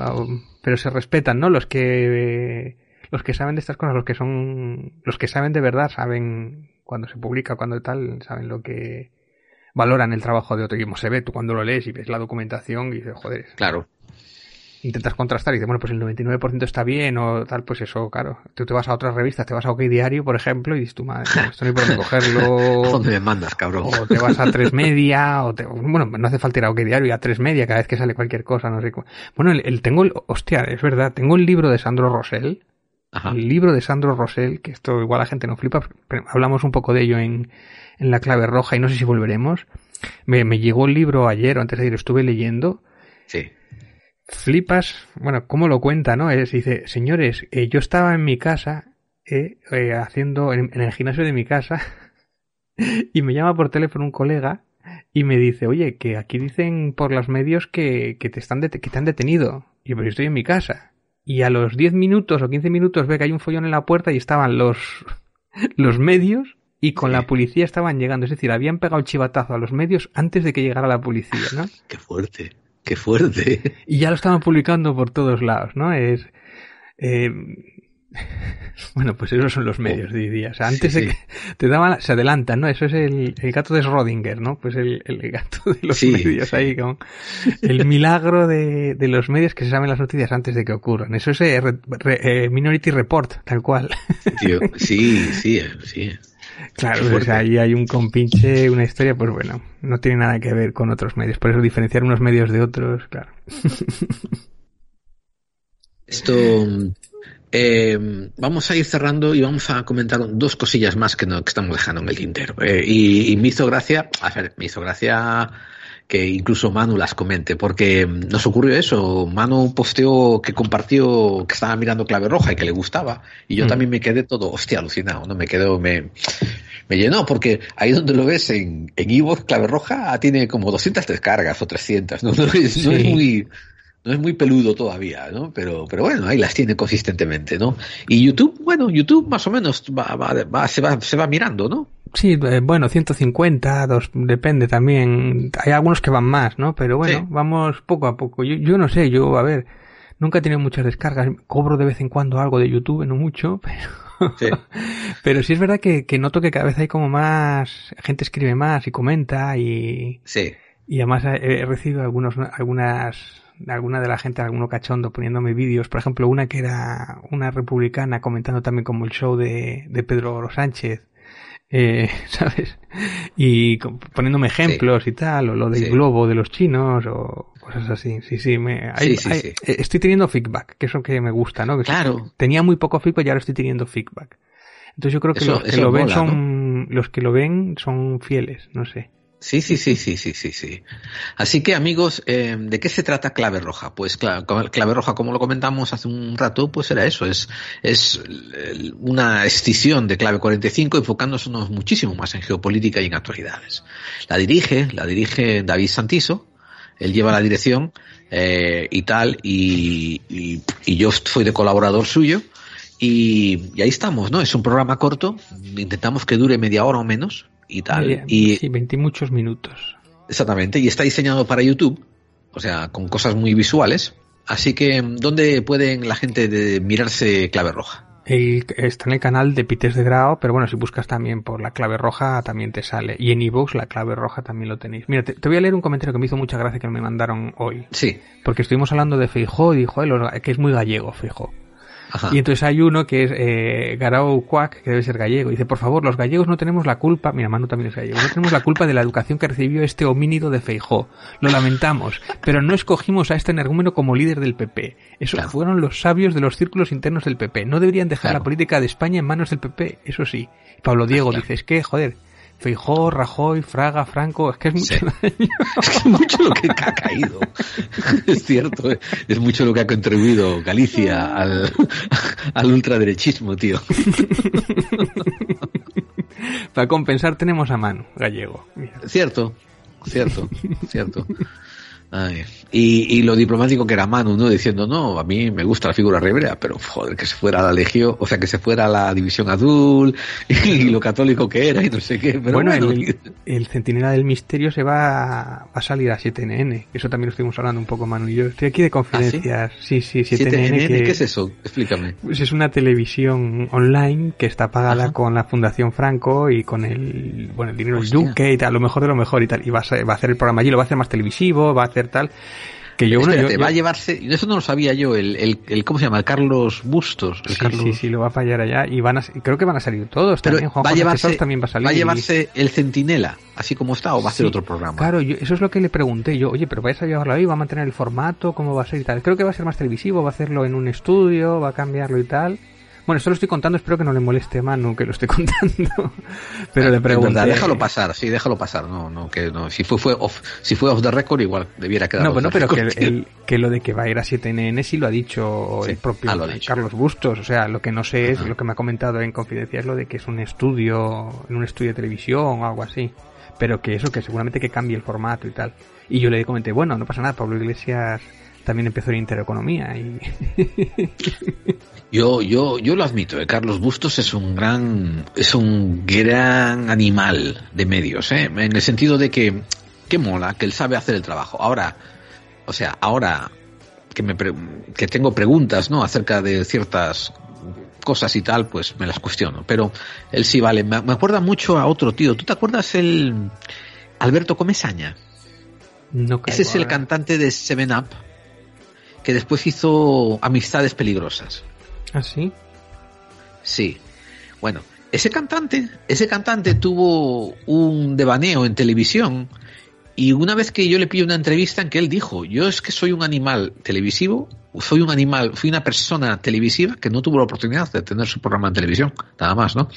Speaker 3: pero se respetan, ¿no? Los que los que saben de estas cosas, los que son los que saben de verdad saben cuando se publica, cuando tal, saben lo que valoran el trabajo de otro y como se ve tú cuando lo lees y ves la documentación y dices, joder,
Speaker 2: Claro.
Speaker 3: Intentas contrastar y dices, bueno, pues el 99% está bien o tal, pues eso, claro. Tú te vas a otras revistas, te vas a OK Diario, por ejemplo, y dices, tú, madre, [LAUGHS] esto no hay por dónde cogerlo.
Speaker 2: ¿A [LAUGHS] dónde me mandas, cabrón?
Speaker 3: O te vas a [LAUGHS] tres media, o te, bueno, no hace falta ir a OK Diario y a tres media cada vez que sale cualquier cosa, no sé cómo. Bueno, el, el- tengo el, hostia, es verdad, tengo el libro de Sandro Rosell,
Speaker 2: Ajá.
Speaker 3: el libro de Sandro Rosell, que esto igual la gente no flipa, pero hablamos un poco de ello en, en la clave roja y no sé si volveremos. Me, me llegó el libro ayer o antes de ir, estuve leyendo
Speaker 2: Sí.
Speaker 3: Flipas, bueno, cómo lo cuenta, ¿no? Es, dice, señores, eh, yo estaba en mi casa, eh, eh, haciendo, en, en el gimnasio de mi casa, [LAUGHS] y me llama por teléfono un colega y me dice, oye, que aquí dicen por los medios que, que te están que te han detenido. Y yo, pero yo estoy en mi casa. Y a los 10 minutos o 15 minutos ve que hay un follón en la puerta y estaban los, [LAUGHS] los medios y con la policía estaban llegando. Es decir, habían pegado el chivatazo a los medios antes de que llegara la policía, ¿no? [LAUGHS]
Speaker 2: Qué fuerte. Qué fuerte. [LAUGHS]
Speaker 3: Y ya lo estaban publicando por todos lados, ¿no? Es. eh, [LAUGHS] bueno, pues esos son los medios, diría. O sea, antes
Speaker 2: Sí,
Speaker 3: de que te daban, se adelantan, ¿no? Eso es el, el gato de Schrödinger, ¿no? Pues el, el gato de los
Speaker 2: Sí,
Speaker 3: medios ahí con el milagro de, de los medios que se saben las noticias antes de que ocurran. Eso es eh, re- re- eh, Minority Report, tal cual.
Speaker 2: Tío, [LAUGHS] sí, sí, sí.
Speaker 3: Claro, pues ahí hay un compinche, una historia, pues bueno, no tiene nada que ver con otros medios. Por eso diferenciar unos medios de otros, claro. [LAUGHS]
Speaker 2: Esto. eh, vamos a ir cerrando y vamos a comentar dos cosillas más que, no, que estamos dejando en el tintero. Eh, y, y me hizo gracia, a ver, me hizo gracia que incluso Manu las comente, porque nos ocurrió eso. Manu posteó que compartió que estaba mirando clave roja y que le gustaba. Y yo
Speaker 3: Mm.
Speaker 2: también me quedé todo, hostia, alucinado, ¿no? Me quedó, me, me llenó, porque ahí donde lo ves en, en Evox, clave roja, tiene como 200 descargas o 300, ¿no? [LAUGHS] No es, no es muy, no es muy peludo todavía, ¿no? Pero, pero bueno, ahí las tiene consistentemente, ¿no? Y YouTube, bueno, YouTube más o menos va, va, va- se, va, se va mirando, ¿no?
Speaker 3: Sí, eh, bueno, 150, dos, depende también. Hay algunos que van más, ¿no? Pero bueno,
Speaker 2: Sí.
Speaker 3: vamos poco a poco. Yo, yo no sé, yo, a ver, nunca he tenido muchas descargas. Cobro de vez en cuando algo de YouTube, no mucho, [LAUGHS] pero,
Speaker 2: Sí.
Speaker 3: pero sí es verdad que, que noto que cada vez hay como más, gente escribe más y comenta y,
Speaker 2: Sí.
Speaker 3: y además he, he recibido algunos, algunas, alguna de la gente, alguno cachondo poniéndome vídeos, por ejemplo, una que era una republicana comentando también como el show de, de Pedro Sánchez, eh, [LAUGHS] ¿sabes? Y poniéndome ejemplos y tal, o lo del
Speaker 2: Sí.
Speaker 3: globo de los chinos, o cosas así. Sí, sí, me, hay-
Speaker 2: Sí, sí,
Speaker 3: hay-
Speaker 2: sí.
Speaker 3: eh, estoy teniendo feedback, que es lo que me gusta, ¿no? Que
Speaker 2: Claro.
Speaker 3: Tenía muy poco feedback y ahora estoy teniendo feedback. Entonces yo creo que
Speaker 2: Eso-
Speaker 3: los que lo ven son, los que lo ven son fieles, no sé.
Speaker 2: Sí, sí, sí, sí, sí, sí, sí. Así que amigos, eh, ¿de qué se trata Clave Roja? Pues cla- Clave Roja, como lo comentamos hace un rato, pues era eso, es, una escisión de Clave 45 enfocándonos muchísimo más en geopolítica y en actualidades. La dirige, la dirige David Santiso, él lleva la dirección eh, y tal, y, y, y yo fui de colaborador suyo. Y, y ahí estamos, ¿no? Es un programa corto, intentamos que dure media hora o menos y tal.
Speaker 3: Media-
Speaker 2: y,
Speaker 3: sí, 20 y muchos minutos.
Speaker 2: Exactamente, y está diseñado para YouTube, o sea, con cosas muy visuales. Así que, ¿dónde pueden la gente de mirarse Clave Roja?
Speaker 3: Está en el canal de Pites de Grao, pero bueno, si buscas también por la clave roja también te sale. Y en iVoox la clave roja también lo tenéis. Mira, te, te voy a leer un comentario que me hizo mucha gracia que me mandaron hoy.
Speaker 2: Sí.
Speaker 3: Porque estuvimos hablando de Feijó y dijo, "Eh, los- que es muy gallego Feijó.
Speaker 2: Ajá.
Speaker 3: Y entonces hay uno que es eh, Garau Cuac, que debe ser gallego. Dice, por favor, los gallegos no tenemos la culpa, mira, Manu también es gallego, no tenemos la culpa de la educación que recibió este homínido de Feijó. Lo lamentamos, pero no escogimos a este energúmeno como líder del PP. Esos fueron los sabios de los círculos internos del PP. No deberían dejar la política de España en manos del PP, eso sí. Pablo Diego dice, es que, joder, Feijó, Rajoy, Fraga, Franco, es que es mucho daño. [LAUGHS]
Speaker 2: Es mucho lo que ha caído. [LAUGHS] Es cierto, eh. es mucho lo que ha contribuido Galicia al, [LAUGHS] al ultraderechismo, tío.
Speaker 3: Para compensar tenemos a Manu, gallego. Mira.
Speaker 2: Cierto, cierto, cierto. Ay, Y, y lo diplomático que era Manu, ¿no? Diciendo, no, a mí me gusta la figura ribera, pero joder, que se fuera a la legión, o sea, que se fuera a la división azul, [LAUGHS] y, lo católico que era, y no sé qué. Pero
Speaker 3: bueno,
Speaker 2: bueno,
Speaker 3: el, el Centinela del Misterio se va, va a salir a 7NN. Eso también lo estuvimos hablando un poco, Manu y yo. Estoy aquí de confidencias. sí? sí, 7NN.
Speaker 2: 7NN,
Speaker 3: que,
Speaker 2: ¿qué es eso? Explícame.
Speaker 3: Pues es una televisión online que está pagada con la Fundación Franco y con el, bueno, el dinero del Duque y tal, lo mejor de lo mejor y tal. Y va a, va a hacer el programa allí, lo va a hacer más televisivo, va a hacer tal. Que yo, bueno,
Speaker 2: Espérate,
Speaker 3: yo-
Speaker 2: va a llevarse, eso no lo sabía yo, el, el, el ¿cómo se llama? El Carlos Bustos. El
Speaker 3: Sí,
Speaker 2: Carlos...
Speaker 3: sí, sí, lo va a fallar allá y van a, creo que van a salir todos
Speaker 2: Pero
Speaker 3: también. Juan
Speaker 2: va llevarse,
Speaker 3: también va a salir.
Speaker 2: va a llevarse el Centinela, así como está, o va a ser
Speaker 3: Sí,
Speaker 2: otro programa.
Speaker 3: Claro, yo- eso es lo que le pregunté yo. Oye, pero vais a llevarlo ahí, va a mantener el formato, cómo va a ser y tal. Creo que va a ser más televisivo, va a hacerlo en un estudio, va a cambiarlo y tal. Bueno, esto lo estoy contando, espero que no le moleste a Manu que lo esté [LAUGHS] contando. pero le
Speaker 2: Es
Speaker 3: pregunté.
Speaker 2: verdad, déjalo pasar, sí, déjalo pasar, no, no, que no, si fue, fue off, si fue off the record igual debiera quedar
Speaker 3: No,
Speaker 2: off
Speaker 3: bueno,
Speaker 2: the
Speaker 3: pero que,
Speaker 2: record,
Speaker 3: el- el- que lo de que va a ir a 7NN sí lo ha dicho el propio
Speaker 2: ah, dicho.
Speaker 3: Carlos Bustos. O sea, lo que no sé es, lo que me ha comentado en confidencia es lo de que es un estudio, en un estudio de televisión o algo así. Pero que eso, que seguramente que cambie el formato y tal. Y yo le comenté, bueno, no pasa nada, Pablo Iglesias también empezó en Intereconomía y...
Speaker 2: Yo, yo, yo lo admito, eh, Carlos Bustos es un gran, es un gran animal de medios, ¿eh? en el sentido de que, que mola, que él sabe hacer el trabajo. Ahora, o sea, ahora que me, pre- que tengo preguntas, ¿no? Acerca de ciertas cosas y tal, pues me las cuestiono. Pero él sí vale. Me, me acuerda mucho a otro tío. ¿Tú te acuerdas el Alberto Comesaña?
Speaker 3: No
Speaker 2: Ese es el
Speaker 3: ahora.
Speaker 2: cantante de Seven Up que después hizo Amistades Peligrosas.
Speaker 3: ¿Ah, sí?
Speaker 2: Sí. Bueno, ese cantante, ese cantante tuvo un devaneo en televisión y una vez que yo le pillé una entrevista en que él dijo, yo es que soy un animal televisivo, soy un animal, fui una persona televisiva que no tuvo la oportunidad de tener su programa en televisión, nada más, ¿no?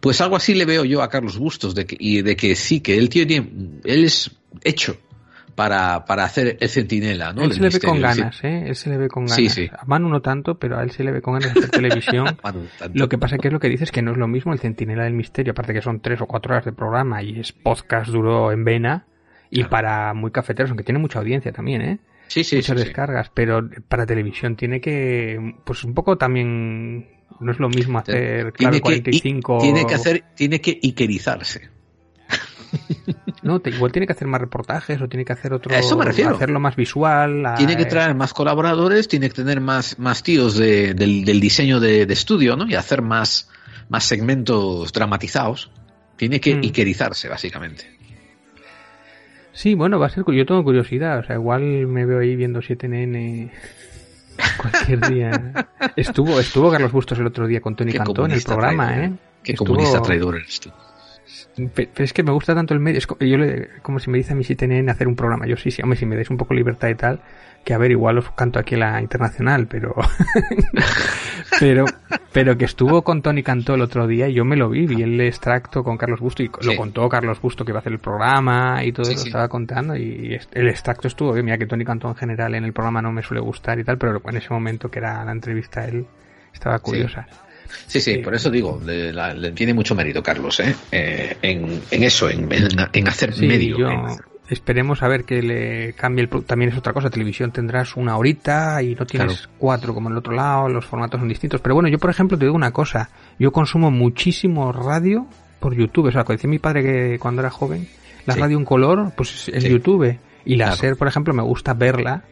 Speaker 2: Pues algo así le veo yo a Carlos Bustos de que, y de que sí, que él tiene, él es hecho para, para hacer el centinela, ¿no?
Speaker 3: él se le ve con ganas, ¿eh? Él se le ve con ganas.
Speaker 2: Sí, sí.
Speaker 3: A Manu no tanto, pero a él se le ve con ganas de hacer televisión. [LAUGHS]
Speaker 2: Manu.
Speaker 3: Lo que pasa que es lo que dices que no es lo mismo el Centinela del Misterio, aparte que son tres o cuatro horas de programa y es podcast duro en vena y para muy cafeteros, aunque tiene mucha audiencia también, ¿eh?
Speaker 2: Sí, sí,
Speaker 3: Muchas
Speaker 2: sí,
Speaker 3: descargas, pero para televisión tiene que, pues un poco también No es lo mismo hacer, claro,
Speaker 2: tiene, que,
Speaker 3: 45...
Speaker 2: tiene que hacer, tiene que iquerizarse. [LAUGHS]
Speaker 3: No, te- igual tiene que hacer más reportajes o tiene que hacer otro...
Speaker 2: A eso me refiero.
Speaker 3: Hacerlo más visual. a-
Speaker 2: Tiene que traer más colaboradores, tiene que tener más, más tíos de- del, del diseño de, de estudio, ¿no? Y hacer más, más segmentos dramatizados. Tiene que
Speaker 3: Mm.
Speaker 2: iquerizarse, básicamente.
Speaker 3: Sí, bueno, va a ser... Yo tengo curiosidad, o sea, igual me veo ahí viendo 7NN [LAUGHS] cualquier día. Estuvo, estuvo Carlos Bustos el otro día con Tony Cantón en el programa,
Speaker 2: traidor,
Speaker 3: ¿eh?
Speaker 2: Qué
Speaker 3: Estuvo-
Speaker 2: comunista traidor eres tú.
Speaker 3: Pe- Pero es que me gusta tanto el medio. Es co- yo le- como si me dice a mí si tienen hacer un programa. Yo sí, sí, hombre, si me dais un poco libertad y tal, que a ver, igual os canto aquí la internacional, pero. [LAUGHS] pero pero que estuvo con Tony Cantó el otro día y yo me lo vi, vi el extracto con Carlos Busto y lo contó Carlos Busto que iba a hacer el programa y todo
Speaker 2: Sí,
Speaker 3: eso,
Speaker 2: sí.
Speaker 3: estaba contando y el extracto estuvo bien. Mira que Tony Cantó en general en el programa no me suele gustar y tal, pero en ese momento que era la entrevista él, estaba curiosa.
Speaker 2: Sí, sí, por eso digo, le, la- le tiene mucho mérito Carlos, ¿eh? Eh, en, en eso, en, en, en hacer
Speaker 3: Sí,
Speaker 2: medio.
Speaker 3: yo-
Speaker 2: en hacer-
Speaker 3: esperemos a ver que le cambie el también es otra cosa televisión tendrás una horita y no tienes
Speaker 2: Claro.
Speaker 3: cuatro como en el otro lado los formatos son distintos pero bueno yo por ejemplo te digo una cosa yo consumo muchísimo radio por YouTube o sea como decía mi padre que cuando era joven la
Speaker 2: Sí.
Speaker 3: radio en color pues en
Speaker 2: Sí.
Speaker 3: YouTube y la
Speaker 2: Claro.
Speaker 3: SER por ejemplo me gusta verla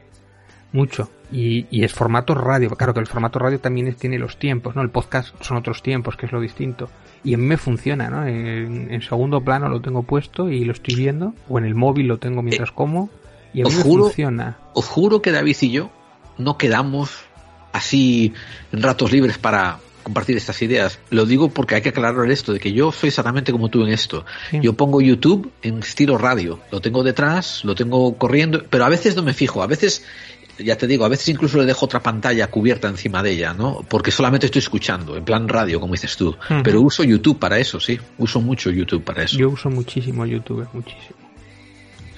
Speaker 3: mucho. Y, y es formato radio. Claro que el formato radio también es- tiene los tiempos no el podcast son otros tiempos que es lo distinto. Y mí me funciona no en, en segundo plano lo tengo puesto y lo estoy viendo o en el móvil lo tengo mientras como y
Speaker 2: os
Speaker 3: me
Speaker 2: juro-
Speaker 3: funciona.
Speaker 2: Os juro que David y yo no quedamos así en ratos libres para compartir estas ideas. Lo digo porque hay que aclarar esto, de que yo soy exactamente como tú en esto.
Speaker 3: Sí.
Speaker 2: Yo pongo YouTube en estilo radio, lo tengo detrás, lo tengo corriendo, pero a veces no me fijo, a veces, ya te digo, a veces incluso le dejo otra pantalla cubierta encima de ella, ¿no? Porque solamente estoy escuchando, en plan radio, como dices tú.
Speaker 3: Ujú.
Speaker 2: Pero uso YouTube para eso, sí, uso mucho YouTube para eso.
Speaker 3: yo uso muchísimo YouTube muchísimo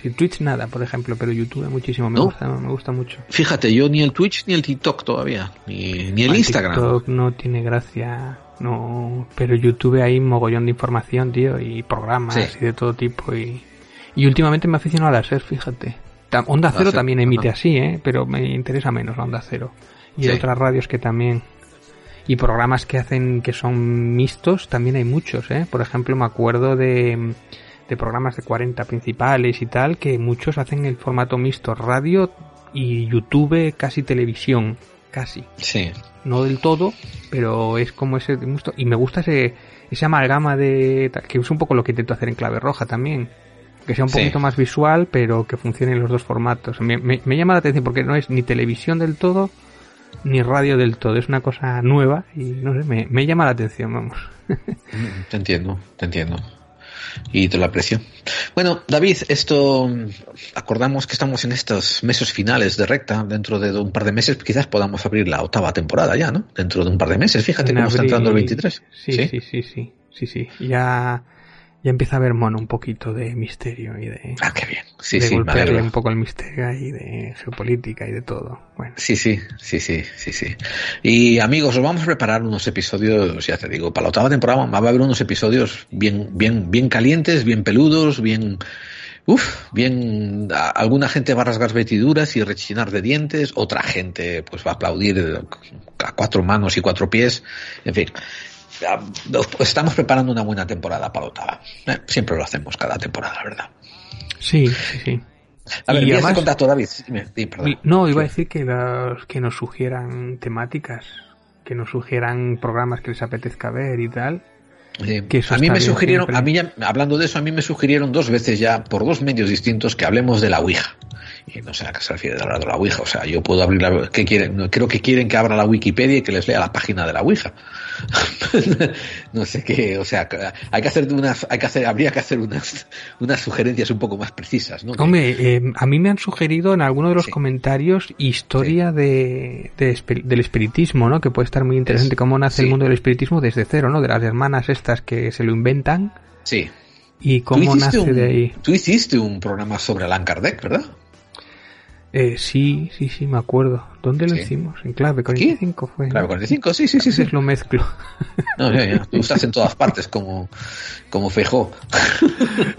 Speaker 3: si Twitch nada por ejemplo pero YouTube muchísimo me
Speaker 2: ¿No?
Speaker 3: gusta me gusta mucho
Speaker 2: Fíjate, yo ni el Twitch ni el TikTok todavía, ni, ni el
Speaker 3: Ah,
Speaker 2: Instagram.
Speaker 3: TikTok no tiene gracia, no, pero YouTube hay mogollón de información, tío, y programas
Speaker 2: Sí.
Speaker 3: y de todo tipo y, y últimamente me he aficionado a la SER, fíjate. Onda Cero
Speaker 2: SER,
Speaker 3: también emite así, ¿eh? pero me interesa menos la Onda Cero. Y
Speaker 2: Sí.
Speaker 3: otras radios que también. Y programas que hacen que son mixtos, también hay muchos, ¿eh? Por ejemplo, me acuerdo de, de programas de 40 principales y tal, que muchos hacen el formato mixto radio y YouTube casi televisión, casi
Speaker 2: Sí.
Speaker 3: no del todo, pero es como ese gusto. Y me gusta ese, ese amalgama de. que es un poco lo que intento hacer en clave roja también. Que sea un
Speaker 2: Sí.
Speaker 3: poquito más visual, pero que funcione en los dos formatos. Me, me- me llama la atención porque no es ni televisión del todo, ni radio del todo. Es una cosa nueva y no sé, me, me llama la atención, vamos.
Speaker 2: Te entiendo, te entiendo. Y te lo aprecio. Bueno, David, esto mm, acordamos que estamos en estos meses finales de recta. Dentro de un par de meses quizás podamos abrir la octava temporada ya, ¿no? Dentro de un par de meses. Fíjate
Speaker 3: En
Speaker 2: cómo está entrando el 23.
Speaker 3: Sí, sí, sí, sí, sí, sí. Ya, ya empieza a haber mono un poquito de misterio y de,
Speaker 2: Ah, qué bien. Sí,
Speaker 3: de
Speaker 2: sí,
Speaker 3: golpearle un poco el misterio y de geopolítica y de todo. Bueno.
Speaker 2: Sí, sí, sí, sí, sí, sí. Y amigos, os vamos a preparar unos episodios, ya te digo, para la octava temporada va a haber unos episodios bien, bien, bien calientes, bien peludos, bien, Uf, bien, a- alguna gente va a rasgar vestiduras y rechinar de dientes, otra gente pues va a aplaudir a cuatro manos y cuatro pies, en fin. Nos- Estamos preparando una buena temporada para la octava. Eh, Siempre lo hacemos cada temporada, ¿verdad?
Speaker 3: Sí, sí, sí.
Speaker 2: A ver,
Speaker 3: Y además-
Speaker 2: contacto, David. Dime, di, perdón.
Speaker 3: No, iba a decir que los que nos sugieran temáticas, que nos sugieran programas que les apetezca ver y tal. Que
Speaker 2: a mí me sugirieron,
Speaker 3: siempre.
Speaker 2: a mí ya, hablando de eso, a mí me sugirieron dos veces ya, por dos medios distintos, que hablemos de la Ouija. Y no sé a qué se refiere de hablar de la Ouija. O sea, yo puedo abrir la, ¿qué quieren? Creo que quieren que abra la Wikipedia y que les lea la página de la Ouija. [LAUGHS] no sé qué, o sea, hay que hacer unas, hay que hacer, habría que hacer unas, unas sugerencias un poco más precisas, ¿no?
Speaker 3: Hombre, eh, a mí me han sugerido en alguno de los comentarios historia de, del espiritismo, ¿no? Que puede estar muy interesante cómo nace el mundo del espiritismo desde cero, ¿no? De las hermanas estas que se lo inventan
Speaker 2: Sí.
Speaker 3: y cómo nace
Speaker 2: un-
Speaker 3: de ahí.
Speaker 2: Tú hiciste un programa sobre Allan Kardec, ¿verdad?
Speaker 3: Eh, sí, sí, sí, me acuerdo. ¿Dónde lo
Speaker 2: Sí.
Speaker 3: hicimos? En clave 45 fue. ¿no?
Speaker 2: Clave 45, sí, sí, sí, sí.
Speaker 3: lo mezclo.
Speaker 2: No, ya, ya. [LAUGHS] Tú estás en todas partes como, como Fejó.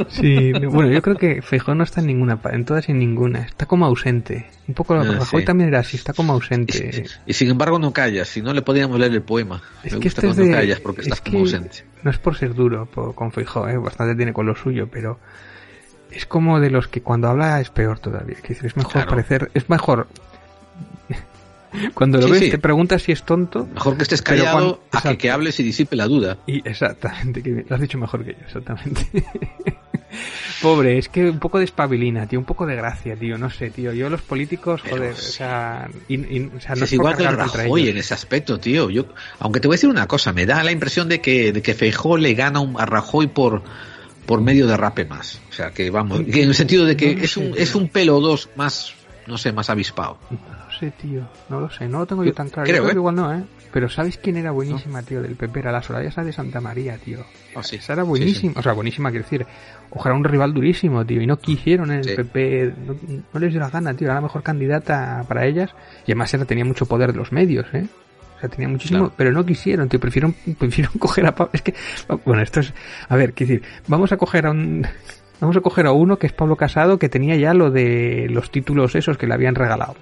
Speaker 3: Sí, bueno, yo creo que Feijóo no está en ninguna, en todas y en ninguna. Está como ausente. Un poco,
Speaker 2: Ah,
Speaker 3: Rajoy
Speaker 2: sí.
Speaker 3: también era así, está como ausente.
Speaker 2: Y sin embargo no callas, si no le podíamos leer el poema.
Speaker 3: Es
Speaker 2: Me
Speaker 3: que
Speaker 2: gusta
Speaker 3: este es
Speaker 2: cuando
Speaker 3: de-
Speaker 2: callas porque estás
Speaker 3: es
Speaker 2: como
Speaker 3: que
Speaker 2: ausente.
Speaker 3: No es por ser duro con Feijóo, ¿eh? bastante tiene con lo suyo, pero es como de los que cuando habla es peor todavía. Es mejor
Speaker 2: Claro.
Speaker 3: parecer, es mejor. [LAUGHS] cuando lo
Speaker 2: Sí,
Speaker 3: ves
Speaker 2: sí.
Speaker 3: te preguntas si es tonto.
Speaker 2: Mejor que estés callado
Speaker 3: cuando-
Speaker 2: a que, que hables y disipe la duda.
Speaker 3: Y exactamente, que lo has dicho mejor que yo, exactamente. [LAUGHS] Pobre, es que un poco de espabilina, tío, un poco de gracia, tío, no sé, tío. Yo los políticos,
Speaker 2: Pero
Speaker 3: joder, o sea, y- y- o sea, no
Speaker 2: es
Speaker 3: es
Speaker 2: igual que Rajoy en ese aspecto, tío. Yo, aunque te voy a decir una cosa, me da la impresión de que, de que Feijó le gana un- a Rajoy por, por medio de rape más. O sea, que vamos, que en el sentido de que
Speaker 3: No lo
Speaker 2: es un, es un pelo o dos más, no sé, más avispado.
Speaker 3: No sé, tío, no lo sé, no lo tengo yo tan claro.
Speaker 2: creo,
Speaker 3: yo creo
Speaker 2: ¿eh?
Speaker 3: que igual no, ¿eh? Pero ¿sabes quién era buenísima, tío, del PP? Era la Soraya Sáenz de Santa María, tío.
Speaker 2: Ah, sí.
Speaker 3: Esa era buenísima, o sea, buenísima, quiero decir. Ojalá un rival durísimo, tío, y no quisieron en el. PP, no, no les dio la gana, tío, era la mejor candidata para ellas, y además era, tenía mucho poder de los medios, ¿eh? O sea, tenía muchísimo,
Speaker 2: Claro.
Speaker 3: pero no quisieron, tío, prefirieron, [LAUGHS] prefirieron coger a Pablo, es que, bueno, esto es, a ver, quiero decir, vamos a coger a un, [LAUGHS] vamos a coger a uno que es Pablo Casado, que tenía ya lo de los títulos esos que le habían regalado.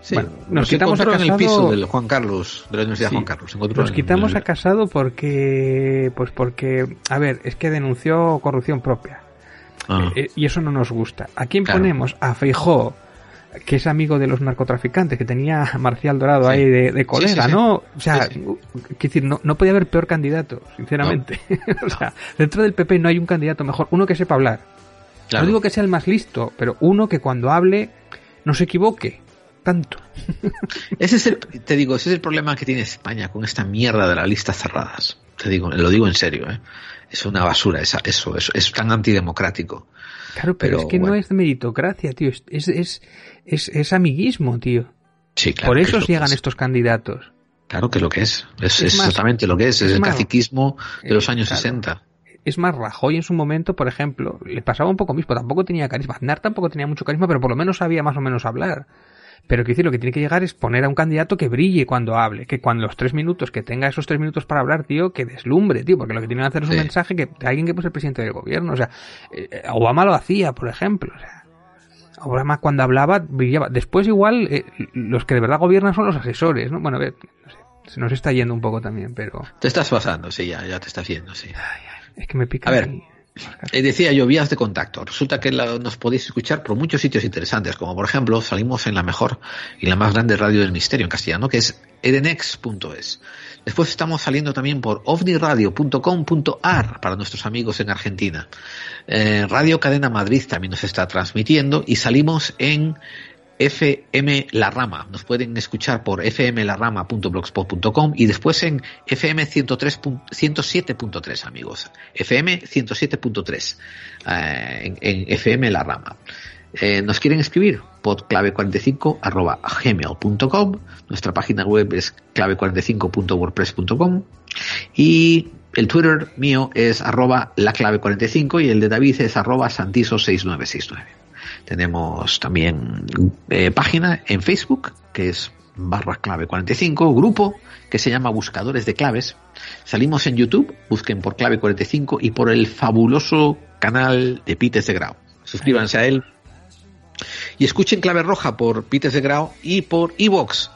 Speaker 2: Sí,
Speaker 3: Bueno,
Speaker 2: nos
Speaker 3: quitamos a
Speaker 2: encontró en el piso
Speaker 3: Casado-
Speaker 2: del Juan Carlos, de la Universidad
Speaker 3: Sí.
Speaker 2: Juan Carlos.
Speaker 3: Nos quitamos a Casado porque, pues porque, a ver, es que denunció corrupción propia.
Speaker 2: Ah.
Speaker 3: Eh, y eso no nos gusta. ¿A quién
Speaker 2: Claro.
Speaker 3: ponemos? A Feijó, que es amigo de los narcotraficantes, que tenía a [LAUGHS] Marcial Dorado ahí de, de colega,
Speaker 2: sí, sí.
Speaker 3: ¿no? O sea, quiero decir, no, no podía haber peor candidato, sinceramente. [LAUGHS] o sea, dentro del PP no hay un candidato mejor, uno que sepa hablar.
Speaker 2: Claro.
Speaker 3: No digo que sea el más listo, pero uno que cuando hable no se equivoque tanto. [LAUGHS]
Speaker 2: Ese es el, te digo, ese es el problema que tiene España con esta mierda de las listas cerradas. Te digo, lo digo en serio, ¿eh? Es una basura esa, eso, eso, es tan antidemocrático.
Speaker 3: Claro, pero,
Speaker 2: Pero,
Speaker 3: es que no es meritocracia, tío. Es, es, es, es, es amiguismo, tío.
Speaker 2: Sí, claro.
Speaker 3: Por eso
Speaker 2: es
Speaker 3: llegan
Speaker 2: es.
Speaker 3: estos candidatos.
Speaker 2: Claro que es lo que es. Es,
Speaker 3: Es
Speaker 2: es
Speaker 3: más-
Speaker 2: exactamente lo que es. Es, el
Speaker 3: más-
Speaker 2: caciquismo de los años
Speaker 3: claro.
Speaker 2: 60.
Speaker 3: Es más, Rajoy en su momento, por ejemplo, le pasaba un poco mismo. Tampoco tenía carisma. Aznar tampoco tenía mucho carisma, pero por lo menos sabía más o menos hablar. Pero que decir, lo que tiene que llegar es poner a un candidato que brille cuando hable, que cuando los tres minutos, que tenga esos tres minutos para hablar, tío, que deslumbre, tío, porque lo que tiene que hacer es un
Speaker 2: Sí.
Speaker 3: mensaje que de alguien que pues el presidente del gobierno, o sea, eh, Obama lo hacía, por ejemplo, o sea, Obama cuando hablaba brillaba. Después igual eh, los que de verdad gobiernan son los asesores, ¿no? Bueno, a ver, no sé, se nos está yendo un poco también, pero
Speaker 2: Te estás pasando, sí, ya, ya te estás yendo, sí.
Speaker 3: es que me pica.
Speaker 2: A ver. Eh, decía yo, vías de contacto. Resulta que nos podéis escuchar por muchos sitios interesantes, como por ejemplo, salimos en la mejor y la más grande radio del misterio en castellano, que es edenex.es. Después estamos saliendo también por ovniradio.com.ar para nuestros amigos en Argentina. Eh, Radio Cadena Madrid también nos está transmitiendo y salimos en FM La Rama. Nos pueden escuchar por fmlarama.blogspot.com y después en FM 103 pun- 107.3, amigos. FM 107.3 eh, en, en FM La Rama. Eh, nos quieren escribir podclave45 arroba nuestra página web es clave45.wordpress.com y el Twitter mío es arroba la clave45 y el de David es arroba santiso6969 tenemos también eh, página en Facebook, que es barra clave 45, grupo que se llama Buscadores de Claves. Salimos en YouTube, busquen por clave 45 y por el fabuloso canal de Pites de Grau. Suscríbanse a él. Y escuchen Clave Roja por Pites de Grau y por Evox,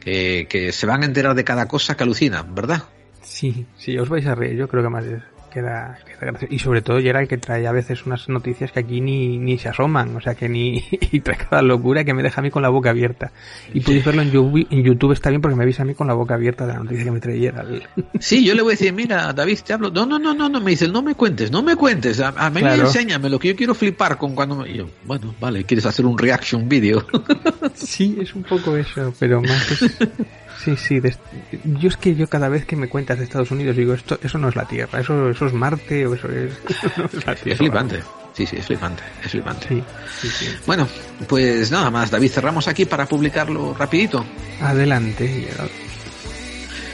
Speaker 2: que, se van a enterar de cada cosa que alucinan, ¿verdad?
Speaker 3: Sí, sí, os vais a reír. Yo creo que más es- queda, queda gracioso. Y sobre todo, era el que trae a veces unas noticias que aquí ni, ni se asoman. O sea, que ni. [LAUGHS] y trae cada locura que me deja a mí con la boca abierta. Y podéis verlo en YouTube, en YouTube está bien porque me avisa a mí con la boca abierta de la noticia que me trae Gerald.
Speaker 2: Sí, yo le voy a decir, mira, David, te hablo. No, no, no, no, no, me dice, no me cuentes, no me cuentes. A, a mí
Speaker 3: Claro.
Speaker 2: enséñame lo que yo quiero flipar con cuando me... yo, bueno, vale, ¿quieres hacer un reaction video? [LAUGHS]
Speaker 3: Sí, es un poco eso, pero más es- [LAUGHS] Sí, sí. des- Yo es que yo cada vez que me cuentas de Estados Unidos digo, esto eso no es la Tierra, eso, eso es Marte o eso es, [LAUGHS] no es la Tierra.
Speaker 2: es flipante. Sí, sí, es flipante, es flipante.
Speaker 3: Sí, sí, sí.
Speaker 2: Bueno, pues nada más, David, cerramos aquí para publicarlo rapidito.
Speaker 3: Adelante.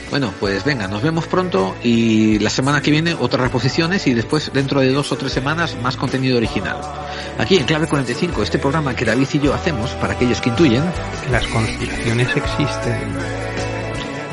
Speaker 6: Bueno, pues venga, nos vemos pronto y la semana que viene otras reposiciones y después dentro de dos o tres semanas más contenido original. Aquí en Clave 45, este programa que David y yo hacemos para aquellos que intuyen.
Speaker 3: Las conspiraciones existen.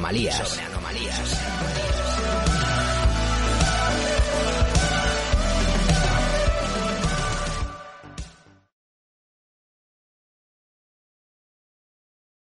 Speaker 16: anomalías.
Speaker 17: Sobre anomalías.